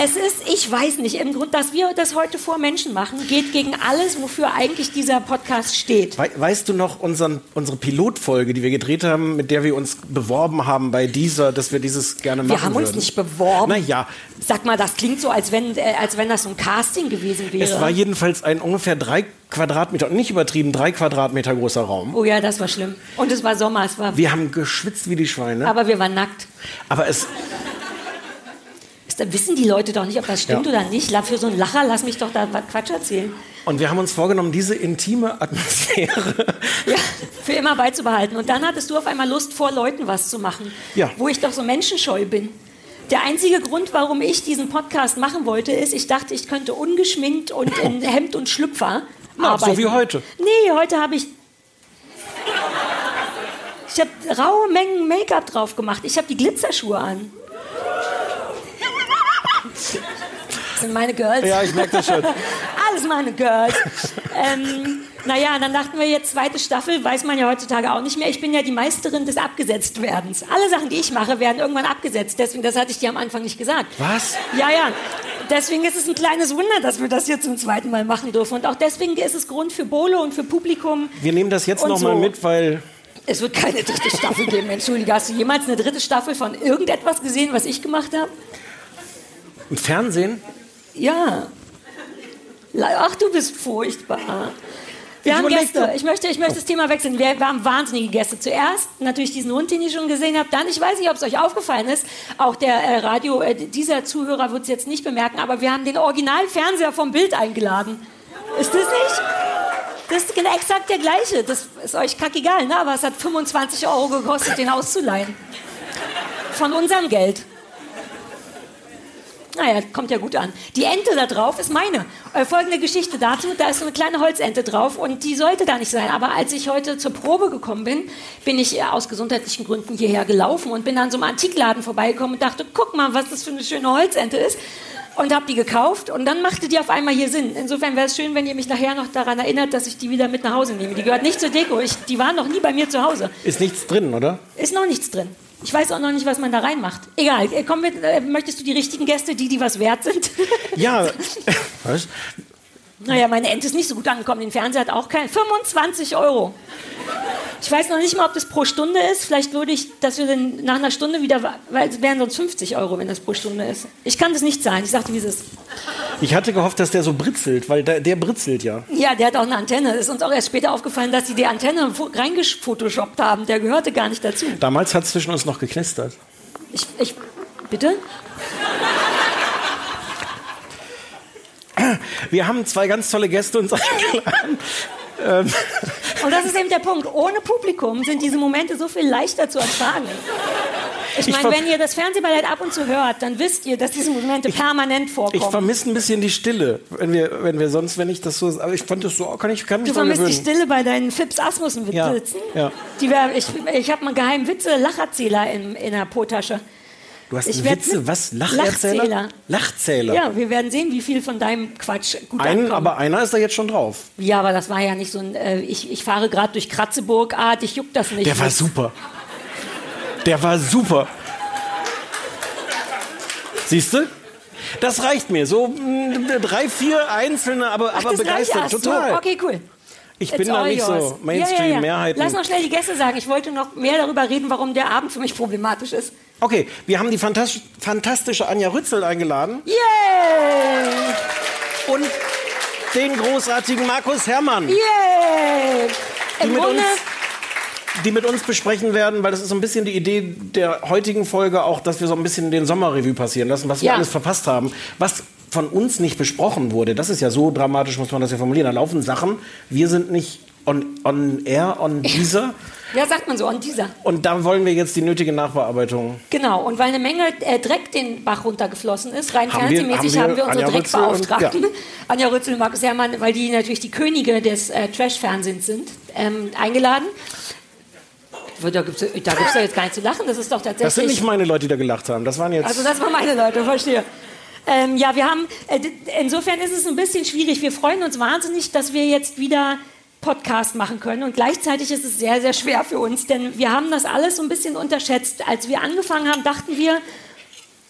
Es ist, ich weiß nicht, im Grunde, dass wir das heute vor Menschen machen, geht gegen alles, wofür eigentlich dieser Podcast steht. Wei- Weißt du noch unseren, unsere Pilotfolge, die wir gedreht haben, mit der wir uns beworben haben bei dieser, dass wir dieses gerne machen Wir haben uns würden? nicht beworben. Naja, Sag mal, das klingt so, als wenn, äh, als wenn das so ein Casting gewesen wäre. es war jedenfalls ein ungefähr drei Quadratmeter, nicht übertrieben, drei Quadratmeter großer Raum. oh ja, das war schlimm. Und es war Sommer, es war, Wir haben geschwitzt wie die Schweine. aber wir waren nackt. Aber es, Ist, da wissen die Leute doch nicht, ob das stimmt Ja. oder nicht. Für so einen Lacher lass mich doch da was Quatsch erzählen. und wir haben uns vorgenommen, diese intime Atmosphäre. Ja, für immer beizubehalten. Und dann hattest du auf einmal Lust, vor Leuten was zu machen. Ja. Wo ich doch so menschenscheu bin. Der einzige Grund, warum ich diesen Podcast machen wollte, ist, ich dachte, ich könnte ungeschminkt und in Hemd und Schlüpfer Ja, arbeiten. so wie heute. Nee, heute habe ich. Ich habe raue Mengen Make-up drauf gemacht. Ich habe die Glitzerschuhe an. Das sind meine Girls. Ja, ich merke das schon. Alles meine Girls. ähm, naja, dann dachten wir jetzt, zweite Staffel, weiß man ja heutzutage auch nicht mehr. Ich bin ja die Meisterin des Abgesetztwerdens. Alle Sachen, die ich mache, werden irgendwann abgesetzt. Deswegen, das hatte ich dir am Anfang nicht gesagt. Was? Ja, ja. Deswegen ist es ein kleines Wunder, dass wir das hier zum zweiten Mal machen dürfen. Und auch deswegen ist es Grund für Bolo und für Publikum. Wir nehmen das jetzt nochmal so. mit, weil Es wird keine dritte Staffel geben. Entschuldige, hast du jemals eine dritte Staffel von irgendetwas gesehen, was ich gemacht habe? Im Fernsehen Ja. Ach, du bist furchtbar. Wir haben überleg Gäste. Ich möchte, ich möchte das Thema wechseln. Wir, wir haben wahnsinnige Gäste. Zuerst natürlich diesen Hund, den ihr schon gesehen habt. Dann, ich weiß nicht, ob es euch aufgefallen ist, auch der äh, Radio, äh, dieser Zuhörer wird es jetzt nicht bemerken, aber wir haben den Originalfernseher vom Bild eingeladen. Ist das nicht? Das ist genau exakt der gleiche. Das ist euch kackegal, ne? aber es hat 25 Euro gekostet, den auszuleihen. Von unserem Geld. Naja, kommt ja gut an. Die Ente da drauf ist meine. Äh, folgende Geschichte dazu: Da ist so eine kleine Holzente drauf und die sollte da nicht sein. Aber als ich heute zur Probe gekommen bin, bin ich äh, aus gesundheitlichen Gründen hierher gelaufen und bin an so einem Antikladen vorbeigekommen und dachte: guck mal, was das für eine schöne Holzente ist. Und habe die gekauft und dann machte die auf einmal hier Sinn. Insofern wäre es schön, wenn ihr mich nachher noch daran erinnert, dass ich die wieder mit nach Hause nehme. Die gehört nicht zur Deko. Ich, die waren noch nie bei mir zu Hause. ist nichts drin, oder? Ist noch nichts drin. Ich weiß auch noch nicht, was man da reinmacht. Egal, äh, komm mit, äh, möchtest du die richtigen Gäste, die, die was wert sind? Ja. Was? naja, meine Ente ist nicht so gut angekommen. Den Fernseher hat auch kein. 25 Euro. Ich weiß noch nicht mal, ob das pro Stunde ist. Vielleicht würde ich, dass wir dann nach einer Stunde wieder, weil es wären sonst 50 Euro, wenn das pro Stunde ist. Ich kann das nicht zahlen. Ich sagte, wie es ist. Ich hatte gehofft, dass der so britzelt, weil der, der britzelt ja. Ja, der hat auch eine Antenne. Ist uns auch erst später aufgefallen, dass sie die Antenne fo- reingefotoshoppt haben. Der gehörte gar nicht dazu. Damals hat es zwischen uns noch geknistert. Ich, ich, bitte? Wir haben zwei ganz tolle Gäste uns eingeladen. Ähm, Und das ist eben der Punkt. Ohne Publikum sind diese Momente so viel leichter zu ertragen. Ich Ich meine, wenn ihr das Fernsehballett ab und zu hört, dann wisst ihr, dass diese Momente permanent ich vorkommen. vermisse ein bisschen die Stille, wenn wir, wenn wir sonst, wenn ich das so, aber ich fand das so, kann ich, kann mich Du vermisst die gewöhnen. Stille bei deinen Fips Asmussen Ja, Witzen. ja. Die wär, ich ich habe einen geheimen Witze Lacherzähler in, in der Po-Tasche. Du hast Ich Witze, was? Lacherzähler? Lachzähler. Lachzähler. Ja, wir werden sehen, wie viel von deinem Quatsch gut Einen, ankommt. aber einer ist da jetzt schon drauf. ja, aber das war ja nicht so ein. Äh, ich, ich fahre gerade durch Kratzeburg, ah, dich juckt das nicht. Der war super. Der war super. Siehst du? Das reicht mir. So mm, drei, vier einzelne, aber, Ach, aber begeistert. so. Total. Okay, cool. Ich It's bin da nicht yours. so Mainstream-Mehrheiten. Lass noch schnell die Gäste sagen. Ich wollte noch mehr darüber reden, warum der Abend für mich problematisch ist. Okay, wir haben die fantas fantastische Anja Rützel eingeladen Yay! und den großartigen Markus Herrmann, Yay! Im Grunde, die mit uns besprechen werden, weil das ist so ein bisschen die Idee der heutigen Folge auch, dass wir so ein bisschen den Sommerrevue passieren lassen, was wir Ja. alles verpasst haben. Was von uns nicht besprochen wurde, das ist ja so dramatisch, muss man das ja formulieren. Da laufen Sachen, wir sind nicht on, on air, on dieser. Ja, sagt man so, an dieser. Und da wollen wir jetzt die nötige Nachbearbeitung. Genau, und weil eine Menge äh, Dreck den Bach runtergeflossen ist, rein Haben wir- fernsehmäßig haben haben wir wir, unsere Anja Rützel und- Dreckbeauftragten, ja. Anja Rützel und Markus Herrmann, weil die natürlich die Könige des äh, Trash-Fernsehens sind, ähm, eingeladen. Da gibt es da gibt's doch jetzt gar nicht zu lachen, das ist doch tatsächlich... Das sind nicht meine Leute, die da gelacht haben. Das waren jetzt. Also das waren meine Leute, verstehe. Ähm, ja, wir haben, äh, insofern ist es ein bisschen schwierig. Wir freuen uns wahnsinnig, dass wir jetzt wieder Podcast machen können und gleichzeitig ist es sehr, sehr schwer für uns, denn wir haben das alles so ein bisschen unterschätzt. Als wir angefangen haben, dachten wir,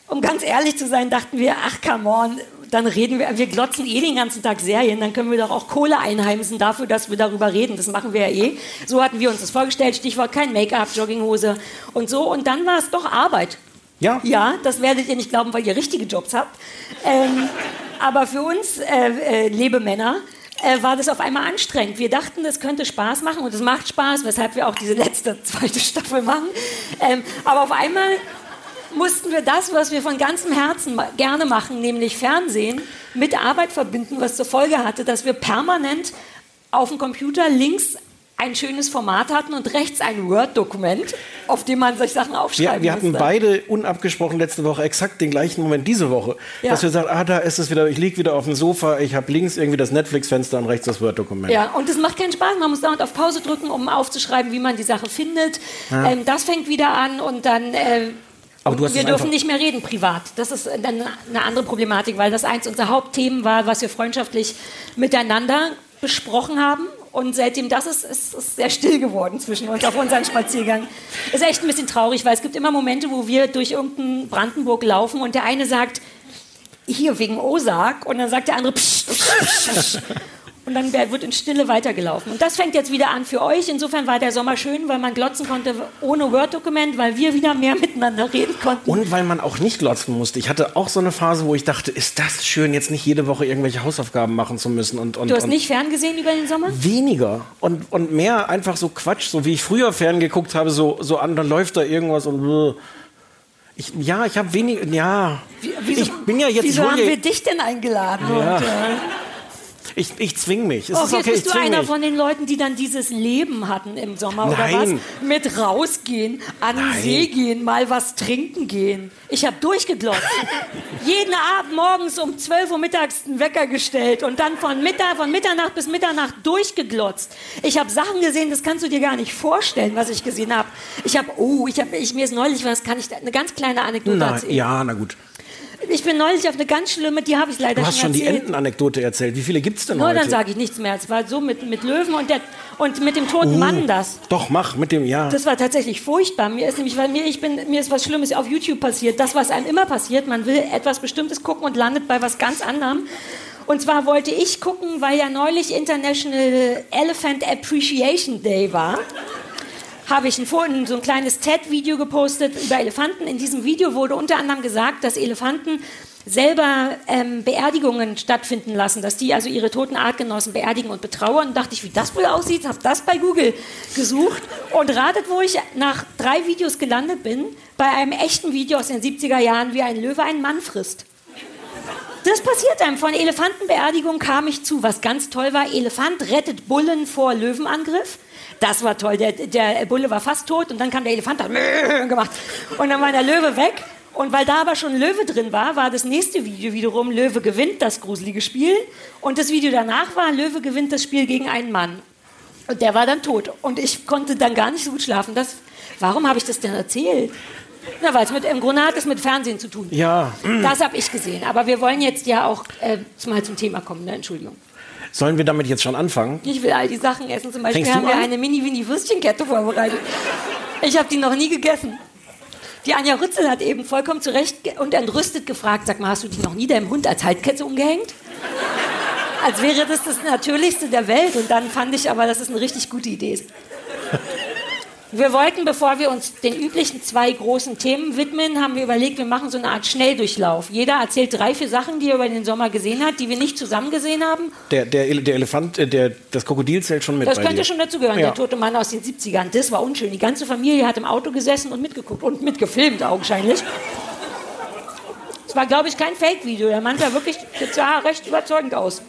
um ganz ehrlich zu sein, dachten wir, ach come on, dann reden wir, wir glotzen eh den ganzen Tag Serien, dann können wir doch auch Kohle einheimsen dafür, dass wir darüber reden. Das machen wir ja eh. So hatten wir uns das vorgestellt, Stichwort kein Make-up, Jogginghose und so. Und dann war es doch Arbeit. ja. Ja, das werdet ihr nicht glauben, weil ihr richtige Jobs habt. Ähm, aber für uns äh, äh, Lebemänner äh, war das auf einmal anstrengend. Wir dachten, das könnte Spaß machen und es macht Spaß, weshalb wir auch diese letzte, zweite Staffel machen. Ähm, aber auf einmal mussten wir das, was wir von ganzem Herzen gerne machen, nämlich Fernsehen, mit Arbeit verbinden, was zur Folge hatte, dass wir permanent auf dem Computer links ein schönes Format hatten und rechts ein Word-Dokument, auf dem man sich Sachen aufschreiben Wir, wir hatten musste. beide unabgesprochen letzte Woche exakt den gleichen Moment diese Woche. Ja. Dass wir sagen, ah, da ist es wieder, ich liege wieder auf dem Sofa, ich habe links irgendwie das Netflix-Fenster und rechts das Word-Dokument. Ja, und es macht keinen Spaß. Man muss dauernd auf Pause drücken, um aufzuschreiben, wie man die Sache findet. Ähm, das fängt wieder an und dann. Äh, Aber du hast wir dürfen nicht mehr reden privat. Das ist dann eine andere Problematik, weil das eins unserer Hauptthemen war, was wir freundschaftlich miteinander besprochen haben. Und seitdem das ist, ist es sehr still geworden zwischen uns auf unseren Spaziergang. Ist echt ein bisschen traurig, weil es gibt immer Momente, wo wir durch irgendein Brandenburg laufen und der eine sagt, hier wegen Osak und dann sagt der andere psch, psch, psch. Und dann wird in Stille weitergelaufen. Und das fängt jetzt wieder an für euch. Insofern war der Sommer schön, weil man glotzen konnte ohne Word-Dokument, weil wir wieder mehr miteinander reden konnten. Und weil man auch nicht glotzen musste. Ich hatte auch so eine Phase, wo ich dachte, ist das schön, jetzt nicht jede Woche irgendwelche Hausaufgaben machen zu müssen. Und, und, Du hast und nicht ferngesehen über den Sommer? Weniger und, und mehr einfach so Quatsch, so wie ich früher ferngeguckt habe, so, so an, dann läuft da irgendwas und bläh. ich, ja, ich habe wenig, ja, ich bin ja jetzt, Wieso haben wir dich denn eingeladen? Ja. Und, äh, ich, ich zwing mich. Es Och, ist jetzt okay, ich bist du einer mich. von den Leuten, die dann dieses Leben hatten im Sommer oder Nein. was? Mit rausgehen, an den. See gehen, mal was trinken gehen. Ich habe durchgeglotzt. Jeden Abend morgens um 12 Uhr mittags einen Wecker gestellt und dann von, Mittag, von Mitternacht bis Mitternacht durchgeglotzt. Ich habe Sachen gesehen, das kannst du dir gar nicht vorstellen, was ich gesehen habe. Ich habe, oh, ich habe, ich, mir ist neulich was, kann ich da- eine ganz kleine Anekdote Nein, erzählen. ja, na gut. Ich bin neulich auf eine ganz schlimme, die habe ich leider Du hast schon die erzählt. Entenanekdote erzählt. Wie viele gibt's denn Nur heute? dann sage ich nichts mehr. Es war so mit, mit Löwen und, der, und mit dem toten Uh. Mann das. Doch, mach mit dem, ja. Das war tatsächlich furchtbar. Mir ist nämlich, weil mir, ich bin, mir ist was Schlimmes auf YouTube passiert. Das, was einem immer passiert, man will etwas Bestimmtes gucken und landet bei was ganz anderem. Und zwar wollte ich gucken, weil ja neulich International Elephant Appreciation Day war habe ich ein, so ein kleines TED-Video gepostet über Elefanten. In diesem Video wurde unter anderem gesagt, dass Elefanten selber ähm, Beerdigungen stattfinden lassen, dass die also ihre toten Artgenossen beerdigen und betrauern. Und dachte ich, wie das wohl aussieht, habe das bei Google gesucht und ratet, wo ich nach drei Videos gelandet bin, bei einem echten Video aus den 70er Jahren, wie ein Löwe einen Mann frisst. Das passiert einem. Von Elefantenbeerdigung kam ich zu, was ganz toll war. Elefant rettet Bullen vor Löwenangriff. Das war toll. Der, der Bulle war fast tot und dann kam der Elefant, hat gemacht. Und dann war der Löwe weg. Und weil da aber schon Löwe drin war, war das nächste Video wiederum Löwe gewinnt das gruselige Spiel. Und das Video danach war Löwe gewinnt das Spiel gegen einen Mann. Und der war dann tot. Und ich konnte dann gar nicht so gut schlafen. Das, warum habe ich das denn erzählt? Na, weil es mit, im Grunde hat es mit Fernsehen zu tun. Ja, Das habe ich gesehen. Aber wir wollen jetzt ja auch äh, mal zum Thema kommen. Ne? Entschuldigung. Sollen wir damit jetzt schon anfangen? Ich will all die Sachen essen. Zum Beispiel Fängst haben wir an? eine Mini-Winnie-Würstchenkette vorbereitet. Ich habe die noch nie gegessen. Die Anja Rützel hat eben vollkommen zu Recht und entrüstet gefragt, sag mal, hast du die noch nie deinem Hund als Haltkette umgehängt? Als wäre das das Natürlichste der Welt. Und dann fand ich aber, dass es eine richtig gute Idee ist. Wir wollten, bevor wir uns den üblichen zwei großen Themen widmen, haben wir überlegt, wir machen so eine Art Schnelldurchlauf. Jeder erzählt drei, vier Sachen, die er über den Sommer gesehen hat, die wir nicht zusammen gesehen haben. Der, der, der Elefant, äh, der, das Krokodil zählt schon mit Das könnte dir. schon dazu gehören, Ja. der tote Mann aus den 70ern. Das war unschön. Die ganze Familie hat im Auto gesessen und mitgeguckt und mitgefilmt, augenscheinlich. Es war, glaube ich, kein Fake-Video. Der Mann sah wirklich, das sah recht überzeugend aus.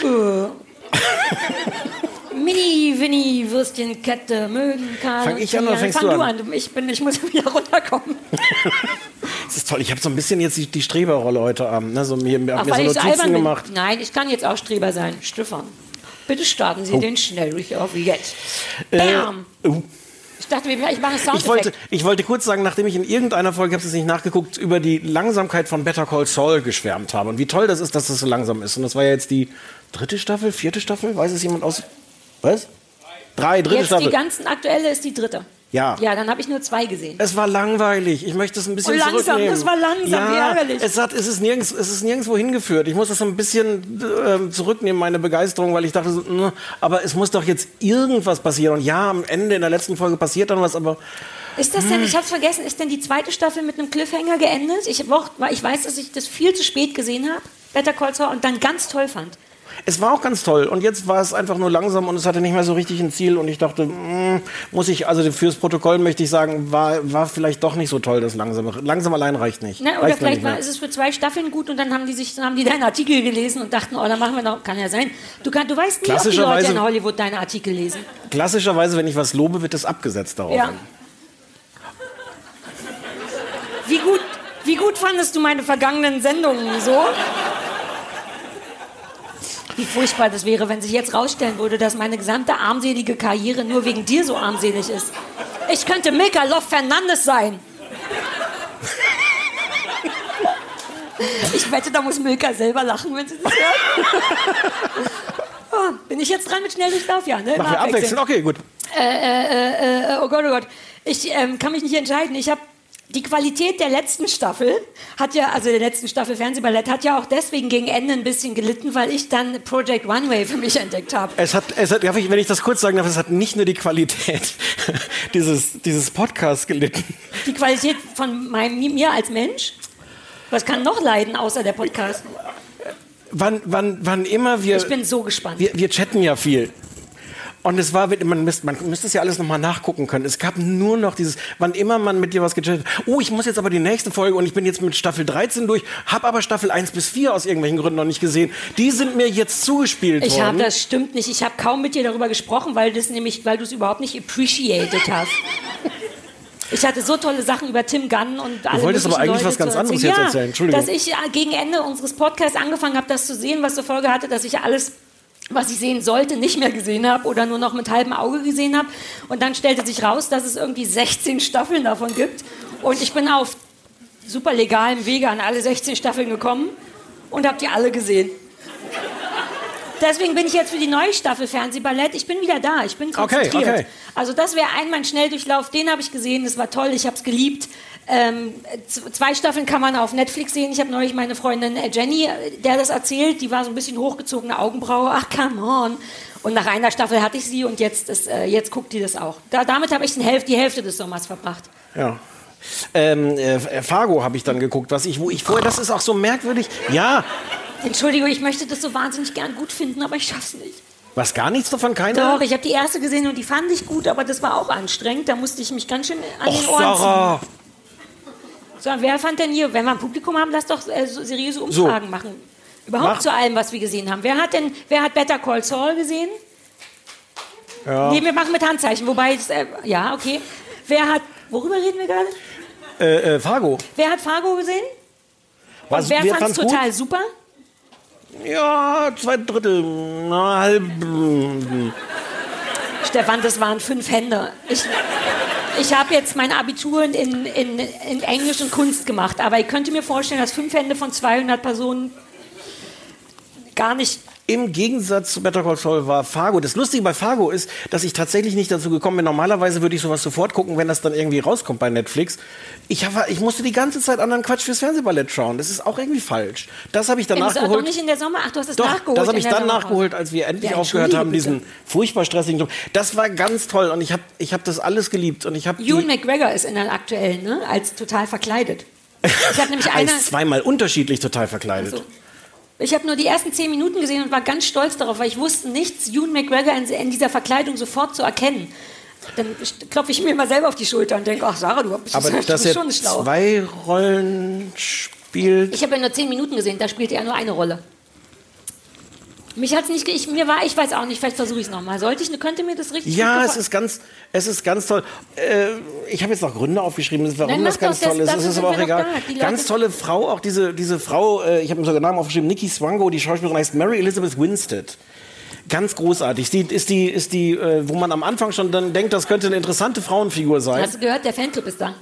Äh. Mini-Winnie-Würstchenkette mögen Karl Fang ich an oder fängst Fang du an? an. Ich, bin, ich muss wieder runterkommen. Das ist toll. Ich habe so ein bisschen jetzt die, die Streberrolle heute Abend. Ne? So, mir, hab mir so Notizen albern bin. gemacht. Nein, ich kann jetzt auch Streber sein. Stefan, bitte starten Sie den Schnelldurchlauf jetzt. Äh, Bam. oh. Ich dachte, ich mache einen Ich wollte, ich wollte kurz sagen, nachdem ich in irgendeiner Folge, ich habe es nicht nachgeguckt, über die Langsamkeit von Better Call Saul geschwärmt habe und wie toll das ist, dass das so langsam ist. Und das war ja jetzt die dritte Staffel, vierte Staffel, weiß es jemand aus? Was? Drei, dritte Jetzt Staffel. die ganzen aktuelle ist die dritte. Ja. Ja, dann habe ich nur zwei gesehen. Es war langweilig. Ich möchte es ein bisschen Oh, langsam, zurücknehmen. das war langsam, ja, wie ärgerlich. Es, hat, es, ist nirgends, es ist nirgendwo hingeführt. Ich muss das so ein bisschen ähm, zurücknehmen, meine Begeisterung, weil ich dachte, so, mh, aber es muss doch jetzt irgendwas passieren. Und ja, am Ende in der letzten Folge passiert dann was, aber Ist das denn, ich habe es vergessen, ist denn die zweite Staffel mit einem Cliffhanger geendet? Ich, ich weiß, dass ich das viel zu spät gesehen habe, Better Call Saul, und dann ganz toll fand. Es war auch ganz toll. Und jetzt war es einfach nur langsam und es hatte nicht mehr so richtig ein Ziel. Und ich dachte, mh, muss ich, also fürs Protokoll möchte ich sagen, war, war vielleicht doch nicht so toll, das langsam. Langsam allein reicht nicht. Ne? Oder reicht vielleicht war, ist es für zwei Staffeln gut und dann haben die sich dann haben die deinen Artikel gelesen und dachten, oh, dann machen wir noch. Kann ja sein. Du, kann, du weißt nie, ob die Leute in Hollywood deine Artikel lesen. Klassischerweise, wenn ich was lobe, wird das abgesetzt darauf. Ja. Wie gut, wie gut fandest du meine vergangenen Sendungen so? Wie furchtbar das wäre, wenn sich jetzt rausstellen würde, dass meine gesamte armselige Karriere nur wegen dir so armselig ist. Ich könnte Milka Love Fernandes sein. Ich wette, da muss Milka selber lachen, wenn sie das hört. Oh, bin ich jetzt dran mit Schnelldurchlauf? Ja, ne? Machen wir abwechselnd? Okay, gut. Äh, oh Gott, oh Gott. Ich ähm, kann mich nicht entscheiden. Ich habe die Qualität der letzten Staffel hat ja, also der letzten Staffel Fernsehballett hat ja auch deswegen gegen Ende ein bisschen gelitten, weil ich dann Project Runway für mich entdeckt habe. Es hat, es hat, darf ich, wenn ich das kurz sagen darf, es hat nicht nur die Qualität dieses, dieses Podcasts gelitten. Die Qualität von meinem, mir als Mensch. Was kann noch leiden außer der Podcast? Wann, wann, wann immer wir, Ich bin so gespannt. wir, wir chatten ja viel. Und es war, man müsste, man müsste es ja alles nochmal nachgucken können. Es gab nur noch dieses, wann immer man mit dir was gechattet hat, oh, ich muss jetzt aber die nächste Folge und ich bin jetzt mit Staffel 13 durch, habe aber Staffel 1 bis 4 aus irgendwelchen Gründen noch nicht gesehen. Die sind mir jetzt zugespielt Ich worden. habe, das stimmt nicht. Ich habe kaum mit dir darüber gesprochen, weil das nämlich, weil du es überhaupt nicht appreciated hast. Ich hatte so tolle Sachen über Tim Gunn und alle wolltest aber eigentlich Leute was ganz anderes erzählen. jetzt ja, erzählen. Entschuldigung. Dass ich äh, gegen Ende unseres Podcasts angefangen habe, das zu sehen, was zur Folge hatte, dass ich alles was ich sehen sollte, nicht mehr gesehen habe oder nur noch mit halbem Auge gesehen habe. Und dann stellte sich raus, dass es irgendwie 16 Staffeln davon gibt. Und ich bin auf super legalem Wege an alle 16 Staffeln gekommen und habe die alle gesehen. Deswegen bin ich jetzt für die neue Staffel Fernsehballett. Ich bin wieder da. Ich bin konzentriert. Okay, okay. Also das wäre einmal ein Schnelldurchlauf. Den habe ich gesehen. Das war toll. Ich habe es geliebt. Ähm, zwei Staffeln kann man auf Netflix sehen. Ich habe neulich meine Freundin äh, Jenny, äh, der das erzählt. Die war so ein bisschen hochgezogene Augenbraue. Ach, come on. Und nach einer Staffel hatte ich sie und jetzt, ist, äh, jetzt guckt die das auch. Da, damit habe ich den Hälfte, die Hälfte des Sommers verbracht. Ja. Ähm, äh, Fargo habe ich dann geguckt, was ich, wo ich vorher, das ist auch so merkwürdig. Ja, Entschuldigung, ich möchte das so wahnsinnig gern gut finden, aber ich schaff's nicht. was gar nichts davon, keiner. Doch, ich habe die erste gesehen und die fand ich gut, aber das war auch anstrengend. Da musste ich mich ganz schön an den Och, Ohren Sarah. ziehen. So, wer fand denn hier, wenn wir ein Publikum haben, lass doch äh, so seriöse Umfragen machen. Überhaupt Mach. zu allem, was wir gesehen haben. Wer hat denn, wer hat Better Call Saul gesehen? Ja. Nee, wir machen mit Handzeichen, wobei, es, äh, ja, okay. Wer hat, worüber reden wir gerade? Äh, äh, Fargo. Wer hat Fargo gesehen? Was, Und wer wer fand es total super? Ja, zwei Drittel, na, halb. Stefan, das waren fünf Hände. Ich, ich habe jetzt mein Abitur in, in, in Englisch und Kunst gemacht, aber ich könnte mir vorstellen, dass fünf Hände von 200 Personen gar nicht. Im Gegensatz zu Better Call Saul war Fargo. Das Lustige bei Fargo ist, dass ich tatsächlich nicht dazu gekommen bin. Normalerweise würde ich sowas sofort gucken, wenn das dann irgendwie rauskommt bei Netflix. Ich, hab, ich musste die ganze Zeit anderen Quatsch fürs Fernsehballett schauen. Das ist auch irgendwie falsch. Das habe ich dann Ist doch nachgeholt. nicht in der Sommer. Ach, du hast es Doch, nachgeholt. das habe ich dann Sommerpause. nachgeholt, als wir endlich Ja, aufgehört haben, entschuldige diesen furchtbar stressigen Job. Das war ganz toll und ich habe ich hab das alles geliebt. Und ich habe Ewan McGregor ist in der aktuellen, ne? Als total verkleidet. Ich habe nämlich eine. als zweimal unterschiedlich total verkleidet. So. Ich habe nur die ersten zehn Minuten gesehen und war ganz stolz darauf, weil ich wusste nichts, Ewan McGregor in, in dieser Verkleidung sofort zu erkennen. Dann klopfe ich mir immer selber auf die Schulter und denke, ach Sarah, du bist, Aber du dass bist schon schlau. zwei Rollen spielt. Ich habe ja nur zehn Minuten gesehen, da spielte er nur eine Rolle. Mich hat's nicht, ich, mir war, ich weiß auch nicht, vielleicht versuche ich es nochmal. Sollte ich, könnte mir das richtig Ja, es ist ganz, es ist ganz toll. Äh, ich habe jetzt noch Gründe aufgeschrieben, warum Nein, das ganz doch, toll das- ist. Es ist aber auch egal. Ganz tolle Frau, auch diese, diese Frau, äh, ich habe mir sogar Namen aufgeschrieben, Nikki Swango, die Schauspielerin heißt Mary Elizabeth Winstead. Ganz großartig. Die ist die, ist die, äh, wo man am Anfang schon dann denkt, das könnte eine interessante Frauenfigur sein. Hast du gehört, der Fanclub ist da.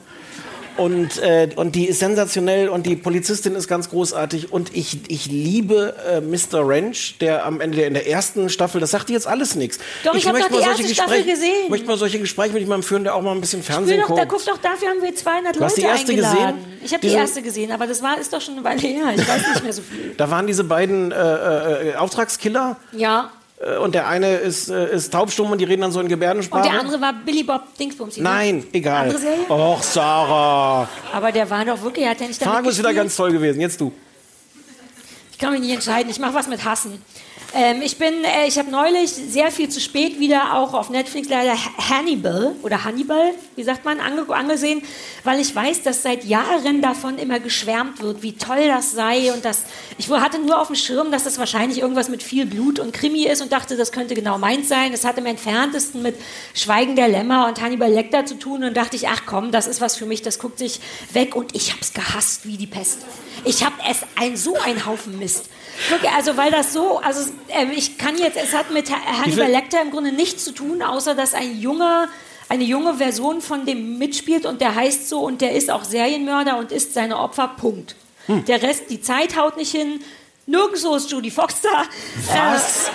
Und, äh, und die ist sensationell und die Polizistin ist ganz großartig. Und ich, ich liebe äh, Mr. Wrench, der am Ende der, in der ersten Staffel, das sagt dir jetzt alles nichts. Doch, ich hab möchte doch die erste Staffel Gespräche- gesehen. möchte mal solche Gespräche mit jemandem führen, der auch mal ein bisschen Fernsehen doch, da, guckt. guck doch, dafür haben wir 200 Du hast Leute die erste eingeladen. gesehen? Ich habe die erste gesehen, aber das war, ist doch schon eine Weile her. Ich weiß nicht mehr so viel. Da waren diese beiden äh, äh, Auftragskiller Ja. Äh, und der eine ist, äh, ist taubstumm und die reden dann so in Gebärdensprache. Und der andere war Billy Bob Dingsbums. ne? Nein, egal. Andere Serie? Och, Sarah. Aber der war doch wirklich, hat er nicht damit Fargo ist wieder ganz toll gewesen. Jetzt du. Ich kann mich nicht entscheiden. Ich mache was mit Hassen. Ähm, ich bin, äh, ich habe neulich sehr viel zu spät wieder auch auf Netflix leider Ha- Hannibal oder Hannibal, wie sagt man, ange angesehen, weil ich weiß, dass seit Jahren davon immer geschwärmt wird, wie toll das sei und das. Ich hatte nur auf dem Schirm, dass das wahrscheinlich irgendwas mit viel Blut und Krimi ist und dachte, das könnte genau meins sein. Es hat im entferntesten mit Schweigen der Lämmer und Hannibal Lecter zu tun und dachte ich, ach komm, das ist was für mich, das guckt sich weg und ich habe es gehasst wie die Pest. Ich habe es ein so ein Haufen Mist. Wirklich, also weil das so, also ich kann jetzt, es hat mit Ha- Hannibal Lecter im Grunde nichts zu tun, außer dass ein junger, eine junge Version von dem mitspielt und der heißt so und der ist auch Serienmörder und ist seine Opfer, Punkt. Hm. Der Rest, die Zeit haut nicht hin, nirgendwo ist Judy Fox da. Was? Äh,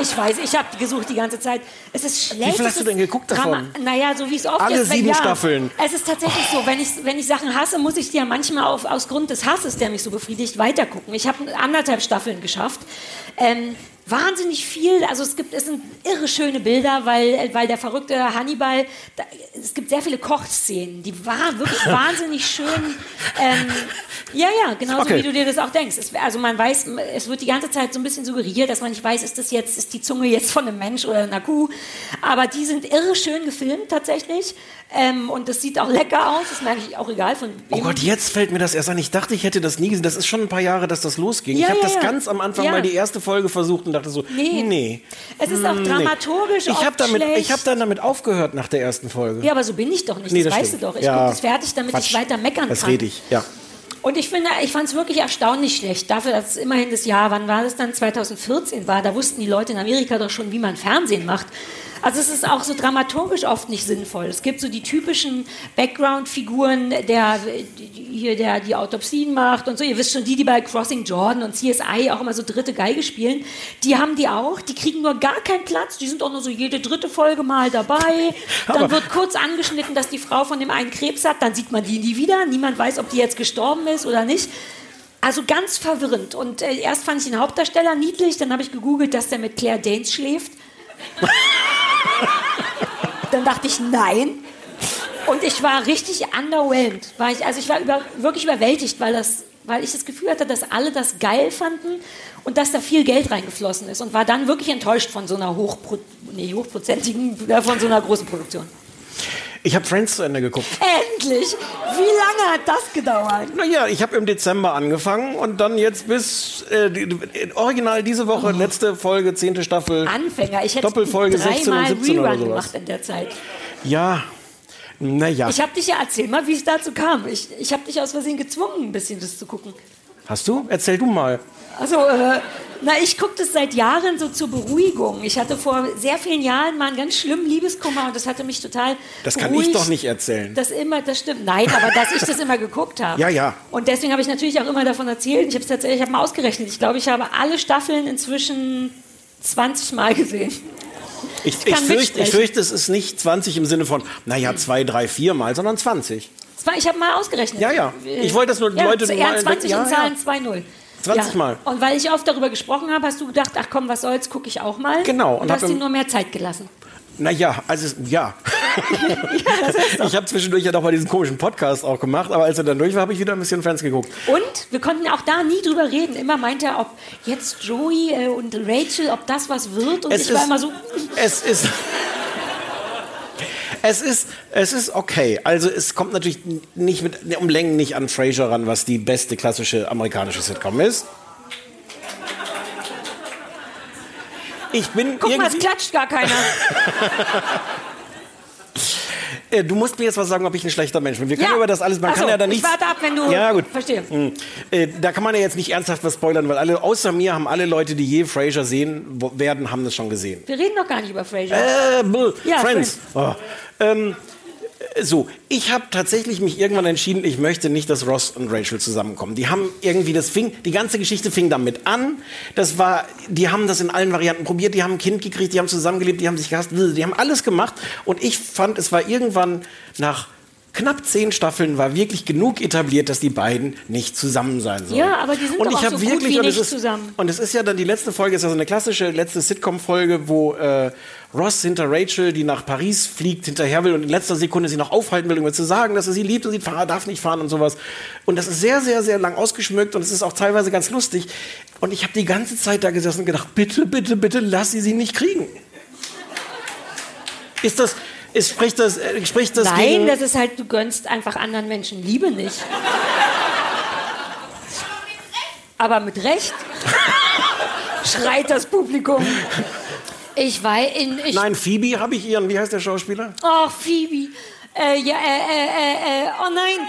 ich weiß, ich habe gesucht die ganze Zeit. Es ist schlecht. viel hast du denn geguckt davon? Naja, so wie es oft Alle ist. wenn- sieben ja, Staffeln. Es ist tatsächlich so, wenn ich, wenn ich Sachen hasse, muss ich die ja manchmal auf, aus Grund des Hasses, der mich so befriedigt, weitergucken. Ich habe anderthalb Staffeln geschafft. Ähm, wahnsinnig viel, also es gibt, es sind irre schöne Bilder, weil, weil der verrückte Hannibal, da, es gibt sehr viele Kochszenen, die waren wirklich wahnsinnig schön. Ähm, ja, ja, genauso Okay. wie du dir das auch denkst. Es, also man weiß, es wird die ganze Zeit so ein bisschen suggeriert, dass man nicht weiß, ist das jetzt, ist die Zunge jetzt von einem Mensch oder einer Kuh. Aber die sind irre schön gefilmt tatsächlich. Ähm, und das sieht auch lecker aus, ist mir eigentlich auch egal von Oh wem. Gott, jetzt fällt mir das erst an. Ich dachte, ich hätte das nie gesehen. Das ist schon ein paar Jahre, dass das losging. Ja, ich habe ja, das ja. ganz am Anfang mal die erste Folge versucht und dachte so, Nee. nee. Es ist auch nee. dramaturgisch Ich habe oft damit, schlecht. ich habe dann damit aufgehört nach der ersten Folge. Ja, aber so bin ich doch nicht, Nee, das, das weißt du doch. Ich Ja. gucke das fertig, damit Quatsch. ich weiter meckern Das kann. rede ich, ja. Und ich finde, ich fand es wirklich erstaunlich schlecht. Dafür, dass es immerhin das Jahr, wann war das dann? 2014 war. Da wussten die Leute in Amerika doch schon, wie man Fernsehen macht. Also es ist auch so dramaturgisch oft nicht sinnvoll. Es gibt so die typischen Background-Figuren, der hier der die Autopsien macht und so. Ihr wisst schon, die, die bei Crossing Jordan und CSI auch immer so dritte Geige spielen, die haben die auch. Die kriegen nur gar keinen Platz. Die sind auch nur so jede dritte Folge mal dabei. Dann Aber- wird kurz angeschnitten, dass die Frau von dem einen Krebs hat. Dann sieht man die nie wieder. Niemand weiß, ob die jetzt gestorben ist oder nicht. Also ganz verwirrend. Und äh, erst fand ich den Hauptdarsteller niedlich, dann habe ich gegoogelt, dass der mit Claire Danes schläft. dann dachte ich, nein. Und ich war richtig underwhelmed. War ich, also ich war über, wirklich überwältigt, weil, das, weil ich das Gefühl hatte, dass alle das geil fanden und dass da viel Geld reingeflossen ist. Und war dann wirklich enttäuscht von so einer hochpro nee, hochprozentigen, äh, von so einer großen Produktion. Ich habe Friends zu Ende geguckt. Endlich! Wie lange hat das gedauert? Naja, ich habe im Dezember angefangen und dann jetzt bis äh, die, original diese Woche, letzte Folge, zehnte Staffel. Anfänger. Ich hätte Doppelfolge 16 und dreimal 17 oder Rerun sowas. gemacht in der Zeit. Ja, naja. Ich habe dich ja, erzähl mal, wie es dazu kam. Ich, ich habe dich aus Versehen gezwungen, ein bisschen das zu gucken. Hast du? Erzähl du mal. Also, äh, na, ich gucke das seit Jahren so zur Beruhigung. Ich hatte vor sehr vielen Jahren mal einen ganz schlimmen Liebeskummer und das hatte mich total Das kann ich beruhigt. doch nicht erzählen. Das immer, das stimmt. Nein, aber dass ich das immer geguckt habe. Ja, ja. Und deswegen habe ich natürlich auch immer davon erzählt. Ich habe es tatsächlich, ich habe mal ausgerechnet. Ich glaube, ich habe alle Staffeln inzwischen 20 Mal gesehen. Ich, ich, kann fürchte, ich fürchte, es ist nicht 20 im Sinne von, naja, zwei, drei, vier Mal, sondern 20. Ich habe mal ausgerechnet. Ja, ja. Ich wollte das nur ja, Leute mal- eher 20 ja, ja. Zahlen 2-0. 20 Mal. Und weil ich oft darüber gesprochen habe, hast du gedacht, ach komm, was soll's, gucke ich auch mal. Genau, Und, und hast dir nur mehr Zeit gelassen. Naja, also ja. ich habe zwischendurch ja doch mal diesen komischen Podcast auch gemacht, aber als er dann durch war, habe ich wieder ein bisschen Friends geguckt. Und wir konnten auch da nie drüber reden. Immer meinte er, ob jetzt Joey äh, und Rachel, ob das was wird. Und ich war immer so, Es ist. Es ist, es ist okay. Also es kommt natürlich nicht mit, um Längen nicht an Frasier ran, was die beste klassische amerikanische Sitcom ist. Ich bin Guck mal, es klatscht gar keiner. Äh, du musst mir jetzt was sagen, ob ich ein schlechter Mensch bin. Wir können Ja. über das alles. Man Ach kann so, ja da ich nicht. warte ab, wenn du- Ja, gut. Verstehe. Hm. Äh, da kann man ja jetzt nicht ernsthaft was spoilern, weil alle, außer mir, haben alle Leute, die je Frasier sehen werden, haben das schon gesehen. Wir reden doch gar nicht über Frasier. Äh. Ja, Friends. Oh. Ähm, äh, so, ich habe tatsächlich mich irgendwann entschieden, ich möchte nicht, dass Ross und Rachel zusammenkommen. Die haben irgendwie, das fing, die ganze Geschichte fing damit an. Das war, die haben das in allen Varianten probiert, die haben ein Kind gekriegt, die haben zusammengelebt, die haben sich gehasst, die haben alles gemacht. Und ich fand, es war irgendwann nach knapp zehn Staffeln war wirklich genug etabliert, dass die beiden nicht zusammen sein sollen. Ja, aber die sind und doch ich auch so gut wie nicht ist, zusammen. Und es ist ja dann die letzte Folge, ist ja so eine klassische letzte Sitcom-Folge, wo äh, Ross hinter Rachel, die nach Paris fliegt, hinterher will und in letzter Sekunde sie noch aufhalten will, um ihr zu sagen, dass er sie liebt und sie darf nicht fahren und sowas. Und das ist sehr, sehr, sehr lang ausgeschmückt und es ist auch teilweise ganz lustig. Und ich habe die ganze Zeit da gesessen und gedacht, bitte, bitte, bitte, lass sie sie nicht kriegen. Ist das, ist, spricht das, äh, spricht das Nein, gegen... das ist halt, du gönnst einfach anderen Menschen Liebe nicht. Aber mit Recht schreit das Publikum. Ich weiß, in, ich, Nein, Phoebe habe ich ihren, wie heißt der Schauspieler? oh Phoebe, äh, ja, äh, äh, äh, äh, oh nein,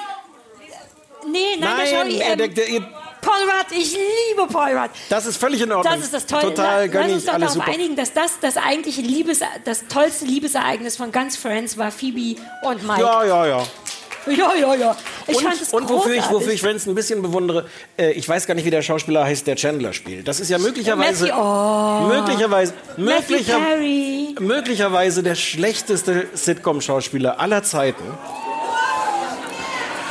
nee, nein, der Schau, äh, ähm, der, der, ihr- Paul Rudd, ich liebe Paul Rudd. das ist völlig in Ordnung. Das ist das Tolle. Total Lass uns ich, doch darauf einigen, dass das das eigentliche Liebes, das tollste Liebesereignis von ganz Friends war Phoebe und Mike. Ja, ja, ja. ja, ja. ja. Ich und, fand es und wofür ich, wofür ich Friends ein bisschen bewundere, äh, ich weiß gar nicht, wie der Schauspieler heißt, der Chandler spielt. Das ist ja möglicherweise, Matthew- oh. möglicherweise, möglicher, möglicherweise der schlechteste Sitcom-Schauspieler aller Zeiten.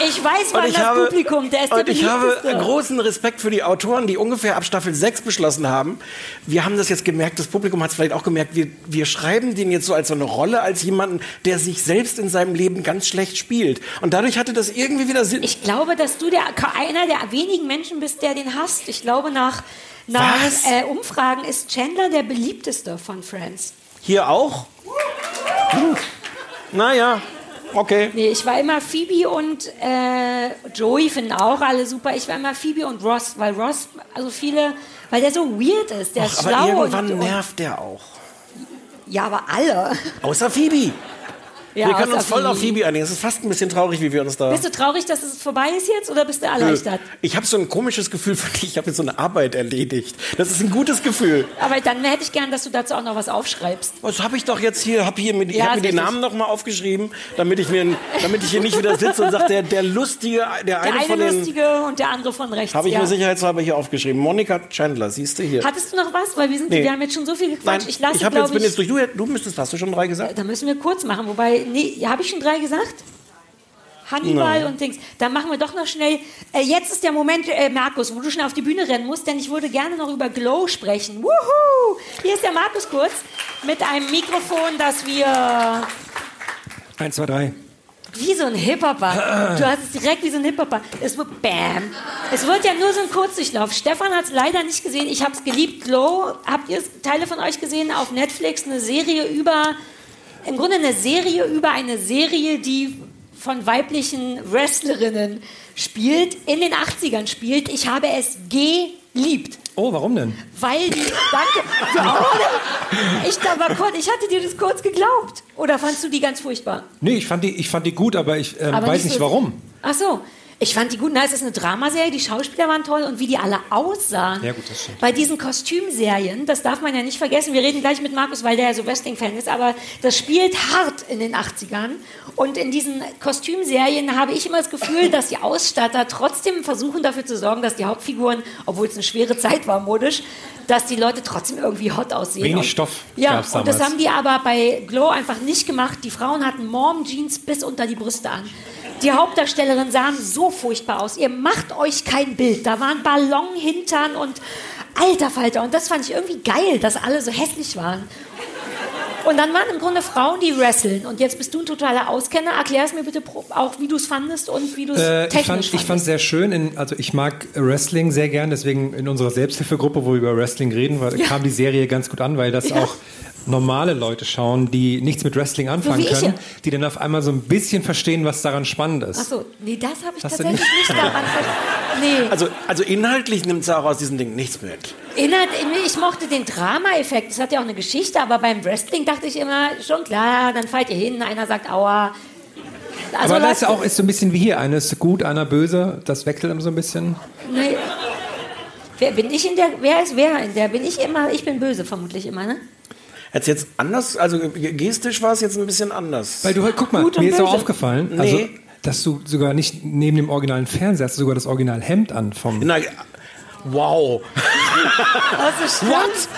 Ich weiß, wann ich das habe, Publikum, der ist der und ich habe großen Respekt für die Autoren, die ungefähr ab Staffel 6 beschlossen haben. Wir haben das jetzt gemerkt, das Publikum hat es vielleicht auch gemerkt, wir, wir schreiben den jetzt so als so eine Rolle, als jemanden, der sich selbst in seinem Leben ganz schlecht spielt. Und dadurch hatte das irgendwie wieder Sinn. Ich glaube, dass du der, einer der wenigen Menschen bist, der den hasst. Ich glaube, nach, nach äh, Umfragen ist Chandler der beliebteste von Friends. Hier auch? Hm. Naja, okay. Nee, ich war immer Phoebe und äh, Joey finden auch alle super. Ich war immer Phoebe und Ross, weil Ross, also viele, weil der so weird ist, der ist Aber schlau irgendwann und, und nervt der auch. ja, aber alle. Außer Phoebe. Ja, wir können uns voll auf Phoebe einigen. Es ist fast ein bisschen traurig, wie wir uns da. Bist du traurig, dass es vorbei ist jetzt oder bist du erleichtert? Ich habe so ein komisches Gefühl von, ich habe jetzt so eine Arbeit erledigt. Das ist ein gutes Gefühl. Aber dann hätte ich gern, dass du dazu auch noch was aufschreibst. Was habe ich doch jetzt hier? Hab hier mit, ich Ja, habe mir die richtig. Namen noch mal aufgeschrieben, damit ich mir, damit ich hier nicht wieder sitze und sage, der, der lustige, der, Der eine, eine von den, lustige und der andere von rechts. habe ich ja. mir sicherheitshalber hier aufgeschrieben. Monika Chandler, siehst du hier? Hattest du noch was? Weil wir, sind, Nee. wir haben jetzt schon so viel Nein, gequatscht. ich lasse, ich jetzt, bin jetzt durch. Du, du müsstest, hast du schon drei gesagt? Da müssen wir kurz machen. Wobei, nee, habe ich schon drei gesagt? Hannibal und Dings. Dann machen wir doch noch schnell. Äh, jetzt ist der Moment, äh, Markus, wo du schnell auf die Bühne rennen musst, denn ich würde gerne noch über Glow sprechen. Wuhu! Hier ist der Markus kurz mit einem Mikrofon, das wir Eins, zwei, drei. wie so ein Hip-Hopper. Du hast es direkt wie so ein Hip-Hopper. Es wird Bam. Es wird ja nur so ein Kurzdurchlauf. Stefan hat es leider nicht gesehen. Ich habe es geliebt. Glow, habt ihr Teile von euch gesehen? Auf Netflix eine Serie über, im Grunde eine Serie über eine Serie, die von weiblichen Wrestlerinnen spielt, in den 80ern spielt. Ich habe es geliebt. Oh, warum denn? Weil die, danke, ich, da war kurz, ich hatte dir das kurz geglaubt. Oder fandst du die ganz furchtbar? Nee, ich fand die, ich fand die gut, aber ich ähm, Aber weiß nicht so- warum. Ach so. Ich fand die gut. Na, es ist eine Dramaserie, die Schauspieler waren toll und wie die alle aussahen. Ja, gut, das stimmt. Bei diesen Kostümserien, das darf man ja nicht vergessen. Wir reden gleich mit Markus, weil der ja so Wrestling-Fan ist, aber das spielt hart in den 80ern. Und in diesen Kostümserien habe ich immer das Gefühl, dass die Ausstatter trotzdem versuchen dafür zu sorgen, dass die Hauptfiguren, obwohl es eine schwere Zeit war modisch, dass die Leute trotzdem irgendwie hot aussehen. Wenig und, Stoff Ja, und das haben die aber bei Glow einfach nicht gemacht. Die Frauen hatten Mom-Jeans bis unter die Brüste an. Die Hauptdarstellerinnen sahen so furchtbar aus. Ihr macht euch kein Bild. Da waren Ballonhintern und alter Falter. Und das fand ich irgendwie geil, dass alle so hässlich waren. Und dann waren im Grunde Frauen, die wresteln. Und jetzt bist du ein totaler Auskenner. Erklär es mir bitte auch, wie du es fandest und wie du es Äh, ich technisch fand ich fand sehr schön, in, also ich mag Wrestling sehr gern, deswegen in unserer Selbsthilfegruppe, wo wir über Wrestling reden, war, kam die Serie ganz gut an, weil das Ja. auch normale Leute schauen, die nichts mit Wrestling anfangen ich können, ja. die dann auf einmal so ein bisschen verstehen, was daran spannend ist. Achso, nee, das habe ich Hast tatsächlich nicht daran ver- Nee. Also, also inhaltlich nimmt Sarah aus diesem Ding nichts mit. Inhalt, ich mochte den Drama-Effekt. Das hat ja auch eine Geschichte, aber beim Wrestling dachte ich immer, schon klar, dann fallt ihr hin, einer sagt Aua. Also Aber das ist ja Leute- auch ist so ein bisschen wie hier. Einer ist gut, einer böse. Das wechselt immer so ein bisschen. Nee. Wer bin ich in der? Wer ist wer in der? Bin ich immer? Ich bin böse vermutlich immer, ne? Jetzt jetzt anders, also gestisch war es jetzt ein bisschen anders. Weil du, guck mal, Gut mir ist auch aufgefallen, Nee. also, dass du sogar nicht neben dem originalen Fernseher hast, du sogar das Originalhemd an vom. Na, wow. Das ist What?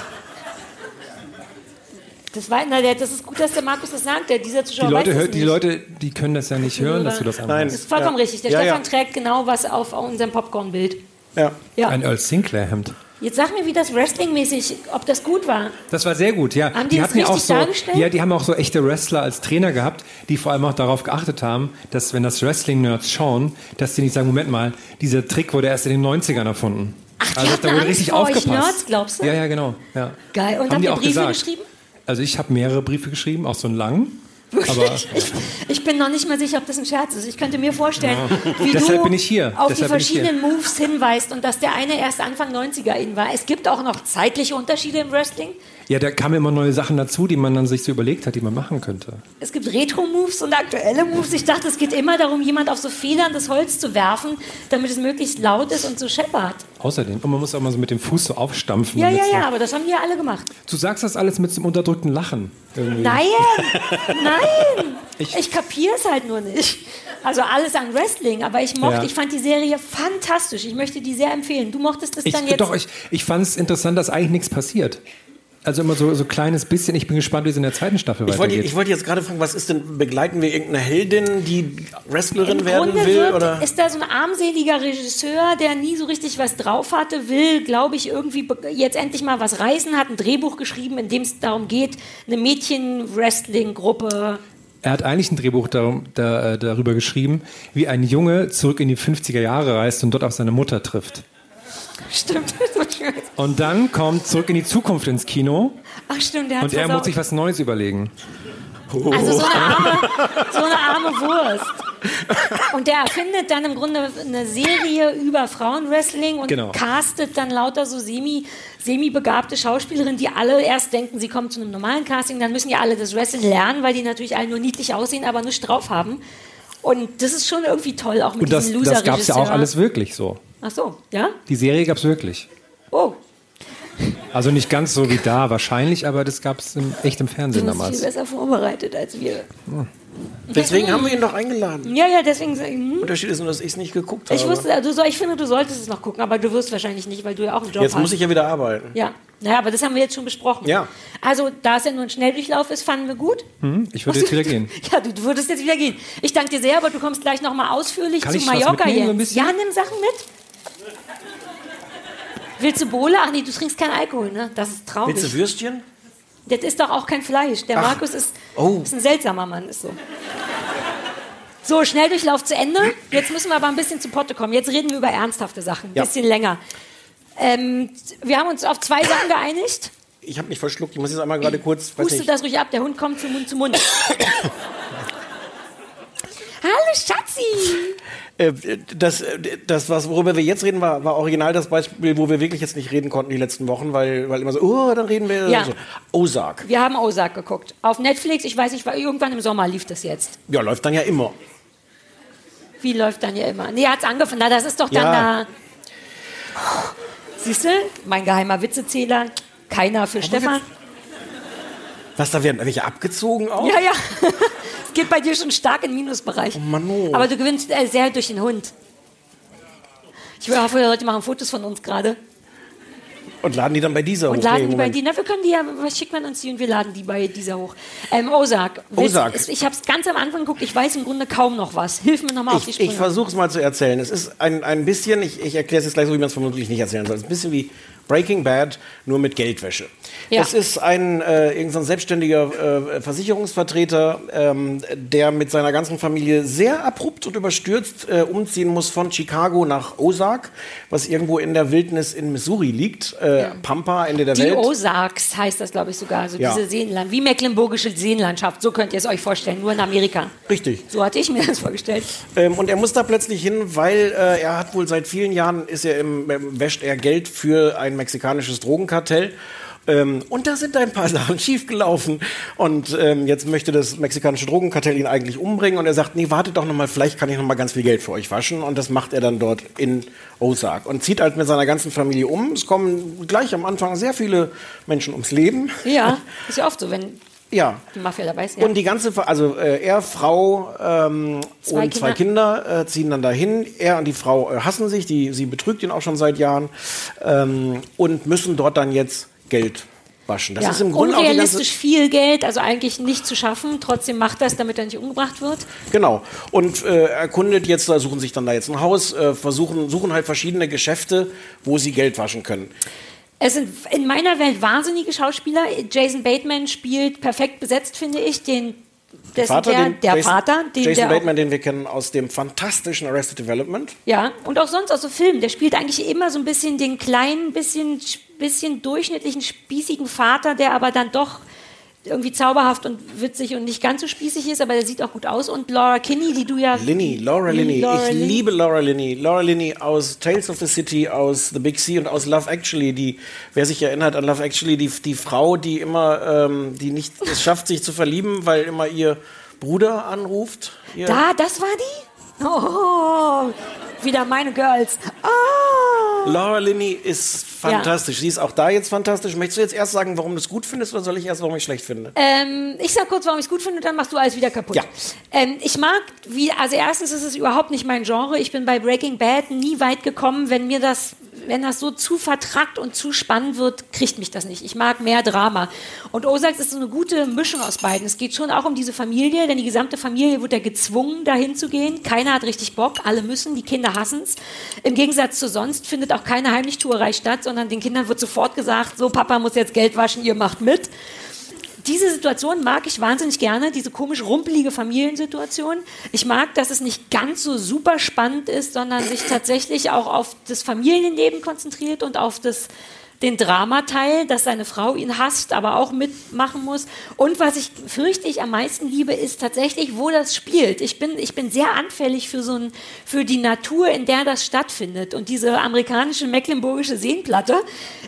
Das war, na, das ist gut, dass der Markus das sagt. Der, dieser Zuschauer Die Leute, weiß hör- das die nicht. Leute, die können das ja nicht hören, dass du das Nein. anhast. Das ist vollkommen Ja. richtig. Der Ja, Stefan ja. trägt genau was auf unserem Popcorn-Bild. Ja. Ja. Ein Earl Sinclair-Hemd. Jetzt sag mir, wie das Wrestling-mäßig, ob das gut war. Das war sehr gut, ja. Haben die das hatten ja auch richtig so, dargestellt? ja, die haben auch so echte Wrestler als Trainer gehabt, die vor allem auch darauf geachtet haben, dass wenn das Wrestling-Nerds schauen, dass die nicht sagen, Moment mal, dieser Trick wurde erst in den 90ern erfunden. Ach, die also da wurde Angst richtig aufgepasst. Nerds, glaubst du? Ja, ja, genau. Ja. Geil. Und Haben habt die ihr Briefe gesagt. geschrieben? Also ich habe mehrere Briefe geschrieben, auch so einen langen. Aber Ich, ich bin noch nicht mal sicher, ob das ein Scherz ist. Ich könnte mir vorstellen, wie Deshalb du auf die Deshalb hier. verschiedenen Moves hinweist und dass der eine erst Anfang 90er in war. Es gibt auch noch zeitliche Unterschiede im Wrestling. Ja, da kamen immer neue Sachen dazu, die man dann sich so überlegt hat, die man machen könnte. Es gibt Retro-Moves und aktuelle Moves. Ich dachte, es geht immer darum, jemand auf so federndes Holz zu werfen, damit es möglichst laut ist und so scheppert. Außerdem, und man muss auch mal so mit dem Fuß so aufstampfen. Ja, ja, ja, aber das haben die ja alle gemacht. Du sagst das alles mit so einem unterdrückten Lachen. Irgendwie. Nein, nein. Ich- Ich, kapiere es halt nur nicht. Also alles an Wrestling, aber ich mochte, Ja. ich fand die Serie fantastisch. Ich möchte die sehr empfehlen. Du mochtest es Ich, dann jetzt. doch, ich, ich fand es interessant, dass eigentlich nichts passiert. Also immer so so kleines bisschen. Ich bin gespannt, wie es in der zweiten Staffel Ich wollte, weitergeht. ich wollte jetzt gerade fragen, was ist denn, begleiten wir irgendeine Heldin, die Wrestlerin Im werden Grunde will? wird, oder? ist da so ein armseliger Regisseur, der nie so richtig was drauf hatte, will, glaube ich, irgendwie jetzt endlich mal was reißen, hat ein Drehbuch geschrieben, in dem es darum geht, eine Mädchen-Wrestling-Gruppe. er hat eigentlich ein Drehbuch darum, da, äh, darüber geschrieben, wie ein Junge zurück in die 50er Jahre reist und dort auf seine Mutter trifft. Stimmt. Und dann kommt zurück in die Zukunft ins Kino Ach, stimmt, der hat und er muss sich was Neues überlegen. Also so eine arme, so eine arme Wurst. Und der erfindet dann im Grunde eine Serie über Frauenwrestling und Genau. castet dann lauter so semi, semi-begabte Schauspielerinnen, die alle erst denken, sie kommen zu einem normalen Casting, dann müssen ja alle das Wrestling lernen, weil die natürlich alle nur niedlich aussehen, aber nichts drauf haben. Und das ist schon irgendwie toll, auch mit Und das, diesem das gab es ja auch alles wirklich so. Ach so, ja? Die Serie gab es wirklich. Oh, Also nicht ganz so wie da wahrscheinlich, aber das gab es im, echt im du Fernsehen bist viel damals. besser vorbereitet als wir. Deswegen haben wir ihn doch eingeladen. Ja, ja, deswegen sag ich, hm. Der Unterschied ist nur, dass ich es nicht geguckt habe. ich wusste, du soll, ich finde, du solltest es noch gucken, aber du wirst wahrscheinlich nicht, weil du ja auch einen Job Jetzt hast. muss ich ja wieder arbeiten. Ja, naja, aber das haben wir jetzt schon besprochen. Ja. Also, da es ja nur ein Schnelldurchlauf ist, fanden wir gut. Hm, ich würde jetzt wieder gehen. Ja, du, du würdest jetzt wieder gehen. Ich danke dir sehr, aber du kommst gleich noch mal ausführlich Kann zu ich was Mallorca mitnehmen, so ein jetzt. bisschen? Ja, nimm Sachen mit. Willst du Bohle? Ach nee, du trinkst keinen Alkohol, ne? Das ist traurig. Willst du Würstchen? Das ist doch auch kein Fleisch. Der Markus ist, Oh. ist ein seltsamer Mann, ist so. So, Schnelldurchlauf zu Ende. Jetzt müssen wir aber ein bisschen zu Potte kommen. Jetzt reden wir über ernsthafte Sachen. Ein Ja. bisschen länger. Ähm, wir haben uns auf zwei Sachen geeinigt. Ich habe mich verschluckt. Ich muss jetzt einmal gerade kurz. Huste das ruhig ab, der Hund kommt von Mund zu Mund. Hallo Schatzi! Äh, Das, das was, worüber wir jetzt reden, war, war original das Beispiel, wo wir wirklich jetzt nicht reden konnten die letzten Wochen, weil, weil immer so, oh, dann reden wir. Ja. So. Ozark. Wir haben Ozark geguckt. Auf Netflix, ich weiß nicht, war irgendwann im Sommer lief das jetzt. Ja, läuft dann ja immer. Wie läuft dann ja immer? Nee, hat's angefangen. Na, das ist doch dann Ja. da. Siehst du? Mein geheimer Witzezähler. Keiner für Stefan. Was, da werden welche abgezogen auch? Ja, ja. Es geht bei dir schon stark in den Minusbereich. Oh Mann, oh. Aber du gewinnst äh, sehr durch den Hund. Ich hoffe, die Leute machen Fotos von uns gerade. Und laden die dann bei dieser Und hoch? laden Nee, die bei na, wir können die ja, was schickt man uns die und wir laden die bei dieser hoch. Ähm, Ozark. Willst- Ozark. ist- Ich habe es ganz am Anfang geguckt, ich weiß im Grunde kaum noch was. Hilf mir nochmal auf die Sprünge. ich versuche es mal zu erzählen. Es ist ein, ein bisschen, ich, ich erkläre es jetzt gleich so, wie man es vermutlich nicht erzählen soll. Es ist ein bisschen wie Breaking Bad, nur mit Geldwäsche. Ja. Es ist ein äh, irgend so ein selbstständiger äh, Versicherungsvertreter, ähm, der mit seiner ganzen Familie sehr abrupt und überstürzt äh, umziehen muss von Chicago nach Ozark, was irgendwo in der Wildnis in Missouri liegt. Äh, Pampa, Ende der Die Welt. Ozarks heißt das, glaube ich, sogar. Also Ja. diese Seenland, wie mecklenburgische Seenlandschaft. So könnt ihr es euch vorstellen, nur in Amerika. Richtig. So hatte ich mir das vorgestellt. Ähm, und er muss da plötzlich hin, weil äh, er hat wohl seit vielen Jahren ist er im, wäscht er Geld für ein mexikanisches Drogenkartell. Ähm, und da sind ein paar Sachen schiefgelaufen. Und ähm, jetzt möchte das mexikanische Drogenkartell ihn eigentlich umbringen. Und er sagt, nee, wartet doch noch mal, vielleicht kann ich noch mal ganz viel Geld für euch waschen. Und das macht er dann dort in Ozark. Und zieht halt mit seiner ganzen Familie um. Es kommen gleich am Anfang sehr viele Menschen ums Leben. Ja, ist ja oft so, wenn Ja, die Mafia dabei ist. Ja. und die ganze, also äh, er, Frau ähm, Zwei und zwei Kinder äh, ziehen dann dahin. Er und die Frau äh, hassen sich, die, sie betrügt ihn auch schon seit Jahren ähm, und müssen dort dann jetzt Geld waschen. Das ja. ist im Grunde Unrealistisch viel Geld, also eigentlich nicht zu schaffen. Trotzdem macht das, damit er nicht umgebracht wird. Genau. Und äh, erkundet jetzt, da suchen sich dann da jetzt ein Haus, äh, versuchen, suchen halt verschiedene Geschäfte, wo sie Geld waschen können. Es sind in meiner Welt wahnsinnige Schauspieler. Jason Bateman spielt perfekt besetzt, finde ich. Den, dessen Vater, der, den der Jason, Vater, den Jason der Bateman, den wir kennen aus dem fantastischen Arrested Development. Ja, und auch sonst aus so Filmen. Der spielt eigentlich immer so ein bisschen den kleinen, bisschen, bisschen durchschnittlichen, spießigen Vater, der aber dann doch irgendwie zauberhaft und witzig und nicht ganz so spießig ist, aber der sieht auch gut aus. Und Laura Kinney, die du ja... Linney, Laura Linney. Laura ich Linney. liebe Laura Linney. Laura Linney aus Tales of the City, aus The Big Sea und aus Love Actually. Die, wer sich erinnert an Love Actually, die, die Frau, die immer, ähm, die nicht es schafft, sich zu verlieben, weil immer ihr Bruder anruft. Ihr, Da, das war die? Oh, wieder meine Girls. Oh. Laura Linney ist fantastisch. Sie ist auch da jetzt fantastisch. Möchtest du jetzt erst sagen, warum du es gut findest oder soll ich erst, warum ich schlecht finde? Ähm, ich sag kurz, warum ich es gut finde, dann machst du alles wieder kaputt. Ja. Ähm, ich mag, wie, also erstens ist es überhaupt nicht mein Genre. Ich bin bei Breaking Bad nie weit gekommen, wenn mir das, wenn das so zu vertrackt und zu spannend wird, kriegt mich das nicht. Ich mag mehr Drama. Und Ozarks ist so eine gute Mischung aus beiden. Es geht schon auch um diese Familie, denn die gesamte Familie wird ja gezwungen, dahin zu gehen. Keiner hat richtig Bock, alle müssen, die Kinder hassen es. Im Gegensatz zu sonst findet auch keine Heimlichtuerei statt, sondern den Kindern wird sofort gesagt, so Papa muss jetzt Geld waschen, ihr macht mit diese Situation mag ich wahnsinnig gerne, diese komisch rumpelige Familiensituation. Ich mag, dass es nicht ganz so super spannend ist, sondern sich tatsächlich auch auf das Familienleben konzentriert und auf das, den Dramateil, dass seine Frau ihn hasst, aber auch mitmachen muss. Und was ich fürchte ich am meisten liebe, ist tatsächlich, wo das spielt. Ich bin, ich bin sehr anfällig für so ein, für die Natur, in der das stattfindet. Und diese amerikanische mecklenburgische Seenplatte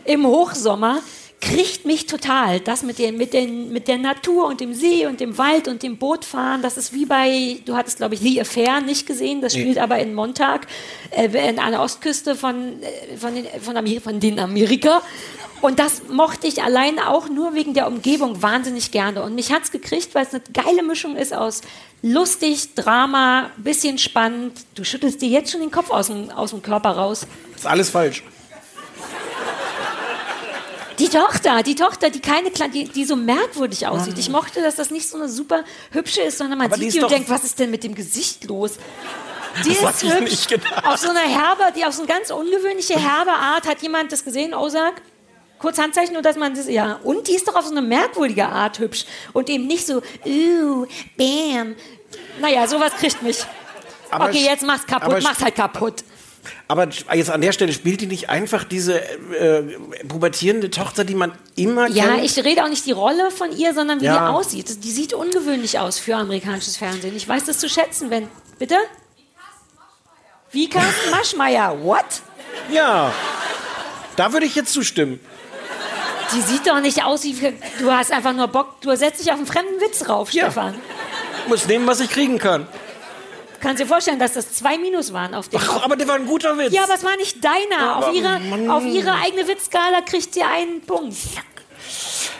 im Hochsommer, kriegt mich total. Das mit, den, mit, den, mit der Natur und dem See und dem Wald und dem Bootfahren, das ist wie bei, du hattest, glaube ich, The Affair nicht gesehen, das spielt aber in Montag, äh, in einer Ostküste von, äh, von, den, von, Amer von den Amerika. Und das mochte ich allein auch nur wegen der Umgebung wahnsinnig gerne. Und mich hat's gekriegt, weil es eine geile Mischung ist aus lustig, Drama, bisschen spannend. Du schüttelst dir jetzt schon den Kopf aus dem, aus dem Körper raus. Ist alles falsch. Die Tochter, die Tochter, die keine Kle- die, die so merkwürdig aussieht. Ich mochte, dass das nicht so eine super hübsche ist, sondern man Aber die sieht ist die und denkt, was ist denn mit dem Gesicht los? Die Das ist hübsch. Auf so einer herbe, die auf so eine ganz ungewöhnliche herbe Art. Hat jemand das gesehen, Ozark? Kurz Handzeichen, nur dass man das, ja. Und die ist doch auf so eine merkwürdige Art hübsch. Und eben nicht so, uh, bam. Naja, sowas kriegt mich. Aber okay, jetzt mach's kaputt, mach's halt kaputt. Aber jetzt an der Stelle spielt die nicht einfach diese äh, pubertierende Tochter, die man immer Ja, kennt? ich rede auch nicht die Rolle von ihr, sondern wie Ja. die aussieht. Die sieht ungewöhnlich aus für amerikanisches Fernsehen. Ich weiß das zu schätzen, wenn. Bitte? Wie Carsten Maschmeyer. What? Ja. Da würde ich jetzt zustimmen. Die sieht doch nicht aus wie. Du hast einfach nur Bock. Du setzt dich auf einen fremden Witz rauf, Ja. Stefan. Muss nehmen, was ich kriegen kann. Kannst dir vorstellen, dass das zwei Minus waren auf dem. Ach, aber der war ein guter Witz. Ja, aber es war nicht deiner. Aber Auf ihre, auf ihre eigene Witzskala kriegt ihr einen Punkt.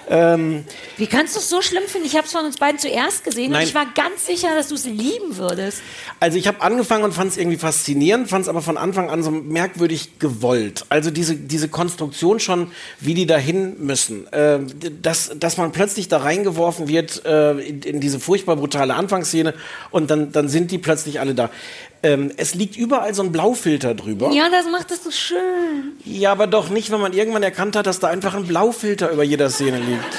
Ähm, Wie kannst du es so schlimm finden? Ich habe es von uns beiden zuerst gesehen Nein. und ich war ganz sicher, dass du es lieben würdest. also ich habe angefangen und fand es irgendwie faszinierend, fand es aber von Anfang an so merkwürdig gewollt. Also diese, diese Konstruktion schon, wie die dahin müssen. Äh, dass, dass man plötzlich da reingeworfen wird äh, in, in diese furchtbar brutale Anfangsszene und dann, dann sind die plötzlich alle da. Ähm, es liegt überall so ein Blaufilter drüber. Ja, das macht es so schön. Ja, aber doch nicht, wenn man irgendwann erkannt hat, dass da einfach ein Blaufilter über jeder Szene liegt.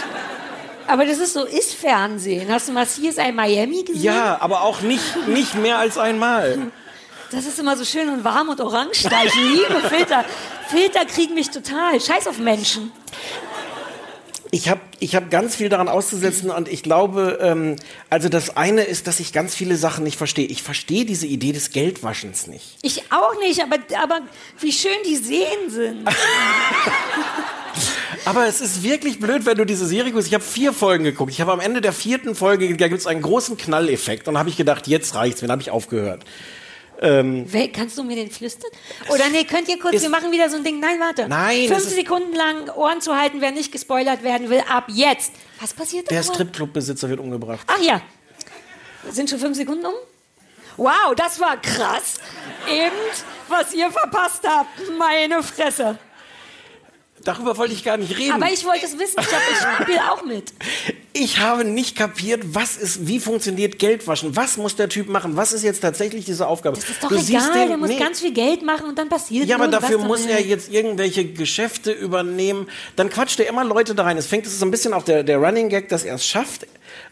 Aber das ist so, ist Fernsehen. Hast du mal CSI Miami gesehen? Ja, aber auch nicht, nicht mehr als einmal. Das ist immer so schön und warm und orange. Ich liebe Filter. Filter kriegen mich total. Scheiß auf Menschen. Ich habe ich hab ganz viel daran auszusetzen und ich glaube, ähm, also das eine ist, dass ich ganz viele Sachen nicht verstehe. Ich verstehe diese Idee des Geldwaschens nicht. Ich auch nicht, aber, aber wie schön die Seen sind. Aber es ist wirklich blöd, wenn du diese Serie guckst. Ich habe vier Folgen geguckt. Ich habe am Ende der vierten Folge, da gibt es einen großen Knalleffekt. Und habe ich gedacht, jetzt reicht's. Dann habe ich aufgehört. Wel- Kannst du mir den flüstern? Oder nee, könnt ihr kurz, wir machen wieder so ein Ding. Nein, warte. Nein, Fünf Sekunden lang Ohren zu halten, wer nicht gespoilert werden will, ab jetzt. Was passiert da? Der? Stripclub-Besitzer wird umgebracht. Ach ja. Sind schon fünf Sekunden um? Wow, das war krass. Eben, was ihr verpasst habt. Meine Fresse. Darüber wollte ich gar nicht reden. Aber ich wollte es wissen. Ich, hab, ich spiele auch mit. Ich habe nicht kapiert, was ist, wie funktioniert Geldwaschen? Was muss der Typ machen? Was ist jetzt tatsächlich diese Aufgabe? Das ist doch Du egal. den- der muss nee. ganz viel Geld machen und dann passiert Ja, aber dafür muss er jetzt irgendwelche Geschäfte übernehmen. Dann quatscht er immer Leute da rein. Es fängt, es ist so ein bisschen auch der, der Running Gag, dass er es schafft,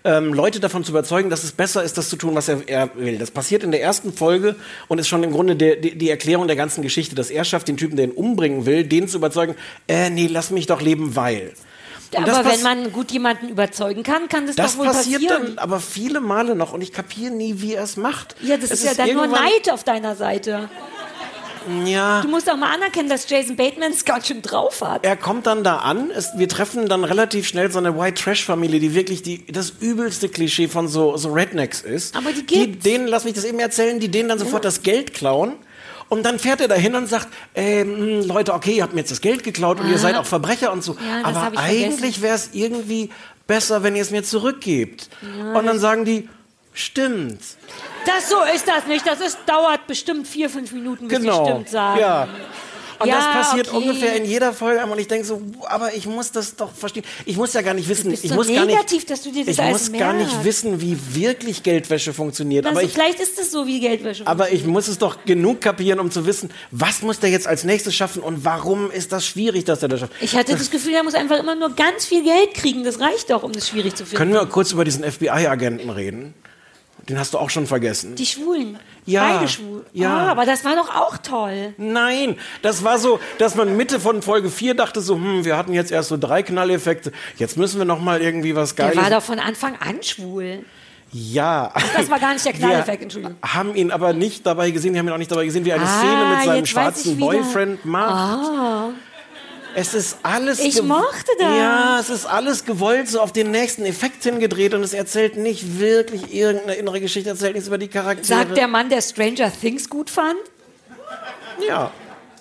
ähm, Leute davon zu überzeugen, dass es besser ist, das zu tun, was er, er will. Das passiert in der ersten Folge und ist schon im Grunde der, die, die Erklärung der ganzen Geschichte, dass er schafft, den Typen, der ihn umbringen will, den zu überzeugen, äh, nee, lass mich doch leben, weil. Aber wenn man gut jemanden überzeugen kann, kann das, das doch wohl passiert passieren. dann aber viele Male noch und ich kapiere nie, wie er es macht. ja, das Es ist ja dann nur Neid auf deiner Seite. Ja. Du musst auch mal anerkennen, dass Jason Bateman es ganz schön drauf hat. Er kommt dann da an, es, wir treffen dann relativ schnell so eine White Trash Familie, die wirklich die, das übelste Klischee von so, so Rednecks ist. Aber die gibt's. denen, lass mich das eben erzählen, die denen dann sofort das Geld klauen. Und dann fährt er dahin und sagt, ähm, Leute, okay, ihr habt mir jetzt das Geld geklaut und ihr seid auch Verbrecher und so. Ja, Aber eigentlich wäre es irgendwie besser, wenn ihr es mir zurückgebt. und dann sagen die, stimmt. Das so ist das nicht. Das ist, dauert bestimmt vier, fünf Minuten, bis Genau. die stimmt sagen. Ja. Und Ja, das passiert okay. ungefähr in jeder Folge einmal. Und ich denke so, aber ich muss das doch verstehen. Ich muss ja gar nicht wissen. ich so muss gar negativ, nicht, dass du dir das ich muss gar nicht merkst. wissen, wie wirklich Geldwäsche funktioniert. Also aber ich, vielleicht ist es so wie Geldwäsche. aber ich muss es doch genug kapieren, um zu wissen, was muss der jetzt als nächstes schaffen und warum ist das schwierig, dass er das schafft. ich hatte das Gefühl, er muss einfach immer nur ganz viel Geld kriegen. Das reicht doch, um das schwierig zu finden. Können wir kurz über diesen FBI-Agenten reden? Den hast du auch schon vergessen. die Schwulen. Ja. Beide schwul. Ja. Ah, aber das war doch auch toll. Nein, das war so, dass man Mitte von Folge 4 dachte so, hm, wir hatten jetzt erst so drei Knalleffekte, jetzt müssen wir noch mal irgendwie was Der Geiles. war doch von Anfang an schwul. ja. Das war gar nicht der Knalleffekt, Wir Entschuldigung. haben ihn aber nicht dabei gesehen, wir haben ihn auch nicht dabei gesehen, wie eine Ah, Szene mit seinem schwarzen. Boyfriend macht. Es ist alles Ich mochte das. Ja, es ist alles gewollt, so auf den nächsten Effekt hingedreht und es erzählt nicht wirklich irgendeine innere Geschichte, erzählt nichts über die Charaktere. Sagt der Mann, der Stranger Things gut fand? Ja.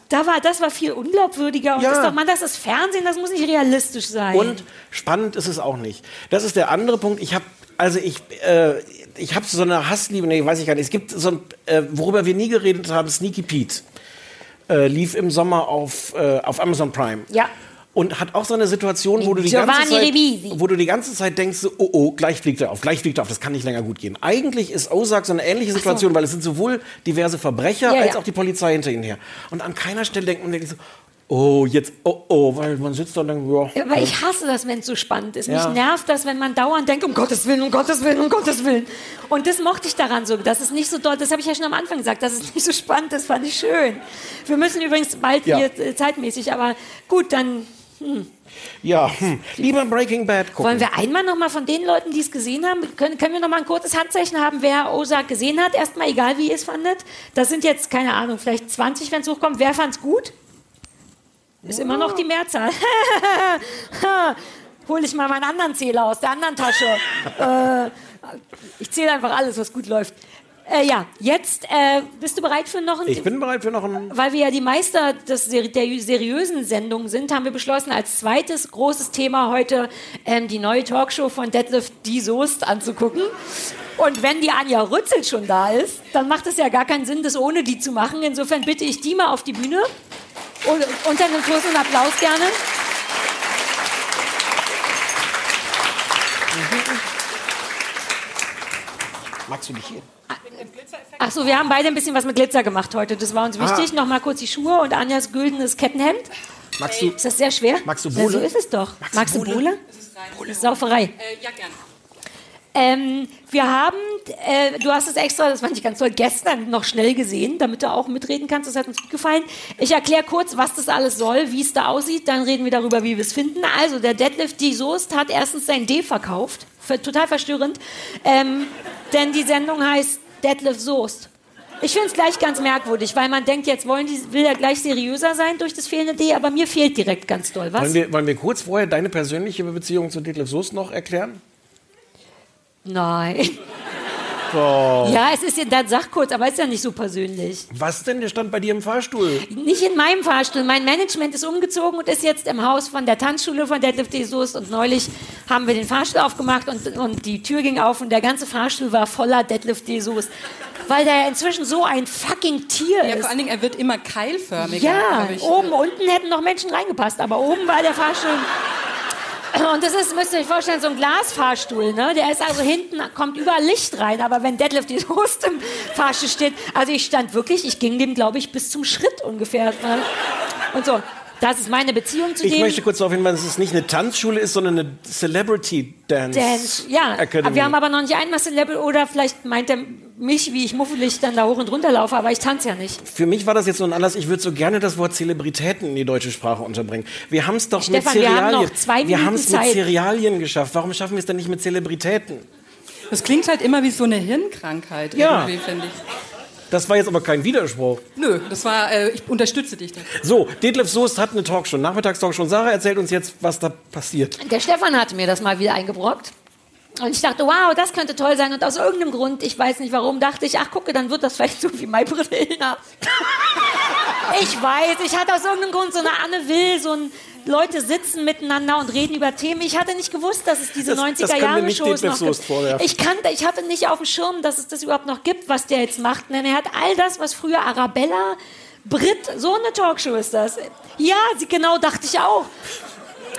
Da war, das war viel unglaubwürdiger. Und Ja. das ist doch, Mann, das ist Fernsehen, das muss nicht realistisch sein. Und spannend ist es auch nicht. Das ist der andere Punkt. Ich habe, also ich, äh, ich habe so eine Hassliebe, nee, weiß ich gar nicht. Es gibt so ein, äh, worüber wir nie geredet haben, Sneaky Pete. Äh, lief im Sommer auf, äh, auf Amazon Prime. Ja. Und hat auch so eine Situation, wo du, die Giovanni ganze Zeit, wo du die ganze Zeit denkst, so, oh, oh, gleich fliegt er auf, gleich fliegt er auf, das kann nicht länger gut gehen. Eigentlich ist Ozark so eine ähnliche Situation, weil es sind sowohl diverse Verbrecher Ja, als ja. auch die Polizei hinter ihnen her. Und an keiner Stelle denkt man wirklich so, oh, jetzt, oh, oh, weil man sitzt da und denkt, ja, Aber ich hasse das, wenn es so spannend ist. Ja. Mich nervt das, wenn man dauernd denkt, um Gottes Willen, um Gottes Willen, um Gottes Willen. Und das mochte ich daran so. Das ist nicht so dort, das habe ich ja schon am Anfang gesagt, das ist nicht so spannend, das fand ich schön. Wir müssen übrigens bald Ja. hier äh, zeitmäßig, aber gut, dann Ja, hm. lieber Breaking Bad gucken. wollen wir einmal noch mal von den Leuten, die es gesehen haben, können, können wir noch mal ein kurzes Handzeichen haben, wer Ozark gesehen hat? Erstmal, egal wie ihr es fandet. Das sind jetzt, keine Ahnung, vielleicht 20, wenn es hochkommt. Wer fand es gut? Ist immer noch die Mehrzahl. Hol ich mal meinen anderen Zähler aus der anderen Tasche. äh, ich zähle einfach alles, was gut läuft. Äh, ja, jetzt äh, bist du bereit für noch ein ich bin bereit für noch einen. weil wir ja die Meister des, der seriösen Sendungen sind, haben wir beschlossen, als zweites großes Thema heute ähm, die neue Talkshow von Detlef Die Soest anzugucken. Und wenn die Anja Rützel schon da ist, dann macht es ja gar keinen Sinn, das ohne die zu machen. Insofern bitte ich die mal auf die Bühne. Und unter einem großen Applaus gerne. Magst du dich hier? Ach so, wir haben beide ein bisschen was mit Glitzer gemacht heute. Das war uns Ah. wichtig. Noch mal kurz die Schuhe und Anjas güldenes Kettenhemd. Magst du? Ist das sehr schwer? Magst du Ja, Bohle? so ist es doch. Magst, du Bohle? Ist Sauferei. ja, gerne. Ähm, wir haben, äh, du hast es extra, das fand ich ganz toll, gestern noch schnell gesehen, damit du auch mitreden kannst. Das hat uns gut gefallen. Ich erkläre kurz, was das alles soll, wie es da aussieht. Dann reden wir darüber, wie wir es finden. Also, der Deadlift Die Soest hat erstens sein D verkauft. Ver total verstörend. Ähm, denn die Sendung heißt Deadlift Soest. Ich finde es gleich ganz merkwürdig, weil man denkt, jetzt wollen die, will er gleich seriöser sein durch das fehlende D, aber mir fehlt direkt ganz doll. Was? Wollen wir, wollen wir kurz vorher deine persönliche Beziehung zu Detlef Soest noch erklären? Nein. Ja, es ist ja, dann sag kurz, aber es ist ja nicht so persönlich. Was denn? Der stand bei dir im Fahrstuhl. Nicht in meinem Fahrstuhl. Mein Management ist umgezogen und ist jetzt im Haus von der Tanzschule von Deadlift Jesus. Und neulich haben wir den Fahrstuhl aufgemacht und, und die Tür ging auf und der ganze Fahrstuhl war voller Deadlift Jesus. Weil der ja inzwischen so ein fucking Tier Ja, ist. vor allen Dingen, er wird immer keilförmiger. Ja, oben, unten hätten noch Menschen reingepasst, aber oben war der Fahrstuhl. Und das ist, müsst ihr euch vorstellen, so ein Glasfahrstuhl, ne? Der ist also hinten, kommt überall Licht rein, aber wenn Deadlift die Host im Fahrstuhl steht, also ich stand wirklich, ich ging dem, glaube ich, bis zum Schritt ungefähr. Ne? Und so, das ist meine Beziehung zu Ich dem. möchte kurz darauf hinweisen, dass es nicht eine Tanzschule ist, sondern eine Celebrity Dance, Dance, ja, Academy. aber wir haben aber noch nicht einmal Level oder vielleicht meint er mich, wie ich muffelig dann da hoch und runter laufe, aber ich tanze ja nicht. Für mich war das jetzt so ein Anlass, ich würde so gerne das Wort Zelebritäten in die deutsche Sprache unterbringen. Wir haben es doch Stefan, mit wir haben Cerealien. noch zwei wir haben es mit. Cerealien geschafft. Warum schaffen wir es denn nicht mit Zelebritäten? Das klingt halt immer wie so eine Hirnkrankheit. Ja. Irgendwie, finde ich. Das war jetzt aber kein Widerspruch. Nö, das war, äh, ich unterstütze dich da. So, Detlef Soest hat eine Talkshow, Nachmittagstalkshow. Sarah erzählt uns jetzt, was da passiert. Der Stefan hatte mir das mal wieder eingebrockt. Und ich dachte, wow, das könnte toll sein. Und aus irgendeinem Grund, ich weiß nicht warum, dachte ich, ach gucke, dann wird das vielleicht so wie Maybrit Illner. ich weiß, ich hatte aus irgendeinem Grund so eine Anne Will, so ein Leute sitzen miteinander und reden über Themen. Ich hatte nicht gewusst, dass es diese Das- das 90er können wir Jahre nicht Shows Detlef noch Soest gibt. vorwerfen. Ich kannte, ich hatte nicht auf dem Schirm, dass es das überhaupt noch gibt, was der jetzt macht. Denn er hat all das, was früher Arabella, Brit, so eine Talkshow ist das. Ja, sie, genau dachte ich auch.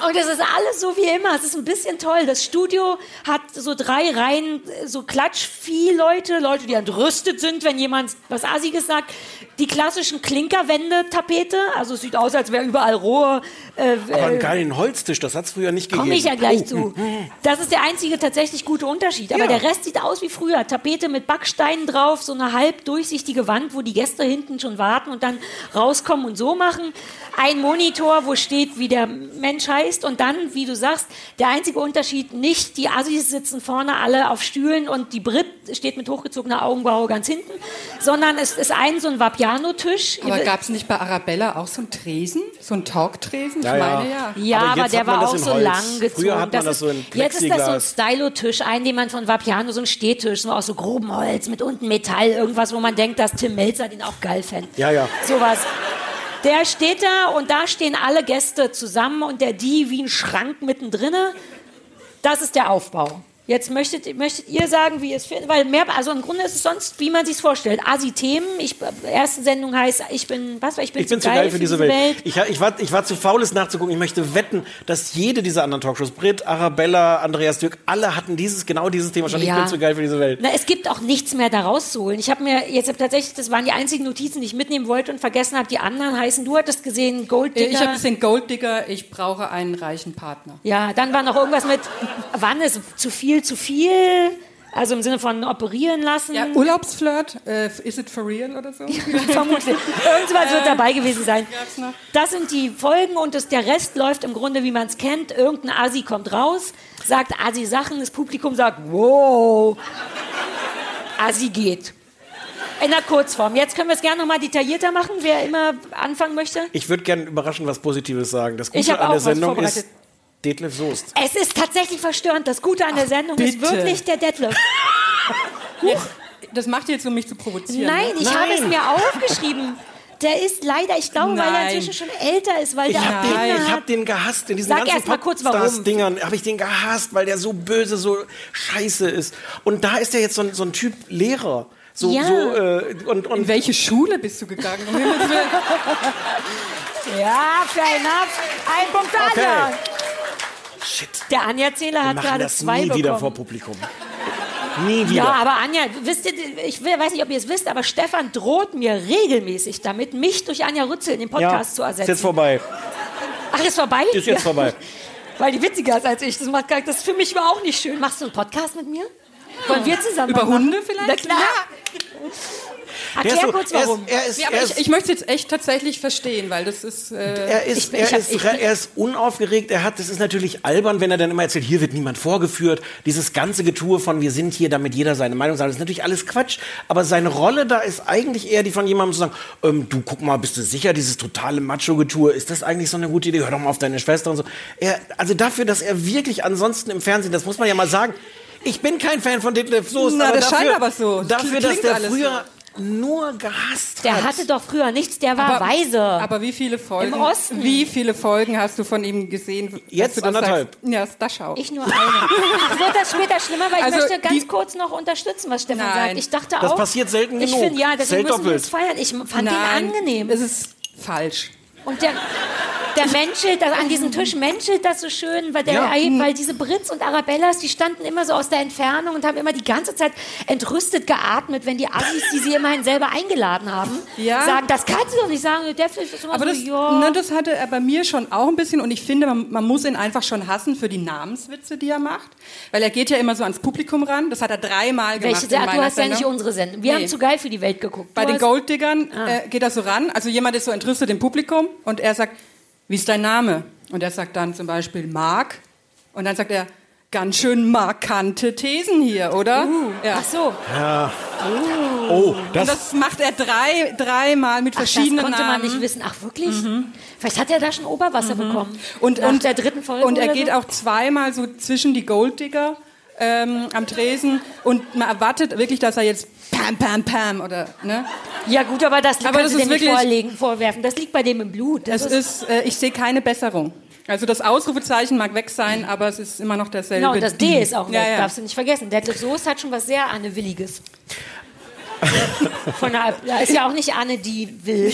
Und es ist alles so wie immer. Es ist ein bisschen toll. Das Studio hat so drei Reihen, so Klatschvieh-Leute, Leute, die entrüstet sind, wenn jemand was Assiges sagt. Die klassischen Klinkerwände-Tapete, also es sieht aus, als wäre überall Rohr. Äh, Aber einen äh, geilen Holztisch, das hat es früher nicht gegeben. Komme ich ja gleich Oh, zu. Das ist der einzige tatsächlich gute Unterschied. Aber Ja. der Rest sieht aus wie früher. Tapete mit Backsteinen drauf, so eine halb durchsichtige Wand, wo die Gäste hinten schon warten und dann rauskommen und so machen. Ein Monitor, wo steht, wie der Mensch heißt. Und dann, wie du sagst, der einzige Unterschied, nicht die Assis sitzen vorne alle auf Stühlen und die Brit steht mit hochgezogener Augenbraue ganz hinten, sondern es ist ein so ein Vapiano-Tisch. Aber gab es nicht bei Arabella auch so einen Tresen? So einen Talktresen? Ja, ich ja. meine ja. Ja, Aber aber, der war das auch so Holz. lang gezogen. Früher hat man das ist, so in jetzt ist das so ein. Stylo-Tisch, ein, den man von Vapiano, so ein Stehtisch, so aus so grobem Holz, mit unten Metall, irgendwas, wo man denkt, dass Tim Melzer den auch geil fände. Ja, ja. Sowas. Der steht da und da stehen alle Gäste zusammen und der die wie ein Schrank mittendrin. Das ist der Aufbau. Jetzt möchtet, möchtet ihr sagen, wie ihr es findet, weil mehr, also im Grunde ist es sonst, wie man sich vorstellt. Asi-Themen. Ich, erste Sendung heißt, ich bin, was war, ich bin, Ich bin zu geil für diese Welt. Ich, ich, war, ich war zu faul, es nachzugucken. Ich möchte wetten, dass jede dieser anderen Talkshows, Brit, Arabella, Andreas Dürk, alle hatten dieses, genau dieses Thema schon. Ich Ja. bin zu geil für diese Welt. Na, es gibt auch nichts mehr da rauszuholen. Ich habe mir jetzt hab tatsächlich, das waren die einzigen Notizen, die ich mitnehmen wollte und vergessen habe. Die anderen heißen, du hattest gesehen, Golddigger. Ich habe gesehen, Golddigger, ich brauche einen reichen Partner. Ja, dann war noch irgendwas mit, wann ist zu viel, zu viel? Also im Sinne von operieren lassen. Ja, Urlaubsflirt, äh, is it for real oder so? Vermutlich. Irgendwas wird dabei gewesen sein. Das sind die Folgen und das, der Rest läuft im Grunde, wie man es kennt. Irgendein Asi kommt raus, sagt Asi-Sachen, das Publikum sagt, wow, Asi geht. In der Kurzform. Jetzt können wir es gerne noch mal detaillierter machen, wer immer anfangen möchte. Ich würde gerne überraschend was Positives sagen. Das Ich Gute an der Sendung ist Detlef Soest. Es ist tatsächlich verstörend. Das Gute an der Sendung ist bitte. wirklich der Detlef. Das macht ihr jetzt, um mich zu provozieren. Nein, ne? ich Nein. habe es mir aufgeschrieben. Der ist leider, ich glaube, weil er Nein. inzwischen schon älter ist, weil Ich der auch habe den, ich gehasst in diesen Sag ganzen erst mal kurz, warum. Popstars-Dingern. Habe ich den gehasst, weil der so böse, so scheiße ist. Und da ist er jetzt so, ein- so ein Typ Lehrer. So, Ja. so, äh, und, und In welche Schule bist du gegangen? Ja, fair enough. Ein Punkt Okay. Shit. Der Anja-Zähler hat gerade das zwei nie wieder vor. Publikum. Nie wieder. Ja, aber Anja, wisst ihr, ich weiß nicht, ob ihr es wisst, aber Stefan droht mir regelmäßig damit, mich durch Anja Rützel in den Podcast zu ist ersetzen. jetzt vorbei. Ach, ist vorbei? Ist jetzt vorbei. Weil die witziger ist als ich. Das, macht, das ist für mich war auch nicht schön. Machst du einen Podcast mit mir? Wollen wir zusammen Über machen? Hunde vielleicht? Na klar. Ist Erklär so- kurz er ist- warum. Er ist, Ja, aber ich, ich möchte es jetzt echt tatsächlich verstehen, weil das ist. Äh, er ist, Ich er, ich ist, ich er ist unaufgeregt. Er hat, das ist natürlich albern, wenn er dann immer erzählt, hier wird niemand vorgeführt. Dieses ganze Getue von wir sind hier, damit jeder seine Meinung sagt, das ist natürlich alles Quatsch. Aber seine Rolle da ist eigentlich eher die von jemandem zu sagen, ähm, du guck mal, bist du sicher, dieses totale Macho-Getue, ist das eigentlich so eine gute Idee? Hör doch mal auf deine Schwester und so. Er, also dafür, dass er wirklich ansonsten im Fernsehen, das muss man ja mal sagen, ich bin kein Fan von Detlef Soest, Na, aber das dafür, scheint aber so. Das dafür dass der früher nur gehasst Der hat. hatte doch früher nichts, der war weise. Aber wie viele Folgen? Im Osten. Wie viele Folgen hast du von ihm gesehen? Jetzt das anderthalb. Sagst? Ja, das schau. ich nur eine. Es wird das später schlimmer, weil ich Also möchte ganz die- kurz noch unterstützen, was Stefan Nein. sagt. Ich dachte Das auch. passiert selten ich genug. Find, ja, deswegen müssen wir es feiern. Ich fand Nein, den angenehm. Es ist falsch. Und der, der menschelt, das, an diesem Tisch menschelt das so schön, weil, der, Ja. weil diese Brits und Arabellas, die standen immer so aus der Entfernung und haben immer die ganze Zeit entrüstet geatmet, wenn die Assis, die sie immerhin selber eingeladen haben, Ja. sagen, das kannst du doch nicht sagen. Der ist immer Aber so, das, ja. ne, das hatte er bei mir schon auch ein bisschen und ich finde, man, man muss ihn einfach schon hassen für die Namenswitze, die er macht. Weil er geht ja immer so ans Publikum ran. Das hat er dreimal gemacht. Welche, du hast ja nicht unsere Sendung. Wir Nee. haben zu geil für die Welt geguckt. Bei Du den Golddiggern Ah. äh, geht er so ran. Also jemand ist so entrüstet im Publikum und er sagt, wie ist dein Name? Und er sagt dann zum Beispiel Mark. Und dann sagt er, ganz schön markante Thesen hier, oder? ja. Ach so, Oh, Und das, das macht er drei, dreimal mit Ach, das verschiedenen konnte man Namen. Mhm. nicht wissen. Ach wirklich? Vielleicht hat er da schon Oberwasser bekommen. Und, Nach und der dritten Folge Und er geht so? auch zweimal so zwischen die Golddigger ähm, am Tresen und man erwartet wirklich, dass er jetzt Pam, Pam, Pam oder, ne? Ja gut, aber das Aber kannst das du ist nicht wirklich- vorlegen, vorwerfen. Das liegt bei dem im Blut. Das Es ist, äh, ich sehe keine Besserung. Also das Ausrufezeichen mag weg sein, aber es ist immer noch derselbe. Genau, das D ist auch weg, Ja, ja. darfst du nicht vergessen. Detlef Soest hat schon was sehr Anne Williges. Von der, da ist ja auch nicht Anne, die will.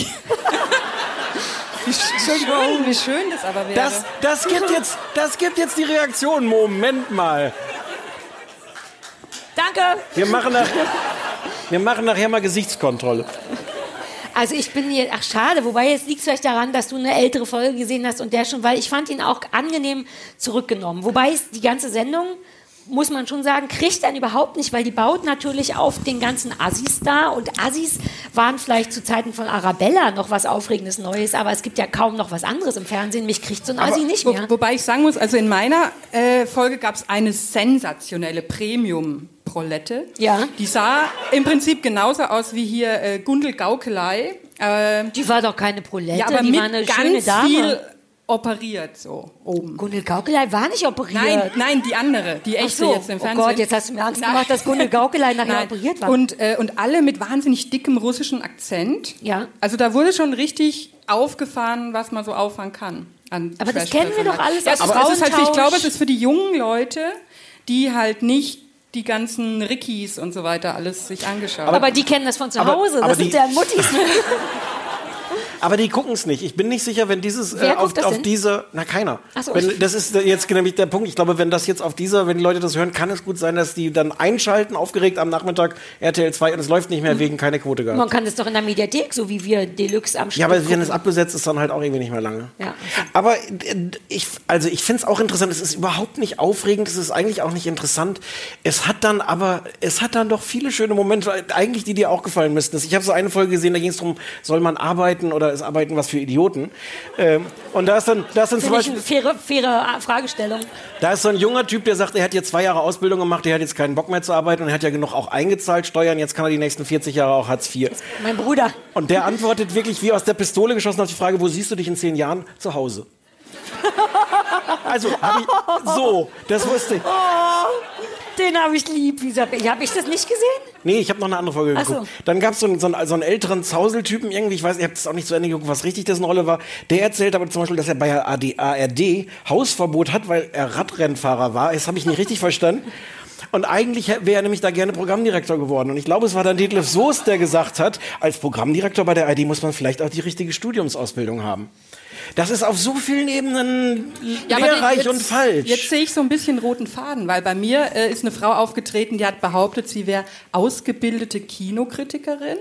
Entschuldigung, wie schön das aber wäre. das, das, gibt jetzt, das gibt jetzt die Reaktion. Moment mal. Danke. Wir machen, nach, wir machen nachher mal Gesichtskontrolle. Also ich bin hier, ach schade, wobei jetzt liegt es vielleicht daran, dass du eine ältere Folge gesehen hast und der schon, weil ich fand ihn auch angenehm zurückgenommen. Wobei die ganze Sendung, muss man schon sagen, kriegt dann überhaupt nicht, weil die baut natürlich auf den ganzen Assis da und Assis waren vielleicht zu Zeiten von Arabella noch was Aufregendes Neues, aber es gibt ja kaum noch was anderes im Fernsehen. Mich kriegt so ein Assi nicht Wo, mehr. wobei ich sagen muss, also in meiner äh, Folge gab es eine sensationelle Premium-Prolette. Ja. Die sah im Prinzip genauso aus wie hier äh, Gundel Gaukelei. Äh, Die war doch keine Prolette, ja, aber die mit war eine schöne ganz Dame. viel operiert so oben. Gundel Gaukelei war nicht operiert. Nein, nein, die andere, die echte so. jetzt im oh Fernsehen. Gott, jetzt hast du mir Angst Nein. gemacht, dass Gundel Gaukelei nachher Nein. operiert war. Und, äh, und alle mit wahnsinnig dickem russischen Akzent. Ja. Also da wurde schon richtig aufgefahren, was man so auffahren kann. An Aber das Trash-Personal. kennen wir doch alles ja, aus aber ist halt, Ich glaube, es ist für die jungen Leute, die halt nicht die ganzen Rickys und so weiter alles sich angeschaut haben. aber die kennen das von zu Aber- Hause. aber das sind ja Muttis. Aber die gucken es nicht. Ich bin nicht sicher, wenn dieses äh, auf, auf denn? diese, na keiner. Ach so. Wenn, das ist jetzt nämlich der Punkt. Ich glaube, wenn das jetzt auf dieser, wenn die Leute das hören, kann es gut sein, dass die dann einschalten, aufgeregt am Nachmittag RTL 2 und es läuft nicht mehr wegen keine Quote gehabt. Man kann das doch in der Mediathek, so wie wir Deluxe am Stück Ja, aber wenn gucken. es abbesetzt ist, dann halt auch irgendwie nicht mehr lange. Ja. Aber äh, ich, also ich finde es auch interessant. Es ist überhaupt nicht aufregend. Es ist eigentlich auch nicht interessant. Es hat dann aber, es hat dann doch viele schöne Momente, eigentlich die dir auch gefallen müssten. Ich habe so eine Folge gesehen, da ging es darum, soll man arbeiten oder ist Arbeiten was für Idioten? Ähm, und da ist dann, da ist dann zum Beispiel, eine faire, faire Fragestellung. da ist so ein junger Typ, der sagt, er hat jetzt zwei Jahre Ausbildung gemacht, der hat jetzt keinen Bock mehr zu arbeiten und er hat ja genug auch eingezahlt, Steuern, jetzt kann er die nächsten 40 Jahre auch Hartz IV. Mein Bruder. Und der antwortet wirklich wie aus der Pistole geschossen auf die Frage, wo siehst du dich in zehn Jahren? Zu Hause. Also, ich, so, das wusste ich. Den habe ich lieb. Habe ich das nicht gesehen? Nee, ich habe noch eine andere Folge Ach so. geguckt. Dann gab so es so einen, so einen älteren Zauseltypen irgendwie, ich weiß, ich habe das auch nicht zu Ende geguckt, was richtig dessen Rolle war. Der erzählt aber zum Beispiel, dass er bei der ARD Hausverbot hat, weil er Radrennfahrer war. Das habe ich nicht richtig verstanden. Und eigentlich wäre er nämlich da gerne Programmdirektor geworden. Und ich glaube, es war dann Detlef Soest, der gesagt hat, als Programmdirektor bei der ID muss man vielleicht auch die richtige Studiumsausbildung haben. Das ist auf so vielen Ebenen Ja, lehrreich jetzt, und falsch. Jetzt sehe ich so ein bisschen roten Faden, weil bei mir äh, ist eine Frau aufgetreten, die hat behauptet, sie wäre ausgebildete Kinokritikerin.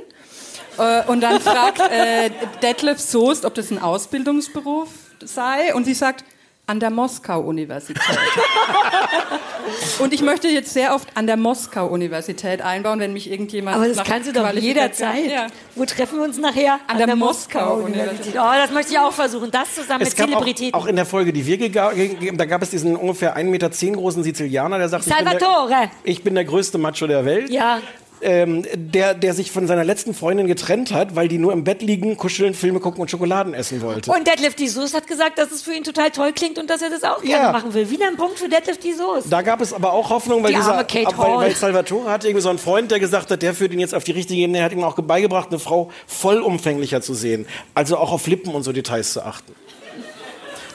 Äh, und dann fragt äh, Detlef Soest, ob das ein Ausbildungsberuf sei. Und sie sagt, an der Moskau-Universität. und ich möchte jetzt sehr oft an der Moskau-Universität einbauen, wenn mich irgendjemand. Aber das kannst du doch jederzeit. Ja. Wo treffen wir uns nachher? An der Moskau-Universität. Oh, das möchte ich auch versuchen. Das zusammen es mit gab auch, Zelebritäten. auch in der Folge, die wir gegeben da gab es diesen ungefähr 1,10 Meter großen Sizilianer, der sagt, ich bin, der, Salvatore. ich bin der größte Macho der Welt. Ja. Ähm, der, der sich von seiner letzten Freundin getrennt hat, weil die nur im Bett liegen, kuscheln, Filme gucken und Schokoladen essen wollte. Und Detlef die Soest hat gesagt, dass es für ihn total toll klingt und dass er das auch Ja. gerne machen will. Wieder ein Punkt für Detlef die Soest. Da gab es aber auch Hoffnung, weil, Die dieser, weil, weil Salvatore hatte irgendwie so einen Freund, der gesagt hat, der führt ihn jetzt auf die richtige Ebene. Er hat ihm auch beigebracht, eine Frau vollumfänglicher zu sehen. Also auch auf Lippen und so Details zu achten.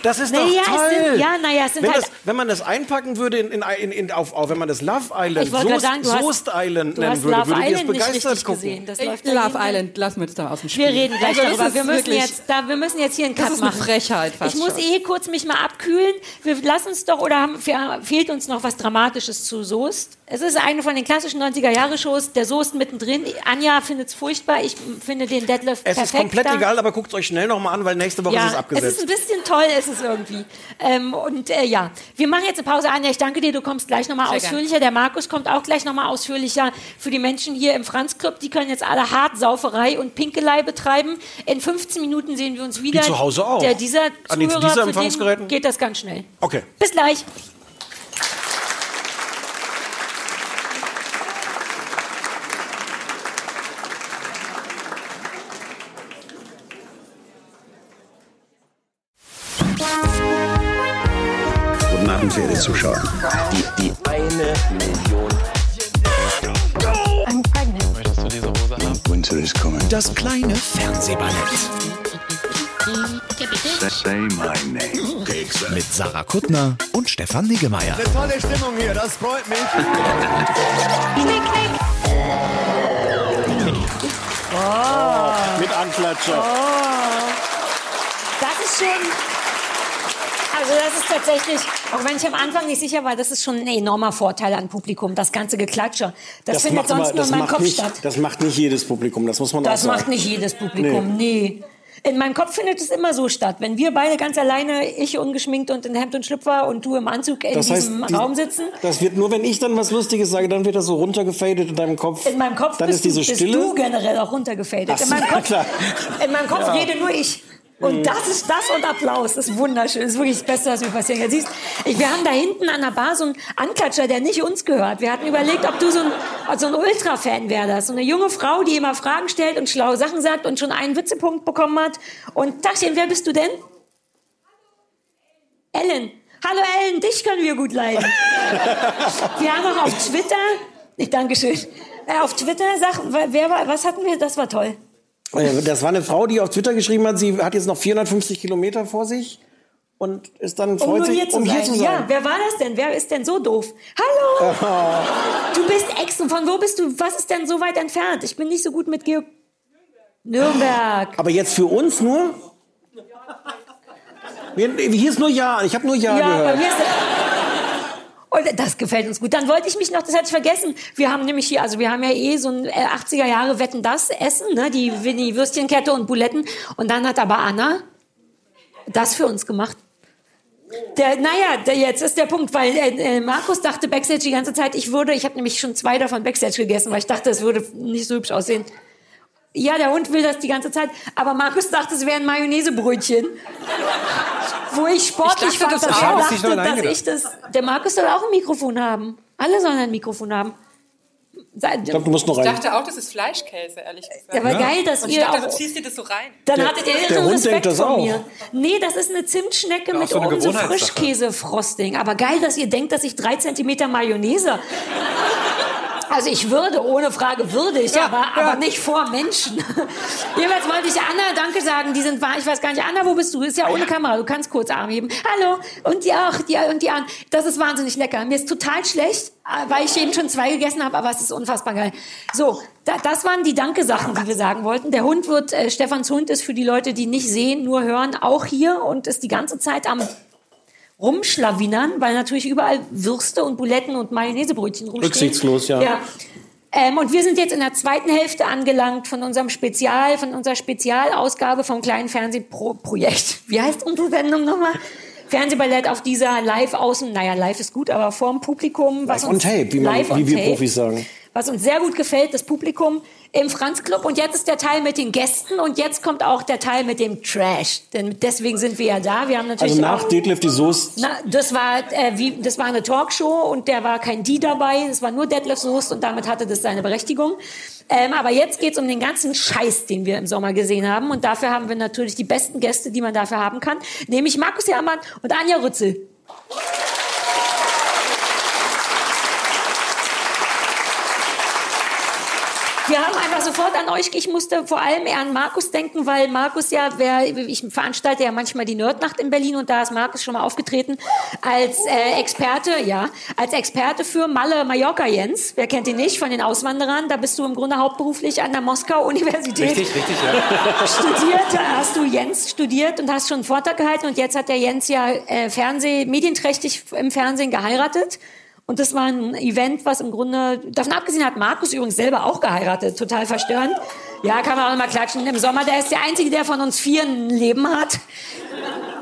Das ist Naja, doch es toll. sind- ja, naja, es sind wenn, halt- das, wenn man das einpacken würde in, in, in, in, auf, auf, wenn man das Love Island, Soest, sagen, du hast, Soest Island nennen würde, Love würdet ihr es Island nicht begeistert gucken. gesehen. Das läuft ja Love Tag. Island, lassen wir jetzt da aus dem Spiel. Wir reden gleich Also, darüber. Wir müssen, jetzt, da, wir müssen jetzt hier einen Cut Das ist eine machen. Frechheit fast Ich muss schon. eh kurz mich mal abkühlen. Wir lassen es doch, oder haben, fe- fehlt uns noch was Dramatisches zu Soest? Es ist eine von den klassischen 90er-Jahre-Shows. Der Soest mittendrin. Anja findet es furchtbar. Ich finde den Detlef Es perfekt. ist komplett da. egal, aber guckt es euch schnell nochmal an, weil nächste Woche ist es Ja, es abgesetzt. ist ein bisschen toll, ist es irgendwie. Ähm, und äh, ja, wir machen jetzt eine Pause. Anja, ich danke dir. Du kommst gleich nochmal ausführlicher. Der Markus kommt auch gleich nochmal ausführlicher. Für die Menschen hier im Franz Club, die können jetzt alle Hartsauferei und Pinkelei betreiben. In 15 Minuten sehen wir uns wieder. zu Hause auch. Der, dieser An den Zuhörer, dieser für den geht das ganz schnell. Okay. Bis gleich. Verehrte Zuschauer. Die, die eine Million. Winter is coming. Das kleine Fernsehballett. Say my name. Mit Sarah Kuttner und Stefan Niggemeier. Eine tolle Stimmung hier, das freut mich. Mit Anklatscher. Das ist schon. Also das ist tatsächlich, auch wenn ich am Anfang nicht sicher war, das ist schon ein enormer Vorteil an Publikum, das ganze Geklatscher. Das, findet sonst aber- nur in meinem Kopf nicht, statt. Das macht nicht jedes Publikum, das muss man Das auch sagen. macht nicht jedes Publikum, nee. In meinem Kopf findet es immer so statt. Wenn wir beide ganz alleine, ich ungeschminkt und in Hemd und Schlüpfer und du im Anzug in Das heißt, diesem die- Raum sitzen, Das wird nur, wenn ich dann was Lustiges sage, dann wird das so runtergefadet in deinem Kopf. in meinem Kopf dann bist, ist diese du, bist Stille. du generell auch runtergefadet. Ach In so, meinem Kopf, klar. in meinem Kopf rede nur ich. Und das ist das und Applaus. Das ist wunderschön. Das ist wirklich das Beste, was mir passieren kann. Siehst, ich, wir haben da hinten an der Bar so einen Anklatscher, der nicht uns gehört. Wir hatten überlegt, ob du so ein, so ein Ultra-Fan wärst. So eine junge Frau, die immer Fragen stellt und schlaue Sachen sagt und schon einen Witzepunkt bekommen hat. Und Tachchen, wer bist du denn? Ellen. Hallo Ellen, dich können wir gut leiden. wir haben auch auf Twitter, ich danke schön, äh, auf Twitter, sag, wer war, was hatten wir, das war toll. Äh, Das war eine Frau, die auf Twitter geschrieben hat, sie hat jetzt noch 450 Kilometer vor sich und ist dann Um freut nur sich, hier um hier zu sein. Ja, wer war das denn? Wer ist denn so doof? Hallo! Du bist Ex und von wo bist du? Was ist denn so weit entfernt? Ich bin nicht so gut mit Geo... Nürnberg. Aber jetzt für uns nur? Hier ist nur Ja. Ich habe nur Ja, Ja, bei gehört. mir ist und das gefällt uns gut. Dann wollte ich mich noch, das hatte ich vergessen. Wir haben nämlich hier, also wir haben ja eh so ein äh, 80er Jahre Wetten das Essen, ne? die, die Würstchenkette und Buletten. Und dann hat aber Anna das für uns gemacht. Der, naja, der, jetzt ist der Punkt, weil äh, äh, Markus dachte Backstage die ganze Zeit, ich würde, ich habe nämlich schon zwei davon Backstage gegessen, weil ich dachte, es würde nicht so hübsch aussehen. Ja, der Hund will das die ganze Zeit, aber Markus dachte, es wären Mayonnaisebrötchen. Wo ich sportlich Ich dachte fand, das dass auch. Ich dachte, dass ich das. Der Markus soll auch ein Mikrofon haben. Alle sollen ein Mikrofon haben. Ich glaube, du musst noch Ich rein. dachte auch, das ist Fleischkäse, ehrlich gesagt. Aber geil, dass Und ich ihr dachte, auch, du ziehst dir das so rein. dann Der- hattet ihr der irren Hund Respekt denkt das vor auch. mir. Nee, das ist eine Zimtschnecke mit so oben so. Frischkäse-Frosting. Aber geil, dass ihr denkt, dass ich drei Zentimeter Mayonnaise Also ich würde, ohne Frage würde ich, aber, aber nicht vor Menschen. Jedenfalls wollte ich Anna Danke sagen. Die sind wahr, ich weiß gar nicht, Anna, wo bist du? Ist ja ohne Kamera, du kannst kurz Arm heben. Hallo. Und die auch, die und die an. Das ist wahnsinnig lecker. Mir ist total schlecht, weil ich eben schon zwei gegessen habe, aber es ist unfassbar geil. So, da, das waren die Danke-Sachen, die wir sagen wollten. Der Hund wird, äh, Stefans Hund ist für die Leute, die nicht sehen, nur hören, auch hier und ist die ganze Zeit am rumschlawinern, weil natürlich überall Würste und Buletten und Mayonnaisebrötchen rumstehen. Rücksichtslos, ja. ja. Ähm, und wir sind jetzt in der zweiten Hälfte angelangt von unserem Spezial, von unserer Spezialausgabe vom kleinen Fernsehprojekt. Wie heißt unsere Sendung nochmal? Fernsehballett auf dieser live außen, naja, live ist gut, aber vorm Publikum. Was Live on tape, wie, man, live on wie wir tape Profis sagen. Was uns sehr gut gefällt, das Publikum im Franz Club. Und jetzt ist der Teil mit den Gästen und jetzt kommt auch der Teil mit dem Trash. Denn deswegen sind wir ja da. Wir haben natürlich Also nach Detlef die Soest. na, das war äh, wie, das war eine Talkshow und der war kein Die dabei. Es war nur Detlef Soest und damit hatte das seine Berechtigung. Ähm, aber jetzt geht's um den ganzen Scheiß, den wir im Sommer gesehen haben. Und dafür haben wir natürlich die besten Gäste, die man dafür haben kann. Nämlich Markus Herrmann und Anja Rützel. Wir haben einfach sofort an euch, ich musste vor allem eher an Markus denken, weil Markus ja, wer, ich veranstalte ja manchmal die Nerdnacht in Berlin und da ist Markus schon mal aufgetreten als äh, Experte, ja, als Experte für Malle Mallorca Jens. Wer kennt ihn nicht von den Auswanderern? Da bist du im Grunde hauptberuflich an der Moskau-Universität Richtig, richtig, ja. studiert, da hast du Jens studiert und hast schon einen Vortrag gehalten und jetzt hat der Jens ja äh, Fernseh, medienträchtig im Fernsehen geheiratet. Und das war ein Event, was im Grunde, davon abgesehen hat Markus übrigens selber auch geheiratet, total verstörend. Ja, kann man auch noch mal klatschen. Im Sommer, der ist der Einzige, der von uns vier ein Leben hat.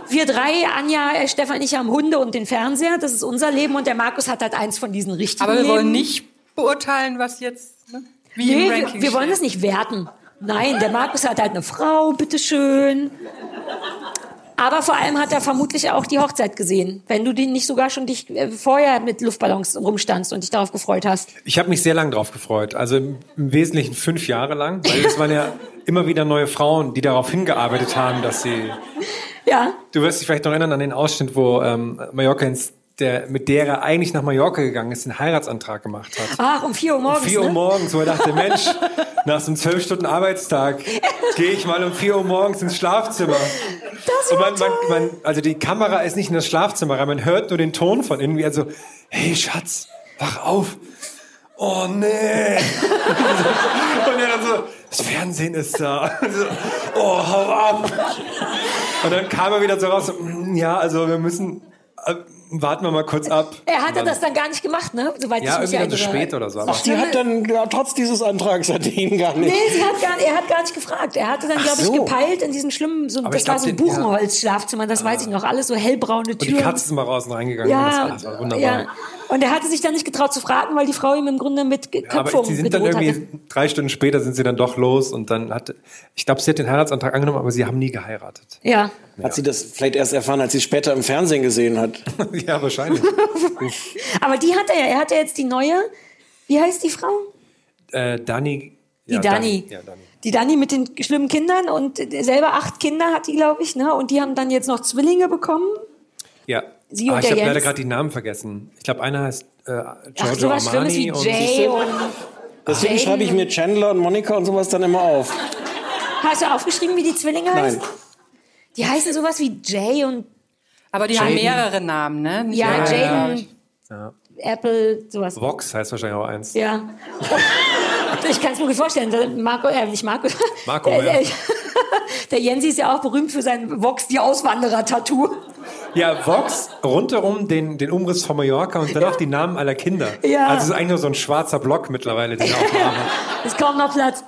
Wir drei, Anja, äh, Stefan ich haben Hunde und den Fernseher, das ist unser Leben und der Markus hat halt eins von diesen richtigen Aber wir Leben. wollen nicht beurteilen, was jetzt, ne? wie Nee, im wir, Ranking wir wollen steht. das nicht werten. Nein, der Markus hat halt eine Frau, bitteschön. Aber vor allem hat er vermutlich auch die Hochzeit gesehen, wenn du die nicht sogar schon dich äh, vorher mit Luftballons rumstandst und dich darauf gefreut hast. Ich habe mich sehr lang drauf gefreut. Also im, im Wesentlichen fünf Jahre lang, weil es waren ja immer wieder neue Frauen, die darauf hingearbeitet haben, dass sie. Ja, Du wirst dich vielleicht noch erinnern an den Ausschnitt, wo ähm, Mallorca ins, der, mit der er eigentlich nach Mallorca gegangen ist, den Heiratsantrag gemacht hat. ach, um 4 Uhr morgens. Um 4 Uhr ne? morgens, wo er dachte, Mensch, nach so einem zwölf Stunden Arbeitstag gehe ich mal um 4 Uhr morgens ins Schlafzimmer. Das Und war man, man, toll. man, also die Kamera ist nicht in das Schlafzimmer rein, man hört nur den Ton von innen, wie er so, hey Schatz, wach auf. Oh nee. Und er dann so, das Fernsehen ist da. Und so, oh, hau ab. Und dann kam er wieder so raus, so, "Mm, ja, also wir müssen, äh, warten wir mal kurz ab. Er hatte das dann gar nicht gemacht, ne? Soweit Ja, ich mich irgendwie dann so erinnere. spät oder so. Aber Ach, die hat dann ja, trotz dieses Antrags hat die ihn gar nicht. Nee, sie hat gar, er hat gar nicht gefragt. Er hatte dann, glaube so. ich, gepeilt in diesen schlimmen, so, Aber das war so ein ja. Buchenholz-Schlafzimmer, das weiß ich noch, alles so hellbraune und die Türen. Katze ist mal raus und reingegangen. und Ja, das war wunderbar. ja. Und er hatte sich dann nicht getraut zu fragen, weil die Frau ihm im Grunde mit Ge- Aber Köpfung sie sind dann irgendwie hatte. drei Stunden später sind sie dann doch los und dann hat, ich glaube, sie hat den Heiratsantrag angenommen, aber sie haben nie geheiratet. Ja. Hat sie das vielleicht erst erfahren, als sie es später im Fernsehen gesehen hat? ja, wahrscheinlich. Aber die hat er ja. Er hat ja jetzt die neue. Wie heißt die Frau? äh, Dani. Die ja, Dani. Ja, Dani. Die Dani mit den schlimmen Kindern und selber acht Kinder hat die, glaube ich, ne? Und die haben dann jetzt noch Zwillinge bekommen. Ja. Sie Ah, und ich der habe leider gerade die Namen vergessen. Ich glaube, einer heißt äh, Ach, Giorgio Schlimmes Armani wie und Jay und. Deswegen Jaden. schreibe ich mir Chandler und Monika und sowas dann immer auf. Hast du aufgeschrieben, wie die Zwillinge Nein. heißen? Die heißen sowas wie Jay und Aber die haben mehrere Namen, ne? Nicht ja, Jaden, Apple, sowas. Vox heißt wahrscheinlich auch eins. Ja. Ich kann es mir gut vorstellen. Marco, äh, nicht Marco. Marco, der, ja. der, der Jensi ist ja auch berühmt für sein Vox, die Auswanderer-Tattoo. Ja, Vox, rundherum den, den Umriss von Mallorca und danach die Namen aller Kinder. Ja. Also es ist eigentlich nur so ein schwarzer Block mittlerweile, den er aufmacht. Ist kaum noch Platz.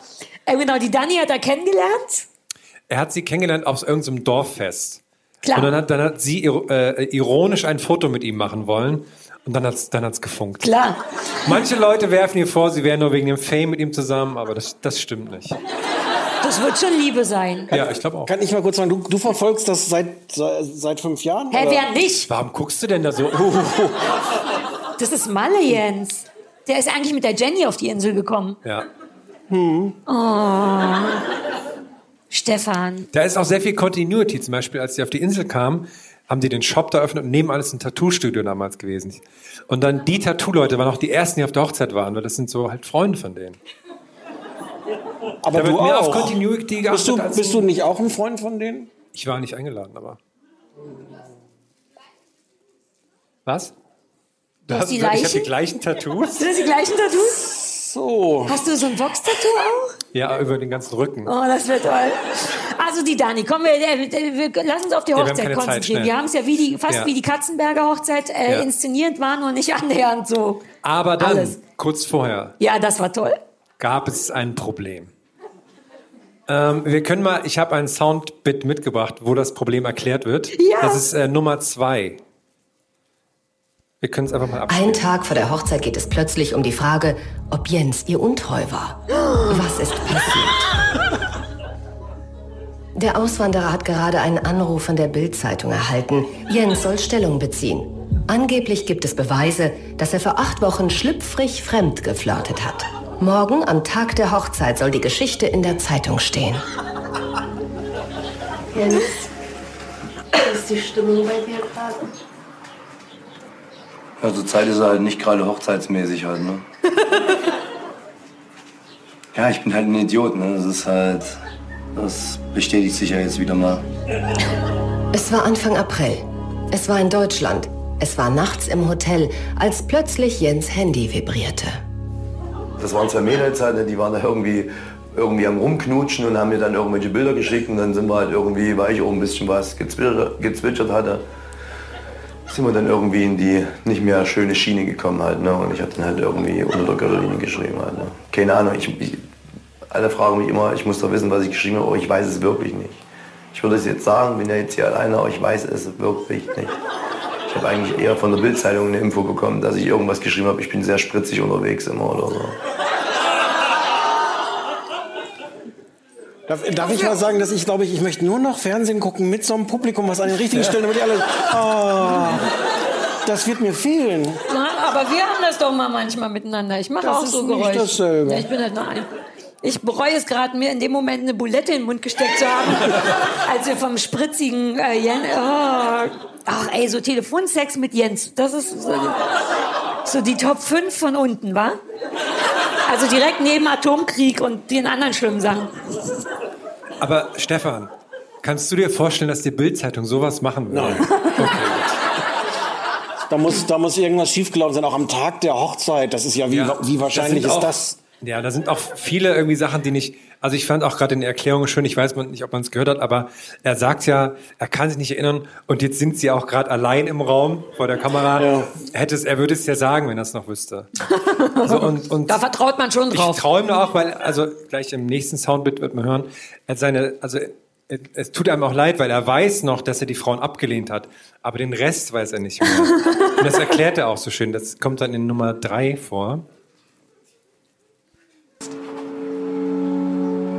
Äh, genau, die Dani hat er kennengelernt. Er hat sie kennengelernt auf irgendeinem Dorffest. Klar. Und dann hat, dann hat sie äh, ironisch ein Foto mit ihm machen wollen. Und dann hat's dann hat's gefunkt. Klar. Manche Leute werfen ihr vor, sie wären nur wegen dem Fame mit ihm zusammen, aber das, das stimmt nicht. Das wird schon Liebe sein. Ja, ich glaube auch. Kann ich mal kurz sagen, du, du verfolgst das seit, seit, fünf Jahren? Hä, oder? wer nicht? Warum guckst du denn da so? Das ist Malle Jens. Der ist eigentlich mit der Jenny auf die Insel gekommen. ja. Stefan. Da ist auch sehr viel Continuity. Zum Beispiel, als sie auf die Insel kam, haben die den Shop da eröffnet und neben alles ein Tattoo-Studio damals gewesen. Und dann die Tattoo-Leute waren auch die ersten, die auf der Hochzeit waren, weil das sind so halt Freunde von denen. Aber Da du wird mehr auf auch. Continuity bist du, geachtet bist du nicht auch ein Freund von denen? Ich war nicht eingeladen, aber. Was? Du hast die ich habe die gleichen Tattoos. Sind das die gleichen Tattoos? So. Hast du so ein Vox-Tattoo auch? Ja, über den ganzen Rücken. Oh, das wird toll. Also die Dani, kommen wir, äh, wir lass uns auf die wir Hochzeit Zeit, konzentrieren. wir haben es ja wie die, fast Ja. wie die Katzenberger Hochzeit äh, Ja. inszeniert, war nur nicht annähernd so. Aber dann, Alles. kurz vorher, Ja, das war toll. gab es ein Problem. Ähm, wir können mal, ich habe ein Soundbit mitgebracht, wo das Problem erklärt wird. Ja. Das ist äh, Nummer zwei. Wir können es einfach mal abspielen. Einen Tag vor der Hochzeit geht es plötzlich um die Frage, ob Jens ihr untreu war. Was ist passiert? Der Auswanderer hat gerade einen Anruf von der Bild-Zeitung erhalten. Jens soll Stellung beziehen. Angeblich gibt es Beweise, dass er vor acht Wochen schlüpfrig fremd geflirtet hat. Morgen, am Tag der Hochzeit, soll die Geschichte in der Zeitung stehen. Jens, wie ist die Stimmung bei dir gerade? Ja, zur Zeit ist er halt nicht gerade hochzeitsmäßig halt, ne? ja, ich bin halt ein Idiot, ne? Das ist halt. Das bestätigt sich ja jetzt wieder mal. Es war Anfang April. Es war in Deutschland. Es war nachts im Hotel, als plötzlich Jens Handy vibrierte. Das waren zwei Mädels halt, die waren da irgendwie, irgendwie am Rumknutschen und haben mir dann irgendwelche Bilder geschickt und dann sind wir halt irgendwie, weil ich auch ein bisschen was gezwitschert, gezwitschert hatte, sind wir dann irgendwie in die nicht mehr schöne Schiene gekommen halt. Ne? Und ich habe dann halt irgendwie unter der Gürtellinie geschrieben halt. Ne? Keine Ahnung, ich, ich, alle fragen mich immer, ich muss doch wissen, was ich geschrieben habe, aber ich weiß es wirklich nicht. Ich würde es jetzt sagen, bin ja jetzt hier alleine, aber ich weiß es wirklich nicht. Ich habe eigentlich eher von der Bildzeitung eine Info bekommen, dass ich irgendwas geschrieben habe, ich bin sehr spritzig unterwegs immer oder so. Darf, darf ich mal sagen, dass ich glaube, ich, ich möchte nur noch Fernsehen gucken mit so einem Publikum, was an den richtigen Stellen, damit die alle. Oh, das wird mir fehlen. Ja, aber wir haben das doch mal manchmal miteinander. Ich mache Das auch ist so nicht Geräusche. dasselbe. Ja, ich bin halt nur ein. Ich bereue es gerade, mir in dem Moment eine Bulette in den Mund gesteckt zu haben, als wir vom spritzigen äh, Jens. Oh, ach ey, so Telefonsex mit Jens. Das ist so, so die Top 5 von unten, wa? Also direkt neben Atomkrieg und den anderen schlimmen Sachen. Aber Stefan, kannst du dir vorstellen, dass die Bild-Zeitung sowas machen würde? Nein. Da muss, da muss irgendwas schiefgelaufen sein, auch am Tag der Hochzeit. Das ist ja, wie, Ja, wie wahrscheinlich sind ist auch, das? Ja, da sind auch viele irgendwie Sachen, die nicht. Also ich fand auch gerade in der Erklärung schön, ich weiß nicht, ob man es gehört hat, aber er sagt ja, er kann sich nicht erinnern und jetzt sind sie auch gerade allein im Raum vor der Kamera. Ja. Er, hätte es, er würde es ja sagen, wenn er es noch wüsste. So, und, und Da vertraut man schon ich drauf. traue ihm da auch, weil, also gleich im nächsten Soundbit wird man hören, er seine, also es- es tut einem auch leid, weil er weiß noch, dass er die Frauen abgelehnt hat, aber den Rest weiß er nicht mehr. Und das erklärt er auch so schön. Das kommt dann in Nummer drei vor.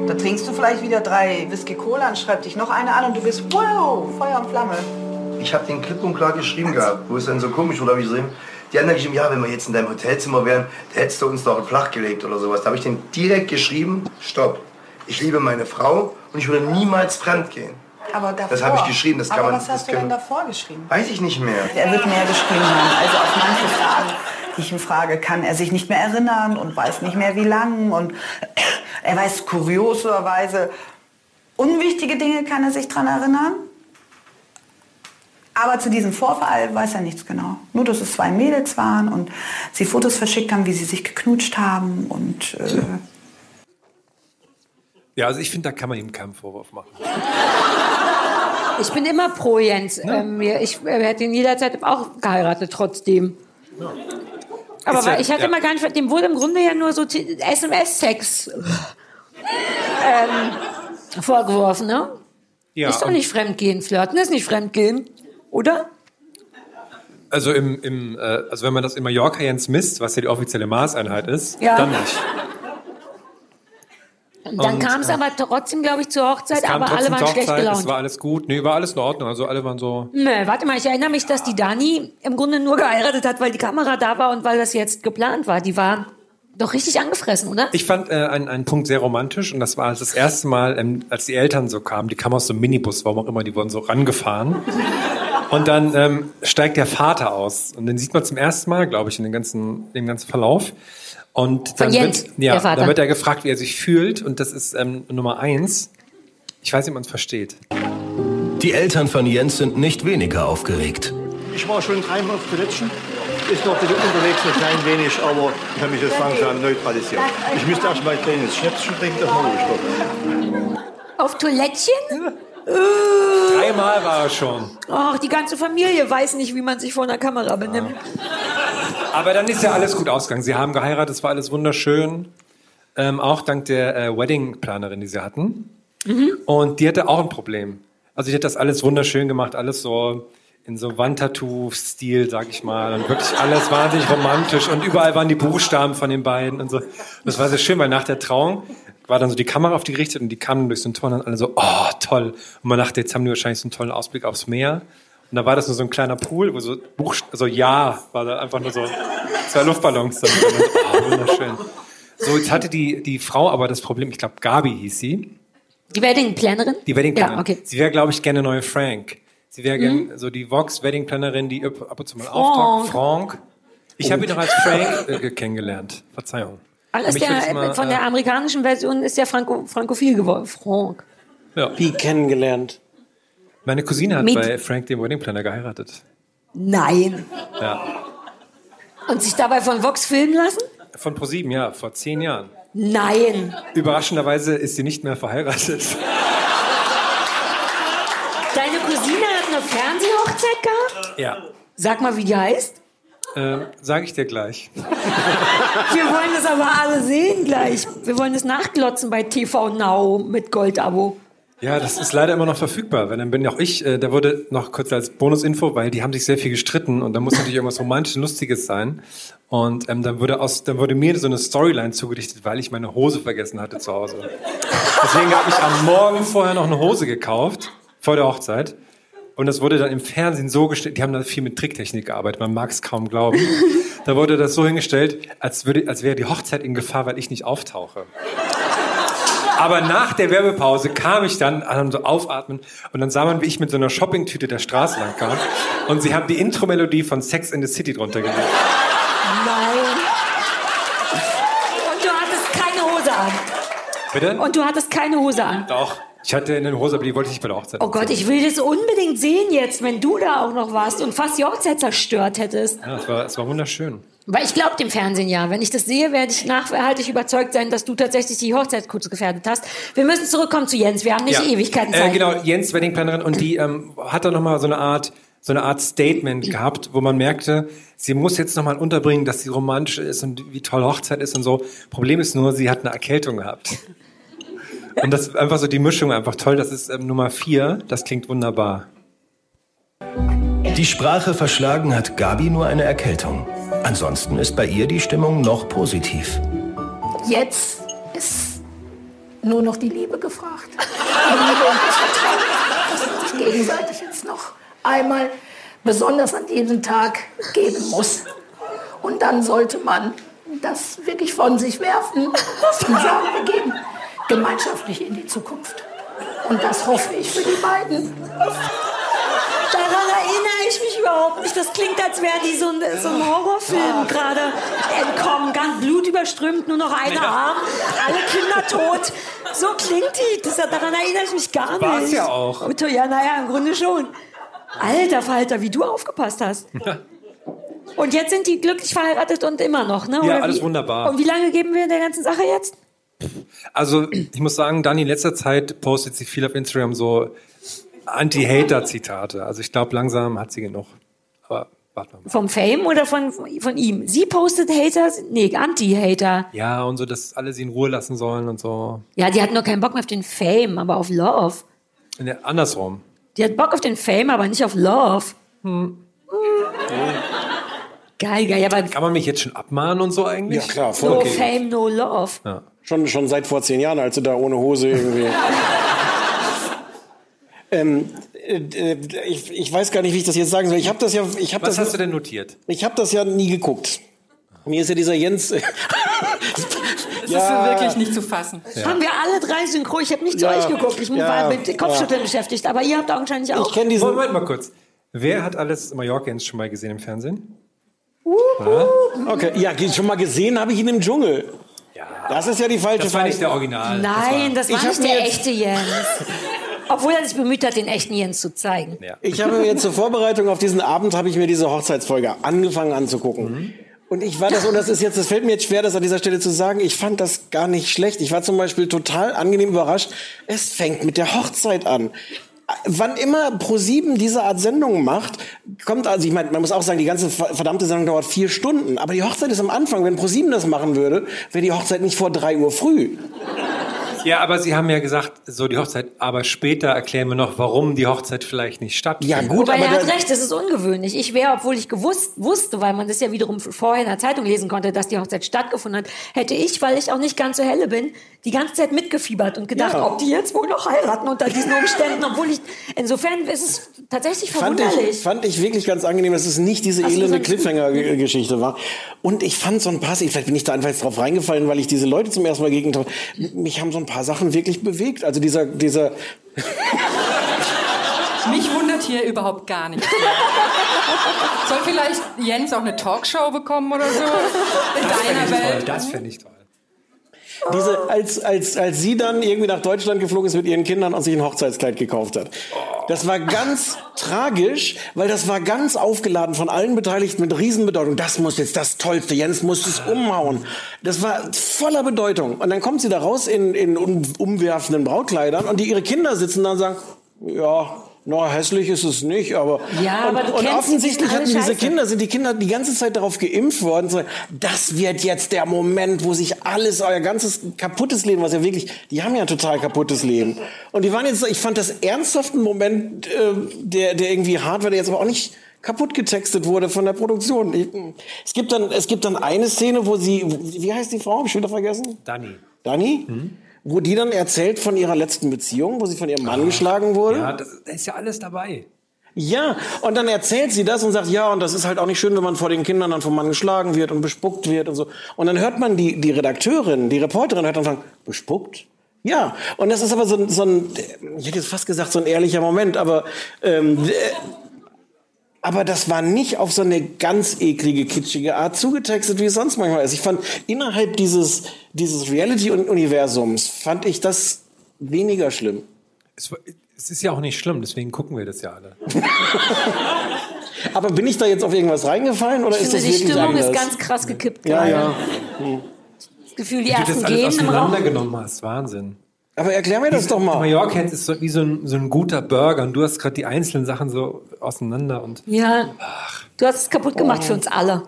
Da trinkst du vielleicht wieder drei Whisky Cola und schreibt dich noch eine an und du bist, wow, Feuer und Flamme. Ich habe den klipp und klar geschrieben gehabt, wo es dann so komisch wurde, habe ich gesehen. Die haben dann geschrieben, ja, wenn wir jetzt in deinem Hotelzimmer wären, da hättest du uns doch flach gelegt oder sowas. Da habe ich den direkt geschrieben, stopp. Ich liebe meine Frau und ich würde niemals fremd gehen. Aber davor, Das habe ich geschrieben, das kann Aber man- was hast du denn davor geschrieben? Weiß ich nicht mehr. Er wird mehr geschrieben haben. Also auf manche Fragen, ihm frage, kann er sich nicht mehr erinnern und weiß nicht mehr wie lang. Und er weiß kurioserweise, unwichtige Dinge kann er sich dran erinnern. Aber zu diesem Vorfall weiß er nichts genau. Nur, dass es zwei Mädels waren und sie Fotos verschickt haben, wie sie sich geknutscht haben. Und äh, Ja, also ich finde, da kann man ihm keinen Vorwurf machen. Ich bin immer pro Jens. Ähm, mir- ich äh, hätte ihn jederzeit auch geheiratet, trotzdem. Aber ja- ich hatte ja. immer gar nicht, dem wurde im Grunde ja nur so SMS-Sex ähm, vorgeworfen, ne? Ja, ist doch nicht Fremdgehen. Flirten ist nicht Fremdgehen, oder? Also im, im äh, also wenn man das in Mallorca Jens misst, was ja die offizielle Maßeinheit ist, Ja. dann nicht. Dann kam es äh, aber trotzdem, glaube ich, zur Hochzeit, Es aber alle waren schlecht Hochzeit, es gelaunt. war alles gut. Nee, war alles in Ordnung. Also alle waren so. Nö, warte mal, ich erinnere mich, dass die Dani im Grunde nur geheiratet hat, weil die Kamera da war und weil das jetzt geplant war. Die war doch richtig angefressen, oder? Ich fand äh, einen, einen Punkt sehr romantisch und das war das erste Mal, ähm, als die Eltern so kamen, die kamen aus so einem Minibus, warum auch immer, die wurden so rangefahren. Und dann ähm, steigt der Vater aus. Und den sieht man zum ersten Mal, glaube ich, in dem ganzen, in dem ganzen Verlauf. Und dann, Jens, wird, ja, der Vater. dann wird er gefragt, wie er sich fühlt. Und das ist ähm, Nummer eins. Ich weiß nicht, ob man es versteht. Die Eltern von Jens sind nicht weniger aufgeregt. Ich war schon dreimal auf Toilettchen. Ist noch unterwegs, ein klein wenig, aber ich habe mich jetzt langsam neutralisiert. Ich müsste erst mal ein kleines Schnäpschen trinken, man ruhig wird. Auf Toilettchen? Dreimal war er schon. Ach, die ganze Familie weiß nicht, wie man sich vor einer Kamera benimmt. Aber dann ist ja alles gut ausgegangen. Sie haben geheiratet, es war alles wunderschön. Ähm, auch dank der äh, Wedding-Planerin, die sie hatten. Und die hatte auch ein Problem. Also die hat das alles wunderschön gemacht, alles so in so Wandtattoo-Stil, sag ich mal. Und wirklich alles wahnsinnig romantisch. Und überall waren die Buchstaben von den beiden und so. Und das war sehr schön, weil nach der Trauung war dann so die Kamera auf die gerichtet und die kamen durch so ein Tor und dann alle so, oh, toll. Und man dachte, jetzt haben die wahrscheinlich so einen tollen Ausblick aufs Meer. Und da war das nur so ein kleiner Pool, wo so Buchst also Ja, war da einfach nur so zwei Luftballons. Dann. Oh, wunderschön. So, jetzt hatte die, die Frau aber das Problem, ich glaube, Gabi hieß sie. Die Wedding-Plannerin? Die Wedding Ja, okay. Sie wäre, glaube ich, gerne neue Frank. Sie wäre Mhm. gerne so die Vox Wedding Plannerin, die ab und zu mal auftaucht. Frank. Ich habe ihn noch als Frank äh, kennengelernt. Verzeihung. Alles der, mal, von äh, der amerikanischen Version ist der Franco, frankophil geworden. Frank. Ja. Wie kennengelernt? Meine Cousine hat Mit- bei Frank dem Wedding Planner geheiratet. Nein. Ja. Und sich dabei von Vox filmen lassen? Von ProSieben, ja, vor zehn Jahren. Nein. Überraschenderweise ist sie nicht mehr verheiratet. Deine Cousine hat eine Fernsehhochzeit gehabt? Ja. Sag mal, wie die heißt. Ähm, Sage ich dir gleich. Wir wollen das aber alle sehen gleich. Wir wollen es nachglotzen bei TV Now mit Goldabo. Ja, das ist leider immer noch verfügbar, weil dann bin auch ich, äh, da wurde noch kurz als Bonusinfo, weil die haben sich sehr viel gestritten und da muss natürlich irgendwas romantisch Lustiges sein. Und ähm, dann wurde aus, dann wurde mir so eine Storyline zugedichtet, weil ich meine Hose vergessen hatte zu Hause. Deswegen habe ich am Morgen vorher noch eine Hose gekauft, vor der Hochzeit. Und das wurde dann im Fernsehen so gestellt, die haben da viel mit Tricktechnik gearbeitet, man mag es kaum glauben. Da wurde das so hingestellt, als, würde, als wäre die Hochzeit in Gefahr, weil ich nicht auftauche. Aber nach der Werbepause kam ich dann, an so aufatmen und dann sah man, wie ich mit so einer Shoppingtüte der Straße lang kam und sie haben die Intro-Melodie von Sex in the City drunter gelegt. Nein. Und du hattest keine Hose an. Bitte? Und du hattest keine Hose an. Doch. Ich hatte eine Hose, aber die wollte ich bei der Hochzeit. Oh Gott, ich will das unbedingt sehen jetzt, wenn du da auch noch warst und fast die Hochzeit zerstört hättest. Ja, es war, es war wunderschön. Weil ich glaube dem Fernsehen ja. Wenn ich das sehe, werde ich nachhaltig überzeugt sein, dass du tatsächlich die Hochzeit kurz gefährdet hast. Wir müssen zurückkommen zu Jens. Wir haben nicht Ewigkeiten Zeit. Äh, genau, Jens Weddingplanerin und die ähm, hat dann nochmal so eine Art so eine Art Statement gehabt, wo man merkte, sie muss jetzt nochmal unterbringen, dass sie romantisch ist und wie toll Hochzeit ist und so. Problem ist nur, sie hat eine Erkältung gehabt. Und das ist einfach so die Mischung einfach toll. Das ist ähm, Nummer vier. Das klingt wunderbar. Die Sprache verschlagen hat Gabi nur eine Erkältung. Ansonsten ist bei ihr die Stimmung noch positiv. Jetzt ist nur noch die Liebe gefragt. Die Liebe und das Vertrauen, dass man sich gegenseitig jetzt noch einmal besonders an diesem Tag geben muss. Und dann sollte man das wirklich von sich werfen und sagen, wir gehen gemeinschaftlich in die Zukunft. Und das hoffe ich für die beiden. Daran erinnere ich mich überhaupt nicht. Das klingt, als wären die so ein, so ein Horrorfilm gerade entkommen. Ganz blutüberströmt, nur noch eine Arm, alle Kinder tot. So klingt die. Das, daran erinnere ich mich gar War's nicht. ja auch. Ja, naja, im Grunde schon. Alter Falter, wie du aufgepasst hast. Und jetzt sind die glücklich verheiratet und immer noch, ne? Ja, Oder alles wie? wunderbar. Und wie lange geben wir der ganzen Sache jetzt? Also ich muss sagen, Dani in letzter Zeit postet sie viel auf Instagram so Anti-Hater-Zitate. Also ich glaube, langsam hat sie genug. Aber warte mal. Vom Fame oder von, von ihm? Sie postet Haters? Nee, Anti-Hater. Ja, und so, dass alle sie in Ruhe lassen sollen und so. Ja, die hat nur keinen Bock mehr auf den Fame, aber auf Love. Nee, andersrum. Die hat Bock auf den Fame, aber nicht auf Love. Hm. Geil, geil. Aber Kann man mich jetzt schon abmahnen und so eigentlich? Ja, klar, voll no okay. Fame, no Love. Ja. Schon, schon seit vor zehn Jahren, als du da ohne Hose irgendwie. ähm, äh, äh, ich, ich weiß gar nicht, wie ich das jetzt sagen soll. Ich habe das ja, ich habe Was das, hast du denn notiert? ich habe das ja nie geguckt. Mir ist ja dieser Jens. Das ist so wirklich nicht zu fassen. Haben wir alle drei synchron? Ich habe nicht zu Ja, euch geguckt. Ich ja, war mit Kopfschütteln ja. beschäftigt. Aber ihr habt augenscheinlich auch. Ich kenne diesen. Moment mal kurz. Wer hat alles Mallorcans schon mal gesehen im Fernsehen? Okay, ja, schon mal gesehen habe ich ihn im Dschungel. Das ist ja die falsche Das war Frage. nicht der Original. Nein, das war Ich hab nicht der jetzt- echte Jens. Obwohl er sich bemüht hat, den echten Jens zu zeigen. Ich habe mir jetzt zur Vorbereitung auf diesen Abend habe ich mir diese Hochzeitsfolge angefangen anzugucken. Und ich war das, und das ist jetzt, das fällt mir jetzt schwer, das an dieser Stelle zu sagen, ich fand das gar nicht schlecht. Ich war zum Beispiel total angenehm überrascht. Es fängt mit der Hochzeit an. Wann immer Pro7 diese Art Sendungen macht, kommt, also ich meine, man muss auch sagen, die ganze ver- verdammte Sendung dauert vier Stunden. Aber die Hochzeit ist am Anfang. Wenn Pro7 das machen würde, wäre die Hochzeit nicht vor drei Uhr früh. Ja, aber Sie haben ja gesagt, so die Hochzeit, aber später erklären wir noch, warum die Hochzeit vielleicht nicht stattfindet. Ja, gut, Wobei aber er hat recht, das ist ungewöhnlich. Ich wäre, obwohl ich gewusst wusste, weil man das ja wiederum vorher in der Zeitung lesen konnte, dass die Hochzeit stattgefunden hat, hätte ich, weil ich auch nicht ganz so helle bin, die ganze Zeit mitgefiebert und gedacht, Ja. ob die jetzt wohl noch heiraten unter diesen Umständen, obwohl ich, insofern ist es tatsächlich Fand verwunderlich. ich, fand ich wirklich ganz angenehm, dass es nicht diese Hast du elende Cliffhanger-Geschichte war. Und ich fand so ein paar, vielleicht bin ich da einfach jetzt drauf reingefallen, weil ich diese Leute zum ersten Mal gegend habe. Mich haben so ein paar Sachen wirklich bewegt. Also dieser, dieser, Mich wundert hier überhaupt gar nichts. Soll vielleicht Jens auch eine Talkshow bekommen oder so? In deiner Welt? Das finde ich toll. Diese, als, als, als sie dann irgendwie nach Deutschland geflogen ist mit ihren Kindern und sich ein Hochzeitskleid gekauft hat. Das war ganz tragisch, weil das war ganz aufgeladen von allen Beteiligten mit Riesenbedeutung. Das muss jetzt das Tollste, Jens muss es umhauen. Das war voller Bedeutung. Und dann kommt sie da raus in, in um, umwerfenden Brautkleidern und die ihre Kinder sitzen da und sagen, ja, na, hässlich ist es nicht, aber. Ja, und, aber du und offensichtlich hatten diese scheiße. Kinder, sind die Kinder die ganze Zeit darauf geimpft worden. zu sagen, Das wird jetzt der Moment, wo sich alles, euer ganzes kaputtes Leben, was ja wirklich, die haben ja ein total kaputtes Leben. Und die waren jetzt, ich fand das ernsthaft ein Moment, äh, der, der irgendwie hart war, der jetzt aber auch nicht kaputt getextet wurde von der Produktion. Ich, es gibt dann, es gibt dann eine Szene, wo sie, wie heißt die Frau? Hab ich schon wieder vergessen? Dani. Dani? Wo die dann erzählt von ihrer letzten Beziehung, wo sie von ihrem Mann geschlagen wurde. Ja, das, da ist ja alles dabei. Ja, und dann erzählt sie das und sagt, ja, und das ist halt auch nicht schön, wenn man vor den Kindern dann vom Mann geschlagen wird und bespuckt wird und so. Und dann hört man die, die Redakteurin, die Reporterin hört dann sagen, bespuckt? Ja, und das ist aber so, ein- so ein, ich hätte jetzt fast gesagt, so ein ehrlicher Moment, aber, ähm, äh, aber das war nicht auf so eine ganz eklige, kitschige Art zugetextet, wie es sonst manchmal ist. Ich fand, innerhalb dieses, dieses Reality-Universums fand ich das weniger schlimm. Es, war- es ist ja auch nicht schlimm, deswegen gucken wir das ja alle. Aber bin ich da jetzt auf irgendwas reingefallen oder Ich ist finde, das die Stimmung anders? ist ganz krass gekippt Ja, gerade. ja. Hm. Das Gefühl, die Wie du das ersten alles gehen auseinandergenommen hast, Wahnsinn. Aber erklär mir das doch mal. Mallorca ist so wie so ein, so ein guter Burger und du hast gerade die einzelnen Sachen so auseinander und Ja, du hast es kaputt gemacht für uns alle.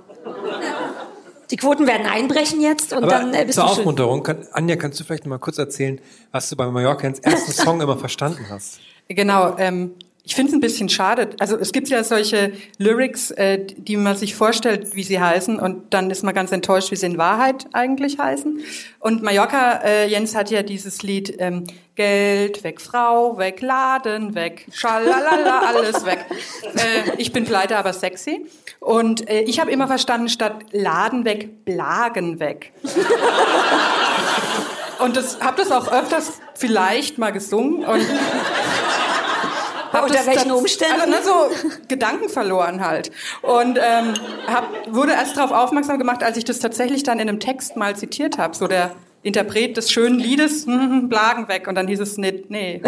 Die Quoten werden einbrechen jetzt und Aber dann äh, bist zur du schön. Aufmunterung, kann, Anja, kannst du vielleicht noch mal kurz erzählen, was du bei Mallorcans ersten Song immer verstanden hast? Genau, ähm, ich finde es ein bisschen schade. Also es gibt ja solche Lyrics, äh, die man sich vorstellt, wie sie heißen, und dann ist man ganz enttäuscht, wie sie in Wahrheit eigentlich heißen. Und Mallorca, äh, Jens hat ja dieses Lied ähm, Geld weg, Frau weg, Laden weg, schalalala, alles weg. Äh, ich bin pleite, aber sexy. Und äh, ich habe immer verstanden, statt Laden weg, Blagen weg. Und das habe das auch öfters vielleicht mal gesungen und hab Unter das welchen tats- Umständen? Also, ne, so Gedanken verloren halt. Und ähm, hab, wurde erst darauf aufmerksam gemacht, als ich das tatsächlich dann in einem Text mal zitiert habe. So der Interpret des schönen Liedes, hm, hm, Blagen weg. Und dann hieß es, nee, nee.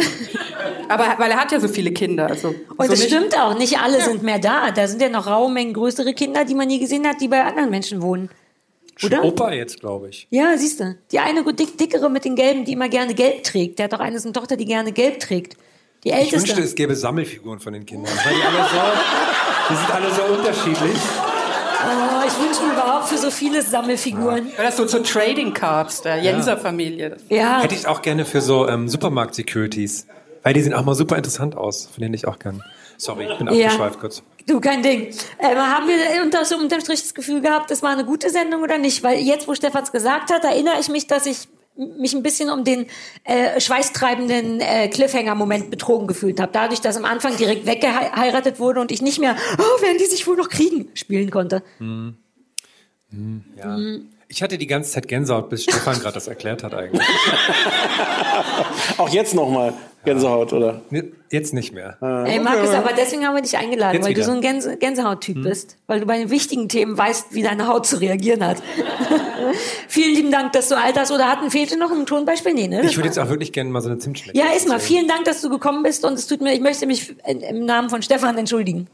Aber weil er hat ja so viele Kinder. Also, Und so das nicht. stimmt auch, nicht alle sind mehr da. Da sind ja noch raue Mengen größere Kinder, die man nie gesehen hat, die bei anderen Menschen wohnen. Oder? Opa jetzt, glaube ich. Ja, siehst du. Die eine gut dick, dickere mit den gelben, die immer gerne gelb trägt. Der hat doch eine so eine Tochter, die gerne gelb trägt. Die Ich älteste. wünschte, es gäbe Sammelfiguren von den Kindern, weil die alle so, die sind alle so unterschiedlich. oh, ich wünsche mir überhaupt für so viele Sammelfiguren. Oder so, so Trading Cards der Jenser Familie. Ja. Hätte ich auch gerne für so ähm, Supermarkt-Securities. Weil die sehen auch mal super interessant aus. Von denen ich auch gern. Sorry, ich bin Ja. abgeschweift kurz. Du, kein Ding. Ähm, haben wir unter, so unterm Strich das Gefühl gehabt, das war eine gute Sendung oder nicht? Weil jetzt, wo Stefans gesagt hat, erinnere ich mich, dass ich mich ein bisschen um den äh, schweißtreibenden äh, Cliffhanger-Moment betrogen gefühlt habe. Dadurch, dass am Anfang direkt weggeheiratet wurde und ich nicht mehr, oh, werden die sich wohl noch kriegen, spielen konnte. Hm. Hm, ja. Mhm. Ich hatte die ganze Zeit Gänsehaut, bis Stefan gerade das erklärt hat eigentlich. Auch jetzt nochmal Gänsehaut, oder? Jetzt nicht mehr. Ey, Markus, aber deswegen haben wir dich eingeladen, Jetzt weil du wieder. so ein Gänse Gänsehaut-Typ Hm. bist. Weil du bei den wichtigen Themen weißt, wie deine Haut zu reagieren hat. Vielen lieben Dank, dass du all das, oder hatten, fehlte noch ein Tonbeispiel? Nee, ne? Ich würde jetzt auch wirklich gerne mal so eine Zimtschnecke. Ja, Isma, vielen Dank, dass du gekommen bist und es tut mir, ich möchte mich in- im Namen von Stefan entschuldigen.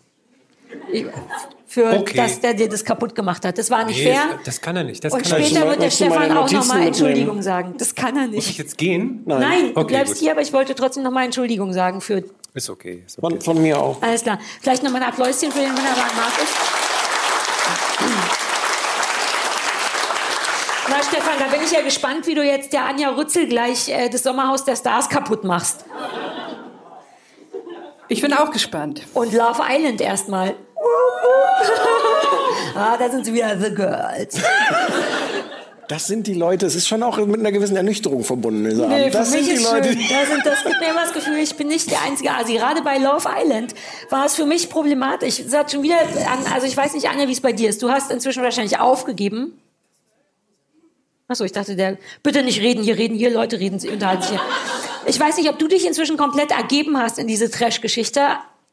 Für, Okay. dass der dir das kaputt gemacht hat. Das war nicht Nee, fair. das, kann er nicht. Das und kann er später nicht. wird der du Stefan auch nochmal? Entschuldigung sagen. Das kann er Muss ich nicht. jetzt gehen? Nein, du Okay, bleibst gut. hier, aber ich wollte trotzdem nochmal Entschuldigung sagen für. Ist okay. Ist okay. Von, von mir auch. Alles klar. Vielleicht nochmal ein Applausschen für den wunderbaren Markus. Na, Stefan, da bin ich ja gespannt, wie du jetzt der Anja Rützel gleich äh, das Sommerhaus der Stars kaputt machst. Ich bin auch gespannt. Und Love Island erstmal. ah, da sind sie wieder, The Girls. Das sind die Leute, es ist schon auch mit einer gewissen Ernüchterung verbunden, dieser Nee, Abend. Das für mich sind die ist Leute. schön. Da sind, das gibt mir immer das Gefühl, ich bin nicht der einzige Asi. Gerade bei Love Island war es für mich problematisch. Es hat schon wieder an, also ich weiß nicht, Anja, wie es bei dir ist. Du hast inzwischen wahrscheinlich aufgegeben. Achso, ich dachte, der, bitte nicht reden, hier reden, hier Leute reden, sie unterhalten sich. hier. Ich weiß nicht, ob du dich inzwischen komplett ergeben hast in diese Trash-Geschichte.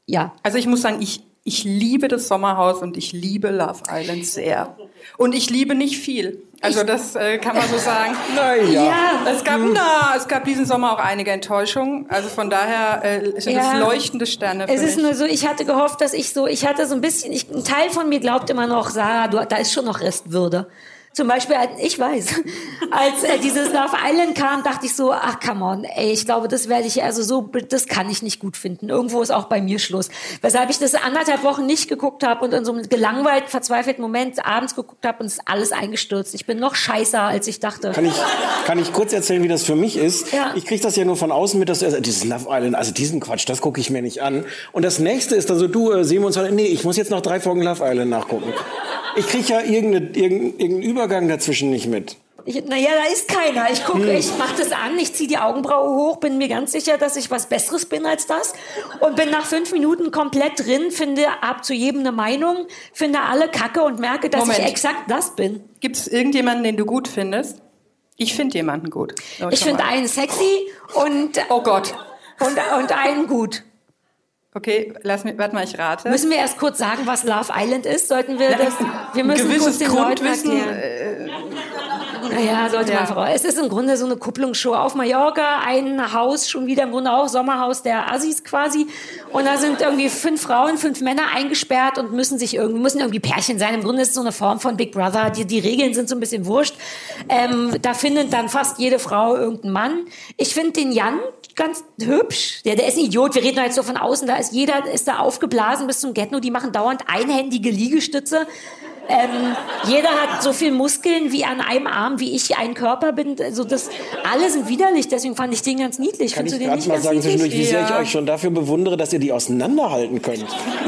Ja. Also ich muss sagen, ich, ich liebe das Sommerhaus und ich liebe Love Island sehr. Und ich liebe nicht viel. Also das äh, kann man so sagen. Naja. Ja. Es gab, na, es gab diesen Sommer auch einige Enttäuschungen. Also von daher äh, sind Ja. es leuchtende Sterne. Es ist mich. nur so, ich hatte gehofft, dass ich so, ich hatte so ein bisschen, ich, ein Teil von mir glaubt immer noch, Sarah, du, da ist schon noch Restwürde. Zum Beispiel, als- ich weiß, als äh, dieses Love Island kam, dachte ich so, ach come on, ey, ich glaube, das werde ich, also so, das kann ich nicht gut finden. Irgendwo ist auch bei mir Schluss. Weshalb ich das anderthalb Wochen nicht geguckt habe und in so einem gelangweilt, verzweifelten Moment abends geguckt habe und es ist alles eingestürzt. Ich bin noch scheißer, als ich dachte. Kann ich, kann ich kurz erzählen, wie das für mich ist? Ja. Ich kriege das ja nur von außen mit, dass also, dieses Love Island, also diesen Quatsch, das gucke ich mir nicht an. Und das nächste ist dann so, du, äh, sehen wir uns heute, nee, ich muss jetzt noch drei Folgen Love Island nachgucken. Ich kriege ja irgendeine, irgendeinen irgendeinen Übergang dazwischen nicht mit. Ich, naja, da ist keiner. Ich gucke, Hm. ich mache das an, ich ziehe die Augenbraue hoch, bin mir ganz sicher, dass ich was Besseres bin als das und bin nach fünf Minuten komplett drin, finde ab zu jedem eine Meinung, finde alle Kacke und merke, dass Moment. ich exakt das bin. Gibt es irgendjemanden, den du gut findest? Ich finde jemanden gut. Ich finde einen sexy und Oh Gott. und, und einen gut. Okay, lass mich, warte mal, ich rate. Müssen wir erst kurz sagen, was Love Island ist? Sollten wir das? Wir müssen gewisses kurz den Leuten Grundwissen, erklären. Naja, sollte man voraus. Es ist im Grunde so eine Kupplungsshow auf Mallorca, ein Haus, schon wieder im Grunde auch Sommerhaus der Assis quasi. Und da sind irgendwie fünf Frauen, fünf Männer eingesperrt und müssen sich irgendwie, müssen irgendwie Pärchen sein. Im Grunde ist es so eine Form von Big Brother. Die, die Regeln sind so ein bisschen wurscht. Ähm, da findet dann fast jede Frau irgendeinen Mann. Ich finde den Jan ganz hübsch. Der, der ist ein Idiot. Wir reden jetzt so von außen. Da ist jeder, ist da aufgeblasen bis zum Ghetto. Die machen dauernd einhändige Liegestütze. Ähm, jeder hat so viel Muskeln wie an einem Arm, wie ich ein Körper bin. Also das, alle sind widerlich. Deswegen fand ich den ganz niedlich. Kann Findest ich du den nicht mal ganz sagen niedlich? zwischendurch, wie sehr ich euch schon dafür bewundere, dass ihr die auseinanderhalten könnt.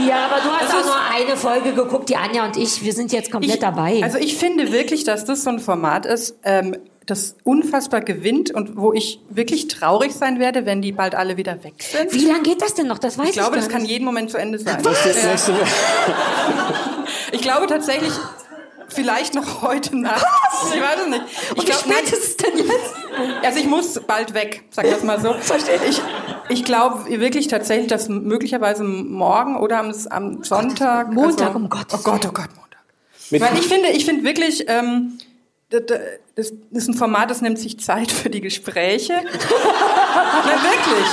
Ja, aber du hast auch nur eine Folge geguckt, die Anja und ich. Wir sind jetzt komplett Ich- dabei. Also ich finde wirklich, dass das so ein Format ist, ähm, das unfassbar gewinnt und wo ich wirklich traurig sein werde, wenn die bald alle wieder weg sind. Wie lange geht das denn noch? Das weiß Ich ich, glaube, gar das kann nicht. jeden Moment zu Ende sein. Das Ja. Ich glaube tatsächlich, vielleicht noch heute Nacht. Ich weiß es nicht. Ich Und wie glaub, spät nein, ist es denn jetzt? Also ich muss bald weg, sag das mal so. Verstehe. Ich, ich glaube wirklich tatsächlich, dass möglicherweise morgen oder am, am Sonntag. Montag, also, um Gottes Oh Gott, oh Gott, Montag. Mit- Weil ich finde, ich finde wirklich, ähm, das, ist ein Format, das nimmt sich Zeit für die Gespräche. Nein, wirklich.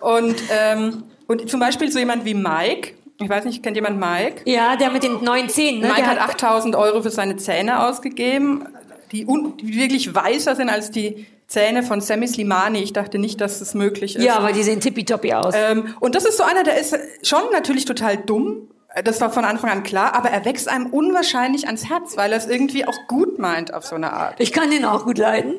Und, ähm, und zum Beispiel so jemand wie Mike. Ich weiß nicht, kennt jemand Mike? Ja, der mit den neuen Zähnen. Ne? Mike der hat 8000 Euro für seine Zähne ausgegeben, die, die wirklich weißer sind als die Zähne von Sammy Slimani. Ich dachte nicht, dass das möglich ist. Ja, aber die sehen tippitoppi aus. Ähm, und das ist so einer, der ist schon natürlich total dumm. Das war von Anfang an klar, aber er wächst einem unwahrscheinlich ans Herz, weil er es irgendwie auch gut meint auf so eine Art. Ich kann den auch gut leiden.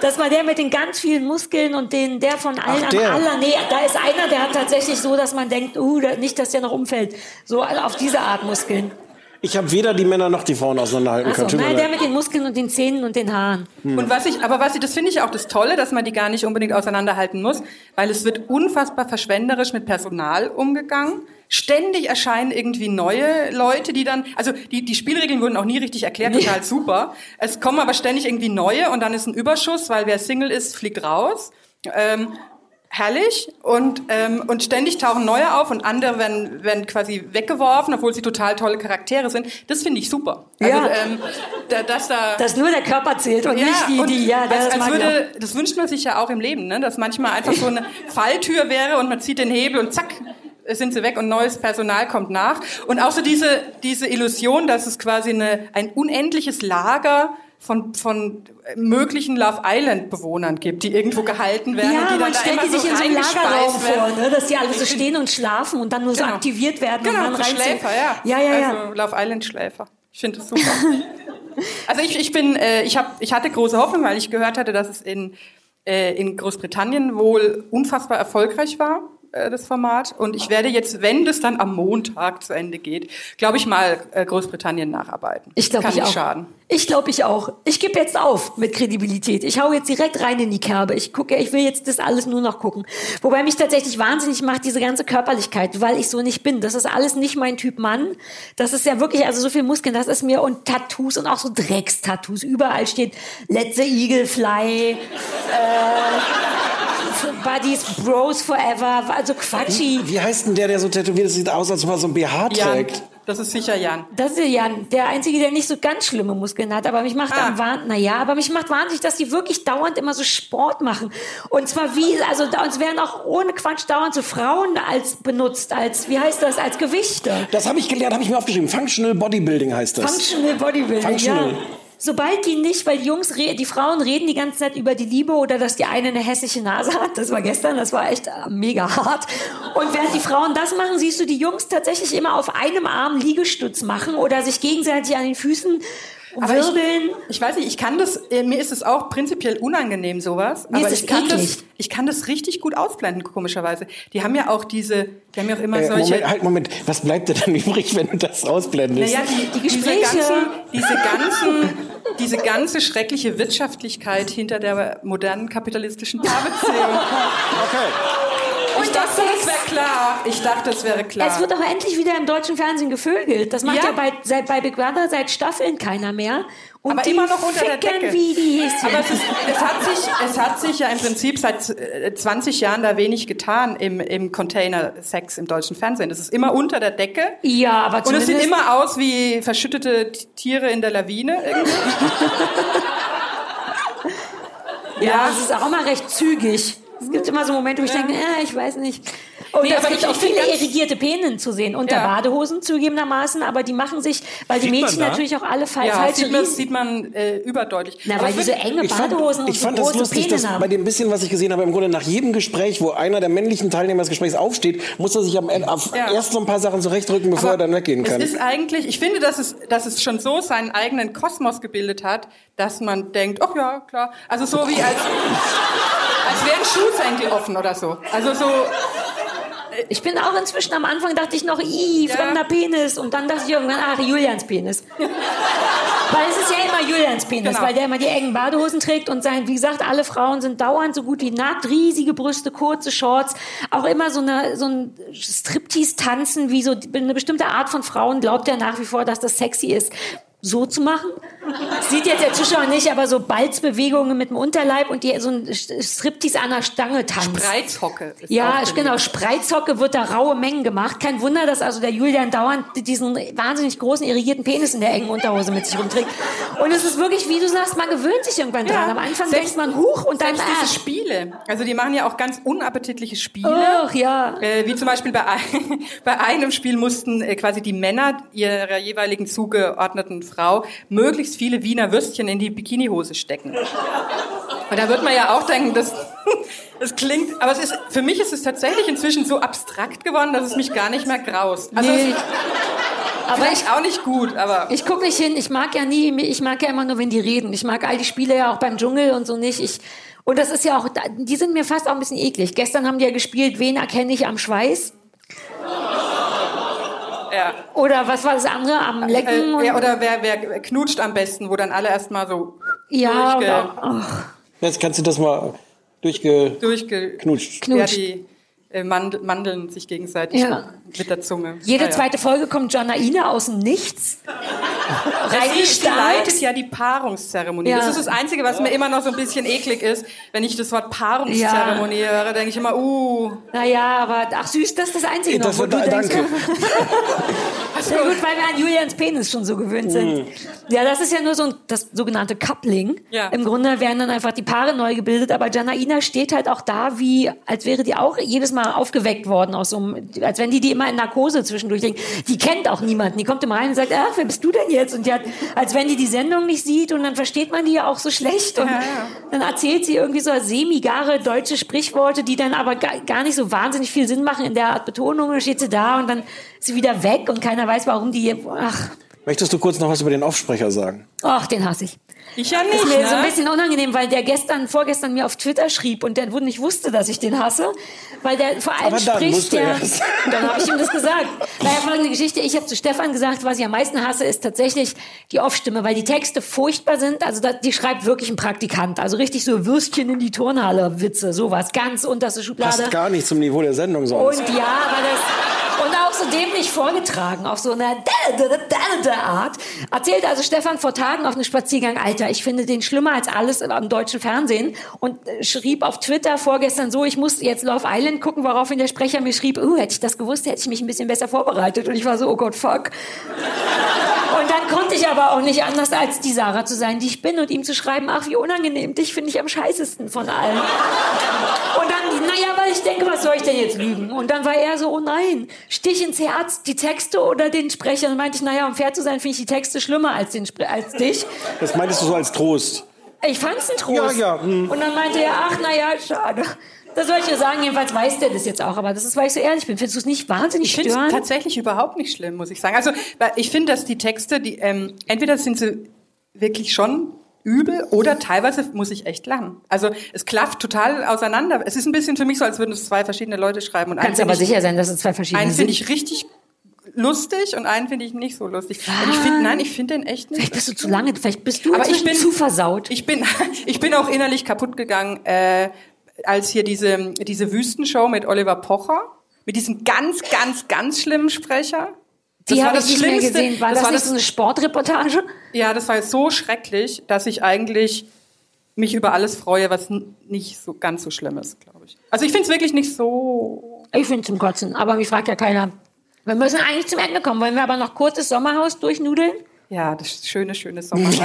Das war der mit den ganz vielen Muskeln und den, der von allen Ach, am der. aller. Nee, da ist einer, der hat tatsächlich so, dass man denkt, uh, nicht, dass der noch umfällt. So auf diese Art Muskeln. Ich habe weder die Männer noch die Frauen auseinanderhalten Also, können. Mir nein, der mit den Muskeln und den Zähnen und den Haaren. Und was ich, aber was ich, das finde ich auch das Tolle, dass man die gar nicht unbedingt auseinanderhalten muss, weil es wird unfassbar verschwenderisch mit Personal umgegangen. Ständig erscheinen irgendwie neue Leute, die dann, also die, die Spielregeln wurden auch nie richtig erklärt, total super. Es kommen aber ständig irgendwie neue und dann ist ein Überschuss, weil wer Single ist, fliegt raus. Ähm, herrlich und ähm, und ständig tauchen neue auf und andere werden werden quasi weggeworfen, obwohl sie total tolle Charaktere sind. Das finde ich super. Also, Ja. ähm, da, dass da Dass nur der Körper zählt und nicht die, und die, ja, als, das als ich würde, das wünscht man sich ja auch im Leben, ne? dass manchmal einfach so eine Falltür wäre und man zieht den Hebel und zack, sind sie weg und neues Personal kommt nach. Und auch so diese, diese Illusion, dass es quasi eine, ein unendliches Lager von, von möglichen Love Island Bewohnern gibt, die irgendwo gehalten werden Ja, die dann man da stellt die sich so in so einem Lagerraum vor, ne? dass die alle so stehen und schlafen und dann nur so Genau. aktiviert werden Genau, und dann so. Schläfer, ja. Ja, ja, ja. Also Love Island Schläfer. Ich finde das super. also ich, ich bin, äh, ich habe, ich hatte große Hoffnung, weil ich gehört hatte, dass es in äh, in Großbritannien wohl unfassbar erfolgreich war äh, das Format und ich werde jetzt, wenn das dann am Montag zu Ende geht, glaube ich mal äh, Großbritannien nacharbeiten. Ich glaube Kann ich nicht auch. schaden. Ich glaube ich auch. Ich gebe jetzt auf mit Kredibilität. Ich hau jetzt direkt rein in die Kerbe. Ich gucke, ich will jetzt das alles nur noch gucken. Wobei mich tatsächlich wahnsinnig macht diese ganze Körperlichkeit, weil ich so nicht bin. Das ist alles nicht mein Typ Mann. Das ist ja wirklich also so viel Muskeln. Das ist mir und Tattoos und auch so Dreckstattoos. Überall steht Let the Eagle fly. Äh, Buddies, Bros forever. Also Quatschi. Wie heißt denn der, der so tätowiert ist? Sieht aus, als ob er so ein BH Jan, trägt. das ist sicher Jan. Das ist ja Jan, der Einzige, der nicht so ganz schlimme Muskeln hat. Aber mich macht Ah. am Wahn, naja, aber mich macht wahnsinnig, dass die wirklich dauernd immer so Sport machen. Und zwar wie, also uns werden auch ohne Quatsch dauernd so Frauen als benutzt, als, wie heißt das, als Gewichte. Das habe ich gelernt, habe ich mir aufgeschrieben. Functional Bodybuilding heißt das. Functional Bodybuilding, Functional. ja. Sobald die nicht, weil die Jungs, die Frauen reden die ganze Zeit über die Liebe oder dass die eine eine hässliche Nase hat. Das war gestern, das war echt äh, mega hart. Und während die Frauen das machen, siehst du die Jungs tatsächlich immer auf einem Arm Liegestütz machen oder sich gegenseitig an den Füßen Aber ich, wirbeln. ich weiß nicht, ich kann das, äh, mir ist es auch prinzipiell unangenehm sowas, Mir aber ich kann eklig. das, ich kann das richtig gut ausblenden, komischerweise. Die haben ja auch diese, die haben ja auch immer Äh, solche. Moment, halt, Moment. Was bleibt dir dann übrig, wenn du das ausblendest? Naja, die, Die Gespräche. Diese, ganzen, diese, ganzen, diese ganze schreckliche Wirtschaftlichkeit hinter der modernen kapitalistischen Paarbeziehung. Und Ich dachte, das wäre klar. Ich dachte, es wäre klar. Es wird auch endlich wieder im deutschen Fernsehen gevögelt. Das macht ja, Ja. bei, seit, bei Big Brother seit Staffeln keiner mehr. Und aber immer noch unter der Decke. wie die Häschen. aber es, ist, es, hat sich, es hat sich ja im Prinzip seit äh, 20 Jahren da wenig getan im, im Container-Sex im deutschen Fernsehen. Das ist immer unter der Decke. ja, aber Und es sieht immer aus wie verschüttete Tiere in der Lawine. Irgendwie. Ja, es ist auch immer recht zügig. Es gibt immer so Momente, wo ich denke, äh, ich weiß nicht. Und Nee, es aber gibt ich- auch ich viele irrigierte Penen zu sehen, unter Ja. Badehosen zugegebenermaßen, aber die machen sich, weil die Sieht man Mädchen natürlich auch alle fa Ja, sieht man, sieht man äh, überdeutlich. Na, Aber weil es die so enge Ich fand, Badehosen und ich so fand das große lustig, dass Penen bei haben. dem bisschen, was ich gesehen habe, im Grunde nach jedem Gespräch, wo einer der männlichen Teilnehmer des Gesprächs aufsteht, muss er sich am Ende auf Ja. erst so ein paar Sachen zurechtrücken, bevor Aber er dann weggehen kann. Es ist eigentlich, ich finde, dass es, dass es schon so seinen eigenen Kosmos gebildet hat, dass man denkt, ach ja, klar. Also so wie als, als wären Schuhsenkel offen oder so. Also so, Ich bin auch inzwischen am Anfang dachte ich noch, ih, fremder Penis. Und dann dachte ich irgendwann, ach, Julians Penis. weil es ist ja immer Julians Penis, Genau. weil der immer die engen Badehosen trägt und sein, wie gesagt, alle Frauen sind dauernd so gut wie nackt, riesige Brüste, kurze Shorts, auch immer so eine, so ein Striptease-Tanzen, wie so eine bestimmte Art von Frauen glaubt ja nach wie vor, dass das sexy ist. So zu machen. Sieht jetzt der Zuschauer nicht, aber so Balzbewegungen mit dem Unterleib und die so ein Striptease an der Stange tanzt. Spreizhocke. Ist Ja, genau. Spreizhocke wird da raue Mengen gemacht. Kein Wunder, dass also der Julian dauernd diesen wahnsinnig großen, irrigierten Penis in der engen Unterhose mit sich rumträgt. Und es ist wirklich, wie du sagst, man gewöhnt sich irgendwann dran. Am Anfang Selbst- denkt man, huch, und dann, Selbst ah, diese Spiele. Also die machen ja auch ganz unappetitliche Spiele. Ach, ja. Äh, wie zum Beispiel bei, ein, bei einem Spiel mussten äh, quasi die Männer ihrer jeweiligen zugeordneten Frau möglichst viele Wiener Würstchen in die Bikinihose stecken. Und da wird man ja auch denken, das, das klingt, aber es ist, für mich ist es tatsächlich inzwischen so abstrakt geworden, dass es mich gar nicht mehr graust. Also Nee. es, aber ich, auch nicht gut, aber ich gucke nicht hin. Ich mag ja nie, ich mag ja immer nur, wenn die reden. Ich mag all die Spiele ja auch beim Dschungel und so nicht. Ich, und das ist ja auch, die sind mir fast auch ein bisschen eklig. Gestern haben die ja gespielt, wen erkenne ich am Schweiß? Ja. Oder was war das andere? Am Lecken? Äh, ja, und- oder wer, wer knutscht am besten, wo dann alle erstmal so Ja, durchge, oder, ach, Jetzt kannst du das mal durchge... durchgeknutscht. Knutscht. Ja, die äh, Mandel, Mandeln sich gegenseitig Ja. mit der Zunge. Jede Ja, ja. zweite Folge kommt Janaina aus dem Nichts. Sie, sie leitet ja die Paarungszeremonie. Ja. Das ist das Einzige, was mir immer noch so ein bisschen eklig ist. Wenn ich das Wort Paarungszeremonie höre, denke ich immer, uh. Naja, aber ach süß, das ist das Einzige noch, Das wo wird- du denkst. danke. Sehr gut, weil wir an Julians Penis schon so gewöhnt sind. Mhm. Ja, das ist ja nur so ein, das sogenannte Coupling. Ja. Im Grunde werden dann einfach die Paare neu gebildet, aber Janaina steht halt auch da, wie, als wäre die auch jedes Mal aufgeweckt worden aus so einem, als wenn die die immer in Narkose zwischendurch legen. Die kennt auch niemanden. Die kommt immer rein und sagt, ach, wer bist du denn jetzt? Und die hat, als wenn die die Sendung nicht sieht und dann versteht man die ja auch so schlecht und dann erzählt sie irgendwie so semigare deutsche Sprichworte, die dann aber gar, nicht so wahnsinnig viel Sinn machen in der Art Betonung. Dann steht sie da und dann sie wieder weg und keiner weiß, warum die, ach, Möchtest du kurz noch was über den Aufsprecher sagen? ach, den hasse ich. Ich ja Ist nicht, mir so ein ne? bisschen unangenehm, weil der gestern, vorgestern mir auf Twitter schrieb und der nicht wusste, dass ich den hasse, weil der vor allem Aber dann spricht der. er. Dann habe ich ihm das gesagt. Naja, folgende Geschichte. Ich habe zu Stefan gesagt, was ich am meisten hasse, ist tatsächlich die Off-Stimme, weil die Texte furchtbar sind. Also da, die schreibt wirklich ein Praktikant. Also richtig so Würstchen in die Turnhalle Witze, sowas. Ganz unterste Schublade. Passt gar nicht zum Niveau der Sendung sonst. Und ja, aber das. Und auch so dämlich vorgetragen, auf so einer Art. Erzählt also Stefan vor Tagen auf einem Spaziergang, Alter, ich finde den schlimmer als alles am deutschen Fernsehen. Und äh, schrieb auf Twitter vorgestern so, ich muss jetzt Love Island gucken, woraufhin der Sprecher mir schrieb, oh, hätte ich das gewusst, hätte ich mich ein bisschen besser vorbereitet. Und ich war so, oh Gott, fuck. Und dann konnte ich aber auch nicht anders, als die Sarah zu sein, die ich bin, und ihm zu schreiben, ach, wie unangenehm, dich finde ich am scheißesten von allen. Und dann, naja, weil ich denke, was soll ich denn jetzt lügen? Und dann war er so, oh nein, Stich ins Herz, die Texte oder den Sprecher? Und dann meinte ich, naja, um fair zu sein, finde ich die Texte schlimmer als, den, als dich. Das meintest du so als Trost. Ich fand's ein Trost. Ja, ja, hm. Und dann meinte er, ach, naja, schade. Das soll ich dir sagen, jedenfalls weiß der das jetzt auch. Aber das ist, weil ich so ehrlich bin. Findest du es nicht wahnsinnig Ich finde es störend? tatsächlich überhaupt nicht schlimm, muss ich sagen. Also ich finde, dass die Texte, die ähm, entweder sind sie wirklich schon übel oder teilweise muss ich echt lachen. Also es klafft total auseinander. Es ist ein bisschen für mich so, als würden es zwei verschiedene Leute schreiben. Und Kannst aber sicher sein, dass es zwei verschiedene Einen finde sind. ich richtig lustig und einen finde ich nicht so lustig. Ich finde, nein, ich finde den echt nicht. Vielleicht bist du zu lange, vielleicht bist du Aber ich bin zu versaut. Ich bin, ich bin auch innerlich kaputt gegangen, äh, als hier diese, diese Wüstenshow mit Oliver Pocher, mit diesem ganz, ganz, ganz schlimmen Sprecher. Das Die war habe ich das nicht mehr Schlimmste. gesehen. War das, nicht so eine Sportreportage? Ja, das war so schrecklich, dass ich eigentlich mich über alles freue, was nicht so ganz so schlimm ist, glaube ich. Also ich finde es wirklich nicht so. Ich finde zum Kotzen, aber mich fragt ja keiner. Wir müssen eigentlich zum Ende kommen. Wollen wir aber noch kurz das Sommerhaus durchnudeln? Ja, das schöne, schöne Sommerhaus.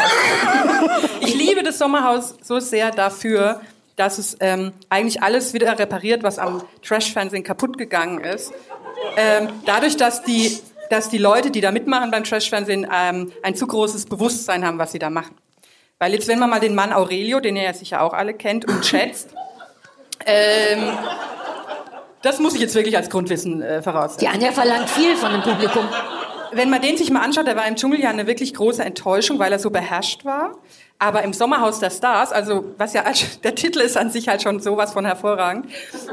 ich liebe das Sommerhaus so sehr dafür, dass es ähm, eigentlich alles wieder repariert, was am Trash-Fernsehen kaputt gegangen ist. Ähm, dadurch, dass die, dass die Leute, die da mitmachen beim Trash-Fernsehen, ähm, ein zu großes Bewusstsein haben, was sie da machen. Weil jetzt, wenn man mal den Mann Aurelio, den ihr ja sicher auch alle kennt und schätzt, ähm, das muss ich jetzt wirklich als Grundwissen äh, voraussetzen. Die Anja verlangt viel von dem Publikum. Wenn man den sich mal anschaut, der war im Dschungel ja eine wirklich große Enttäuschung, weil er so beherrscht war. Aber im Sommerhaus der Stars, also was ja der Titel ist an sich halt schon sowas von hervorragend,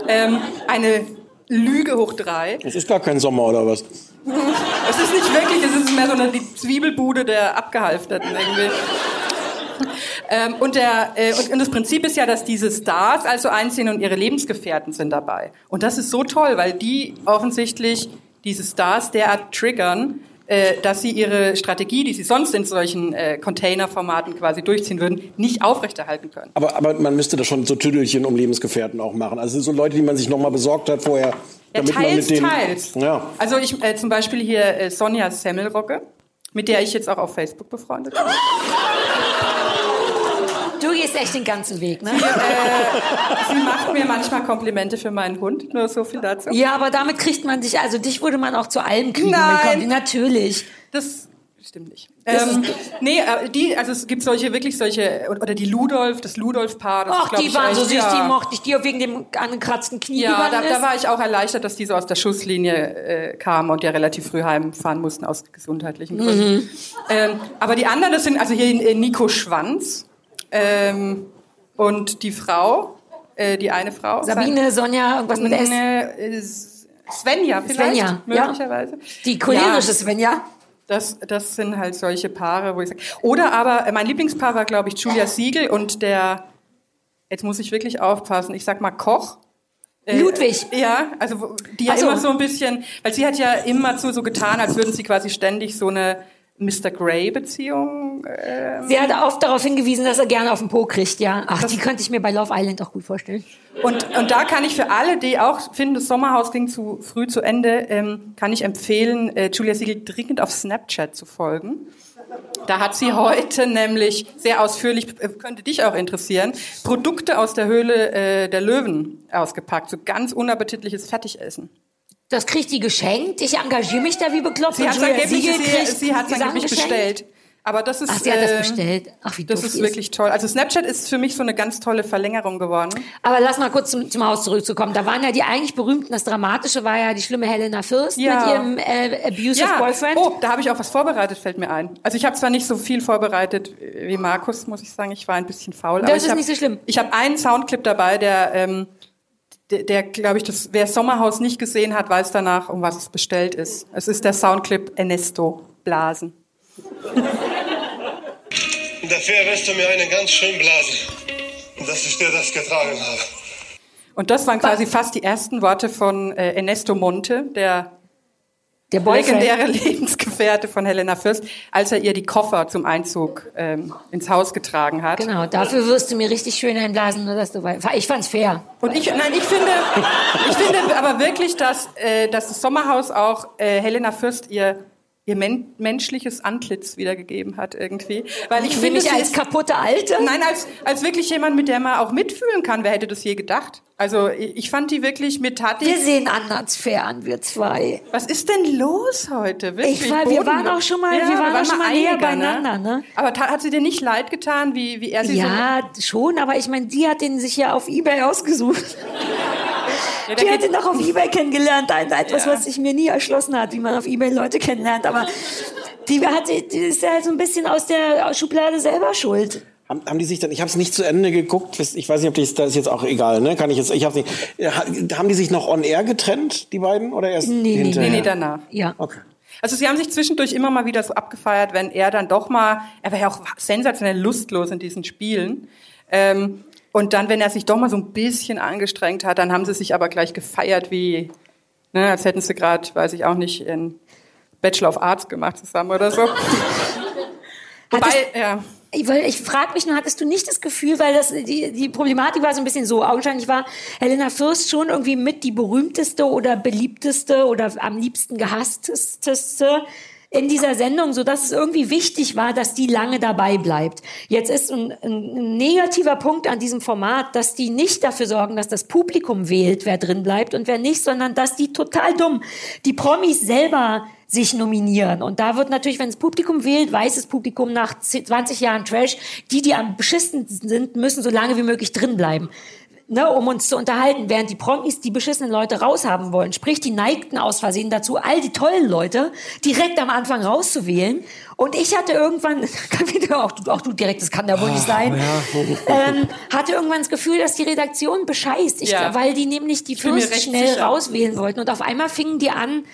ähm, eine Lüge hoch drei. Es ist gar kein Sommer oder was? Es ist nicht wirklich, es ist mehr so eine die Zwiebelbude der Abgehalfterten irgendwie. Ähm, und, der, äh, und, und das Prinzip ist ja, dass diese Stars also einziehen und ihre Lebensgefährten sind dabei. Und das ist so toll, weil die offensichtlich diese Stars derart triggern, äh, dass sie ihre Strategie, die sie sonst in solchen äh, Containerformaten quasi durchziehen würden, nicht aufrechterhalten können. Aber, aber man müsste da schon so Tüdelchen um Lebensgefährten auch machen. Also so Leute, die man sich nochmal besorgt hat vorher. Ja, damit man teils, mit denen, teils. Ja. Also ich äh, zum Beispiel hier äh, Sonja Semmelrogge, mit der ich jetzt auch auf Facebook befreundet bin. Du gehst echt den ganzen Weg, ne? Sie macht mir manchmal Komplimente für meinen Hund, nur so viel dazu. Ja, aber damit kriegt man dich, also dich würde man auch zu allem kriegen. Nein. Natürlich. Das stimmt nicht. Ähm, nee, äh, die, also es gibt solche, wirklich solche, oder die Ludolf, das Ludolf-Paar. das Ach, die waren so echt, süß, ja. die mochte ich, die auch wegen dem angekratzten Knie Ja, da, da war ich auch erleichtert, dass die so aus der Schusslinie äh, kamen und ja relativ früh heimfahren mussten aus gesundheitlichen Gründen. Mhm. Ähm, aber die anderen, das sind also hier äh, Nico Schwanz ähm, und die Frau, äh, die eine Frau. Sabine, Sonja, irgendwas mit S. Ist- Svenja vielleicht, Svenja, ja. möglicherweise. Die cholerische Svenja. Das, das sind halt solche Paare, wo ich sage. Oder aber, äh, mein Lieblingspaar war, glaube ich, Julia Siegel und der, jetzt muss ich wirklich aufpassen, ich sag mal Koch. Äh, Ludwig. Ja, also die ja Ach so. immer so ein bisschen, weil sie hat ja immer so, so getan, als würden sie quasi ständig so eine Mr. Grey-Beziehung. ähm, Sie hat oft darauf hingewiesen, dass er gerne auf den Po kriegt, ja. Ach, die könnte ich mir bei Love Island auch gut vorstellen. Und, und da kann ich für alle, die auch finden, das Sommerhaus ging zu früh zu Ende, ähm, kann ich empfehlen, äh, Julia Siegel dringend auf Snapchat zu folgen. Da hat sie heute nämlich sehr ausführlich, äh, könnte dich auch interessieren, Produkte aus der Höhle äh, der Löwen ausgepackt. So ganz unappetitliches Fertigessen. Das kriegt die geschenkt. Ich engagiere mich da wie bekloppt. Sie hat Julia angeblich, sie, sie hat die Sachen angeblich bestellt. Aber das ist, Ach, sie hat das äh, bestellt. Ach, wie das ist die ist. wirklich toll. Also Snapchat ist für mich so eine ganz tolle Verlängerung geworden. Aber lass mal kurz zum, zum Haus zurückzukommen. Da waren ja die eigentlich berühmten, das Dramatische war ja die schlimme Helena Fürst mit ihrem äh, abusive Boyfriend. Oh, da habe ich auch was vorbereitet, fällt mir ein. Also ich habe zwar nicht so viel vorbereitet wie Markus, muss ich sagen. Ich war ein bisschen faul. Das aber ist ich hab, nicht so schlimm. Ich habe einen Soundclip dabei, der, ähm, der, der glaube ich, das, wer Sommerhaus nicht gesehen hat, weiß danach, um was es bestellt ist. Es ist der Soundclip Ernesto Blasen. Dafür wirst du mir einen ganz schön blasen, dass ich dir das getragen habe. Und das waren quasi fast die ersten Worte von äh, Ernesto Monte, der, der legendäre Lebensgefährte von Helena Fürst, als er ihr die Koffer zum Einzug ähm, ins Haus getragen hat. Genau, dafür wirst du mir richtig schön einblasen, nur dass du weißt. Ich fand's fair. Und ich, nein, ich finde, ich finde aber wirklich, dass, äh, dass das Sommerhaus auch äh, Helena Fürst ihr ihr men menschliches Antlitz wiedergegeben hat irgendwie, weil ich finde sie als ist- kaputte Alte? Nein, als als wirklich jemand, mit der man auch mitfühlen kann. Wer hätte das je gedacht? Also ich fand die wirklich mit Tati. Wir sehen anders fair an, wir zwei. Was ist denn los heute? Wirklich Ich war- wir waren auch schon mal- wir waren auch schon mal näher einiger, beieinander, ne? Aber hat sie dir nicht leid getan, wie wie er sie Ja, schon, aber ich meine, die hat den sich ja auf Ebay ausgesucht. Ja, Die ihn doch auf Ebay kennengelernt. Ein, etwas, Ja. was sich mir nie erschlossen hat, wie man auf Ebay Leute kennenlernt. Aber die, hat, die ist ja so ein bisschen aus der Schublade selber schuld. Haben, haben die sich dann, ich habe es nicht zu Ende geguckt, ich weiß nicht, ob die, das ist jetzt auch egal, ne? Kann ich jetzt, ich habe nicht. Äh, ha- Haben die sich noch on air getrennt, die beiden, oder erst Nee, nee, hinterher? nee, nee, danach. Ja. Okay. Also sie haben sich zwischendurch immer mal wieder so abgefeiert, wenn er dann doch mal, er war ja auch sensationell lustlos in diesen Spielen. Ähm, und dann, wenn er sich doch mal so ein bisschen angestrengt hat, dann haben sie sich aber gleich gefeiert, wie, ne, als hätten sie gerade, weiß ich auch nicht, in Bachelor of Arts gemacht zusammen oder so. Wobei, ja. Ich, weil ich frage mich nur, hattest du nicht das Gefühl, weil das die, die Problematik war so ein bisschen so, augenscheinlich war Helena Fürst schon irgendwie mit die berühmteste oder beliebteste oder am liebsten gehassteste in dieser Sendung, so dass es irgendwie wichtig war, dass die lange dabei bleibt. Jetzt ist ein, ein, negativer Punkt an diesem Format, dass die nicht dafür sorgen, dass das Publikum wählt, wer drin bleibt und wer nicht, sondern dass die total dumm, die Promis selber sich nominieren. Und da wird natürlich, wenn das Publikum wählt, weiß das Publikum nach 10, 20 Jahren Trash, die, die am beschissensten sind, müssen so lange wie möglich drin bleiben. Ne, um uns zu unterhalten, während die Promis die beschissenen Leute raushaben wollen. Sprich, die neigten aus Versehen dazu, all die tollen Leute direkt am Anfang rauszuwählen. Und ich hatte irgendwann, auch du, auch du direkt, das kann ja wohl nicht sein, ähm, hatte irgendwann das Gefühl, dass die Redaktion bescheißt. Ich, Ja. Weil die nämlich die Fürst schnell sicher. rauswählen wollten. Und auf einmal fingen die an,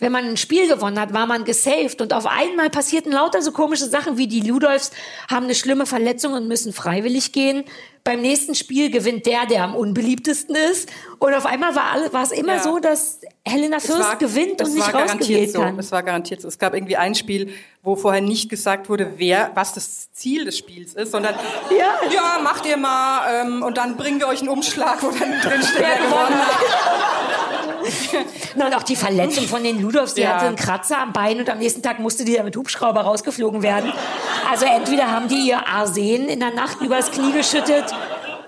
wenn man ein Spiel gewonnen hat, war man gesaved. Und auf einmal passierten lauter so komische Sachen wie die Ludolfs haben eine schlimme Verletzung und müssen freiwillig gehen. Beim nächsten Spiel gewinnt der, der am unbeliebtesten ist. Und auf einmal war, alle, war es immer Ja. so, dass Helena Fürst war- gewinnt und nicht rausgewählt so. kann. Es war garantiert so. Es gab irgendwie ein Spiel, wo vorher nicht gesagt wurde, wer, was das Ziel des Spiels ist, sondern Ja. ja macht ihr mal ähm, und dann bringen wir euch einen Umschlag, wo dann drin steht, wer gewonnen hat. Na, und auch die Verletzung von den Ludolfs, die Ja. hatte einen Kratzer am Bein und am nächsten Tag musste die ja mit Hubschrauber rausgeflogen werden. Also entweder haben die ihr Arsen in der Nacht übers Knie geschüttet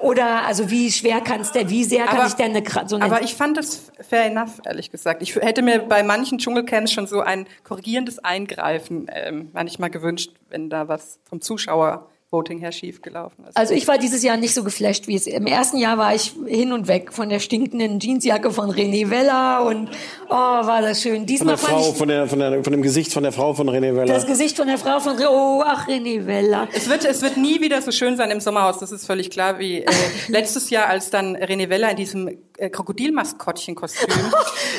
oder also wie schwer kann's denn, wie sehr kann Aber- ich denn eine, so eine Aber ich fand das fair enough, ehrlich gesagt. Ich hätte mir bei manchen Dschungelcamps schon so ein korrigierendes Eingreifen ähm, manchmal gewünscht, wenn da was vom Zuschauer Voting her schiefgelaufen ist. Also ich war dieses Jahr nicht so geflasht wie es. Im ersten Jahr war ich hin und weg von der stinkenden Jeansjacke von René Vella und oh, war das schön. Von Diesmal der fand Frau, ich von, der, von, der, von dem Gesicht von der Frau von René Weller. das Gesicht von der Frau von oh ach René Vella. Es wird, es wird nie wieder so schön sein im Sommerhaus, das ist völlig klar, wie äh, letztes Jahr, als dann René Vella in diesem äh, Krokodilmaskottchenkostüm.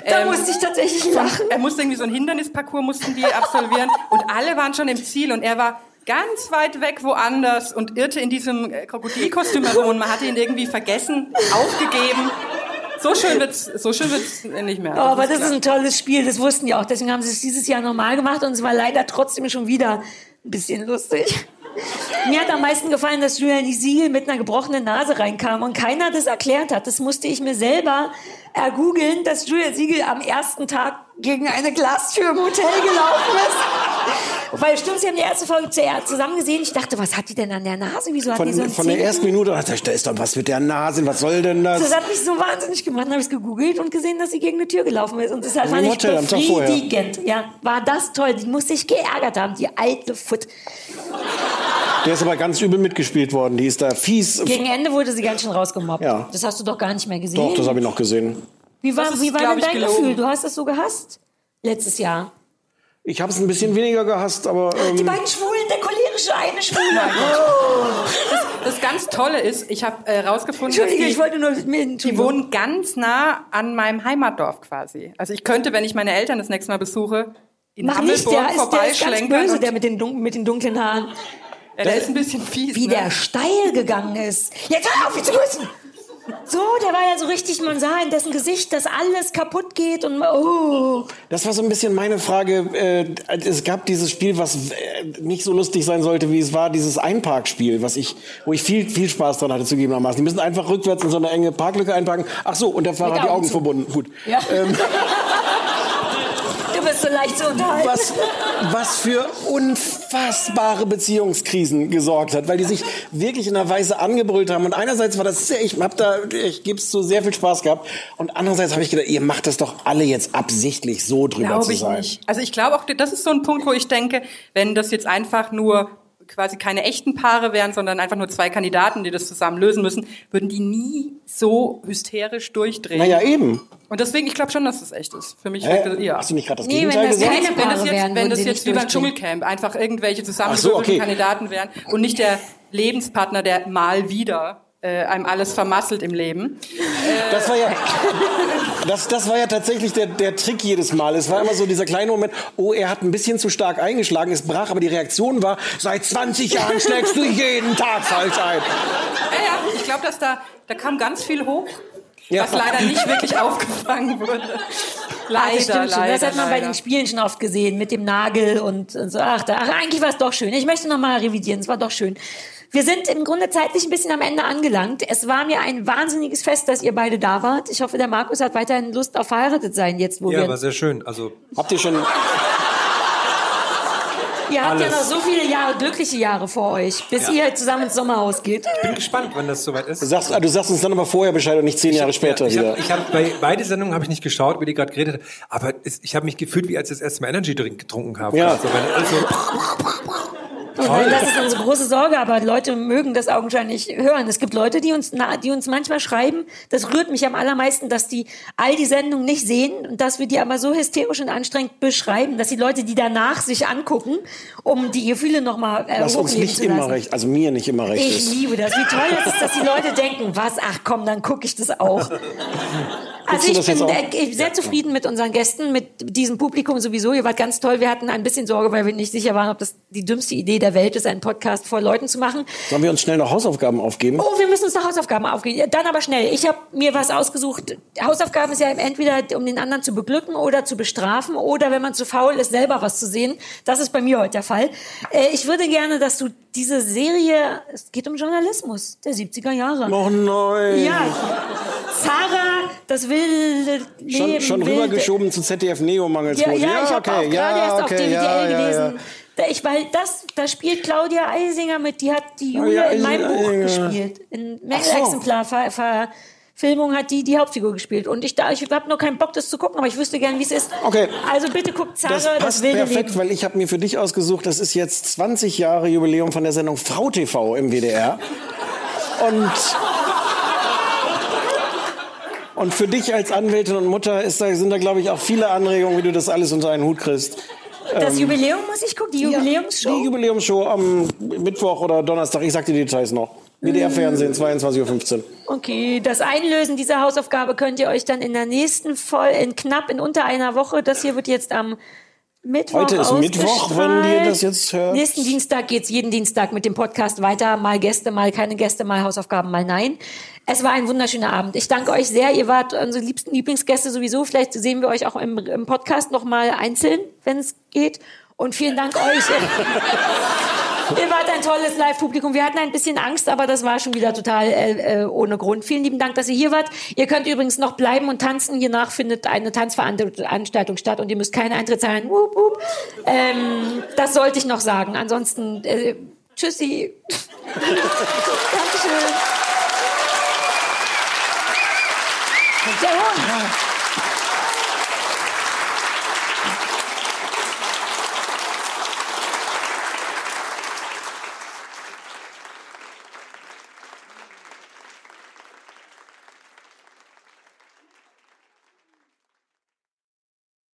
Da musste ich tatsächlich lachen. Er musste irgendwie so ein Hindernisparcours mussten die absolvieren und alle waren schon im Ziel und er war ganz weit weg woanders und irrte in diesem äh, Krokodilkostüm herum und man hatte ihn irgendwie vergessen, aufgegeben. So schön wird's, so schön wird's nicht mehr. Oh, aber das klar. ist ein tolles Spiel, das wussten die auch. Deswegen haben sie es dieses Jahr nochmal gemacht und es war leider trotzdem schon wieder ein bisschen lustig. Mir hat am meisten gefallen, dass Julian Siegel mit einer gebrochenen Nase reinkam und keiner das erklärt hat. Das musste ich mir selber ergoogeln, dass Julian Siegel am ersten Tag gegen eine Glastür im Hotel gelaufen ist. Weil stimmt, sie haben die erste Folge zusammen gesehen. Ich dachte, was hat die denn an der Nase? Wieso hat Von, die so ein von der Zeh- ersten Minute dachte ich, da ist doch was mit der Nase, was soll denn das? Das hat mich so wahnsinnig gemacht. Dann habe ich es gegoogelt und gesehen, dass sie gegen eine Tür gelaufen ist. Und deshalb Im fand ich Hotel befriedigend. Ja, war das toll. Die muss sich geärgert haben, die alte Foot. Der ist aber ganz übel mitgespielt worden. Die ist da fies. Gegen Ende wurde sie ganz schön rausgemobbt. Ja. Das hast du doch gar nicht mehr gesehen. Doch, das habe ich noch gesehen. Wie war, Das ist, wie war denn dein gelogen. Gefühl? Du hast das so gehasst? Letztes Jahr. Ich habe es ein bisschen weniger gehasst, aber ähm, Die beiden Schwulen, der cholerische eine Schwule. Das ganz Tolle ist, ich habe äh, rausgefunden, dass Entschuldige, die, ich wollte nur... die wohnen ganz nah an meinem Heimatdorf quasi. Also ich könnte, wenn ich meine Eltern das nächste Mal besuche, in Mach nicht, der Hammelburg ist, der ist ganz böse, der mit den, dun- mit den dunklen Haaren. ja, der ist ein bisschen fies. Wie ne? der steil gegangen ist. Jetzt hör auf, mich zu grüßen! So, der war ja so richtig, man sah in dessen Gesicht, dass alles kaputt geht und oh. das war so ein bisschen meine Frage. Äh, es gab dieses Spiel, was äh, nicht so lustig sein sollte, wie es war, dieses Einparkspiel, was ich, wo ich viel, viel Spaß dran hatte, zugegebenermaßen. Die müssen einfach rückwärts in so eine enge Parklücke einparken. Ach so, und der Fahrer hat die Augen zu. verbunden. Gut. Ja. Ähm, so leicht zu unterhalten. was, was für unfassbare Beziehungskrisen gesorgt hat, weil die sich wirklich in einer Weise angebrüllt haben. Und einerseits war das sehr, ich hab da, ich es so sehr viel Spaß gehabt. Und andererseits habe ich gedacht, ihr macht das doch alle jetzt absichtlich so drüber Glaube zu ich sein. nicht. Also ich glaube auch, das ist so ein Punkt, wo ich denke, wenn das jetzt einfach nur quasi keine echten Paare wären, sondern einfach nur zwei Kandidaten, die das zusammen lösen müssen, würden die nie so hysterisch durchdrehen. Naja, eben. Und deswegen, ich glaube schon, dass das echt ist. Für mich wirkt das, ja. Hast du nicht gerade das Nee, wenn Gegenteil das gesagt? keine wenn das Paare jetzt, wären, wenn das sie jetzt wie beim. Dschungelcamp einfach irgendwelche Ach so, zusammengewürfelten okay. Kandidaten wären und nicht der Lebenspartner, der mal wieder äh, einem alles vermasselt im Leben. Das war ja, das, das war ja tatsächlich der, der Trick jedes Mal. Es war immer so dieser kleine Moment, oh, er hat ein bisschen zu stark eingeschlagen, es brach, aber die Reaktion war, seit 20 Jahren schlägst du jeden Tag falsch ein. Ja, ja, ich glaube, dass da, da kam ganz viel hoch, Ja. was leider nicht wirklich aufgefangen wurde. Leider, das stimmt schon. leider, Das hat man bei leider. den Spielen schon oft gesehen, mit dem Nagel und, und so. Ach, da, ach, eigentlich war es doch schön. Ich möchte noch mal revidieren, es war doch schön. Wir sind im Grunde zeitlich ein bisschen am Ende angelangt. Es war mir ein wahnsinniges Fest, dass ihr beide da wart. Ich hoffe, der Markus hat weiterhin Lust auf verheiratet sein, jetzt wo Ja, wir... war sehr schön. Also Habt ihr schon, Ihr habt ja alles. noch so viele Jahre, glückliche Jahre vor euch, bis ihr zusammen ins Sommerhaus geht. ich bin gespannt, wann das soweit ist. du sagst, ah, du sagst uns dann aber vorher Bescheid und nicht zehn Jahre später ja, ich wieder. Hab, ich habe bei beide Sendungen habe ich nicht geschaut, wie die gerade geredet haben, aber es, ich habe mich gefühlt, wie als ich das erste Mal Energy Drink getrunken habe. Ja. Also, also, Toll. das ist unsere große Sorge, aber Leute mögen das augenscheinlich hören. Es gibt Leute, die uns, die uns manchmal schreiben, das rührt mich am allermeisten, dass die all die Sendungen nicht sehen und dass wir die aber so hysterisch und anstrengend beschreiben, dass die Leute die danach sich angucken, um die Gefühle nochmal äh, Was uns nicht zu immer recht, also mir nicht immer recht Ich ist. liebe das. Wie toll das ist, dass die Leute denken, was, ach komm, dann gucke ich das auch. Also ich bin äh, sehr zufrieden mit unseren Gästen, mit diesem Publikum sowieso. Ihr wart ganz toll. Wir hatten ein bisschen Sorge, weil wir nicht sicher waren, ob das die dümmste Idee der Welt ist, einen Podcast vor Leuten zu machen. Sollen wir uns schnell noch Hausaufgaben aufgeben? Oh, wir müssen uns noch Hausaufgaben aufgeben. Dann aber schnell. Ich habe mir was ausgesucht. Hausaufgaben ist ja entweder, um den anderen zu beglücken oder zu bestrafen oder wenn man zu faul ist, selber was zu sehen. Das ist bei mir heute der Fall. Äh, ich würde gerne, dass du diese Serie, es geht um Journalismus der 70er Jahre. Oh nein. Ja. Zara, das wilde Schon, Leben. schon wilde- rübergeschoben zu ZDF Neo mangels Ja, Quote. ja, ich habe auch gerade erst auf DVDL ja, ja, gelesen. ja. Da, ich, weil das, da spielt Claudia Eisinger mit, die hat die Julia ja, in meinem. Buch gespielt. In Ach so. Mängelexemplar ver, ver, Filmung hat die die Hauptfigur gespielt. Und ich, da, ich habe nur keinen Bock, das zu gucken, aber ich wüsste gern, wie es ist. Okay. Also bitte guckt Zara, Das das, passt wilde perfekt, Leben. weil ich habe mir für dich ausgesucht, das ist jetzt 20 Jahre Jubiläum von der Sendung Frau TV im WDR. Und, und für dich als Anwältin und Mutter ist da, sind da, glaube ich, auch viele Anregungen, wie du das alles unter einen Hut kriegst. Das Ähm, Jubiläum muss ich gucken, die Jubiläumsshow. Die Jubiläumsshow am Mittwoch oder Donnerstag, ich sag die Details noch. WDR-Fernsehen, 22.15 Uhr. Okay, das Einlösen dieser Hausaufgabe könnt ihr euch dann in der nächsten Folge, in knapp in unter einer Woche, das hier wird jetzt am Mittwoch Heute ist Mittwoch, wenn ihr das jetzt hört. Nächsten Dienstag geht's jeden Dienstag mit dem Podcast weiter. Mal Gäste, mal keine Gäste, mal Hausaufgaben, mal nein. Es war ein wunderschöner Abend. Ich danke euch sehr. Ihr wart unsere liebsten Lieblingsgäste sowieso. Vielleicht sehen wir euch auch im, im Podcast noch mal einzeln, wenn es geht. Und vielen Dank euch. Ihr wart ein tolles Live-Publikum. Wir hatten ein bisschen Angst, aber das war schon wieder total äh, äh, ohne Grund. Vielen lieben Dank, dass ihr hier wart. Ihr könnt übrigens noch bleiben und tanzen. Hiernach findet eine Tanzveranstaltung statt und ihr müsst keinen Eintritt zahlen. Wup, wup. Ähm, das sollte ich noch sagen. Ansonsten, äh, tschüssi. Dankeschön. Der Hund.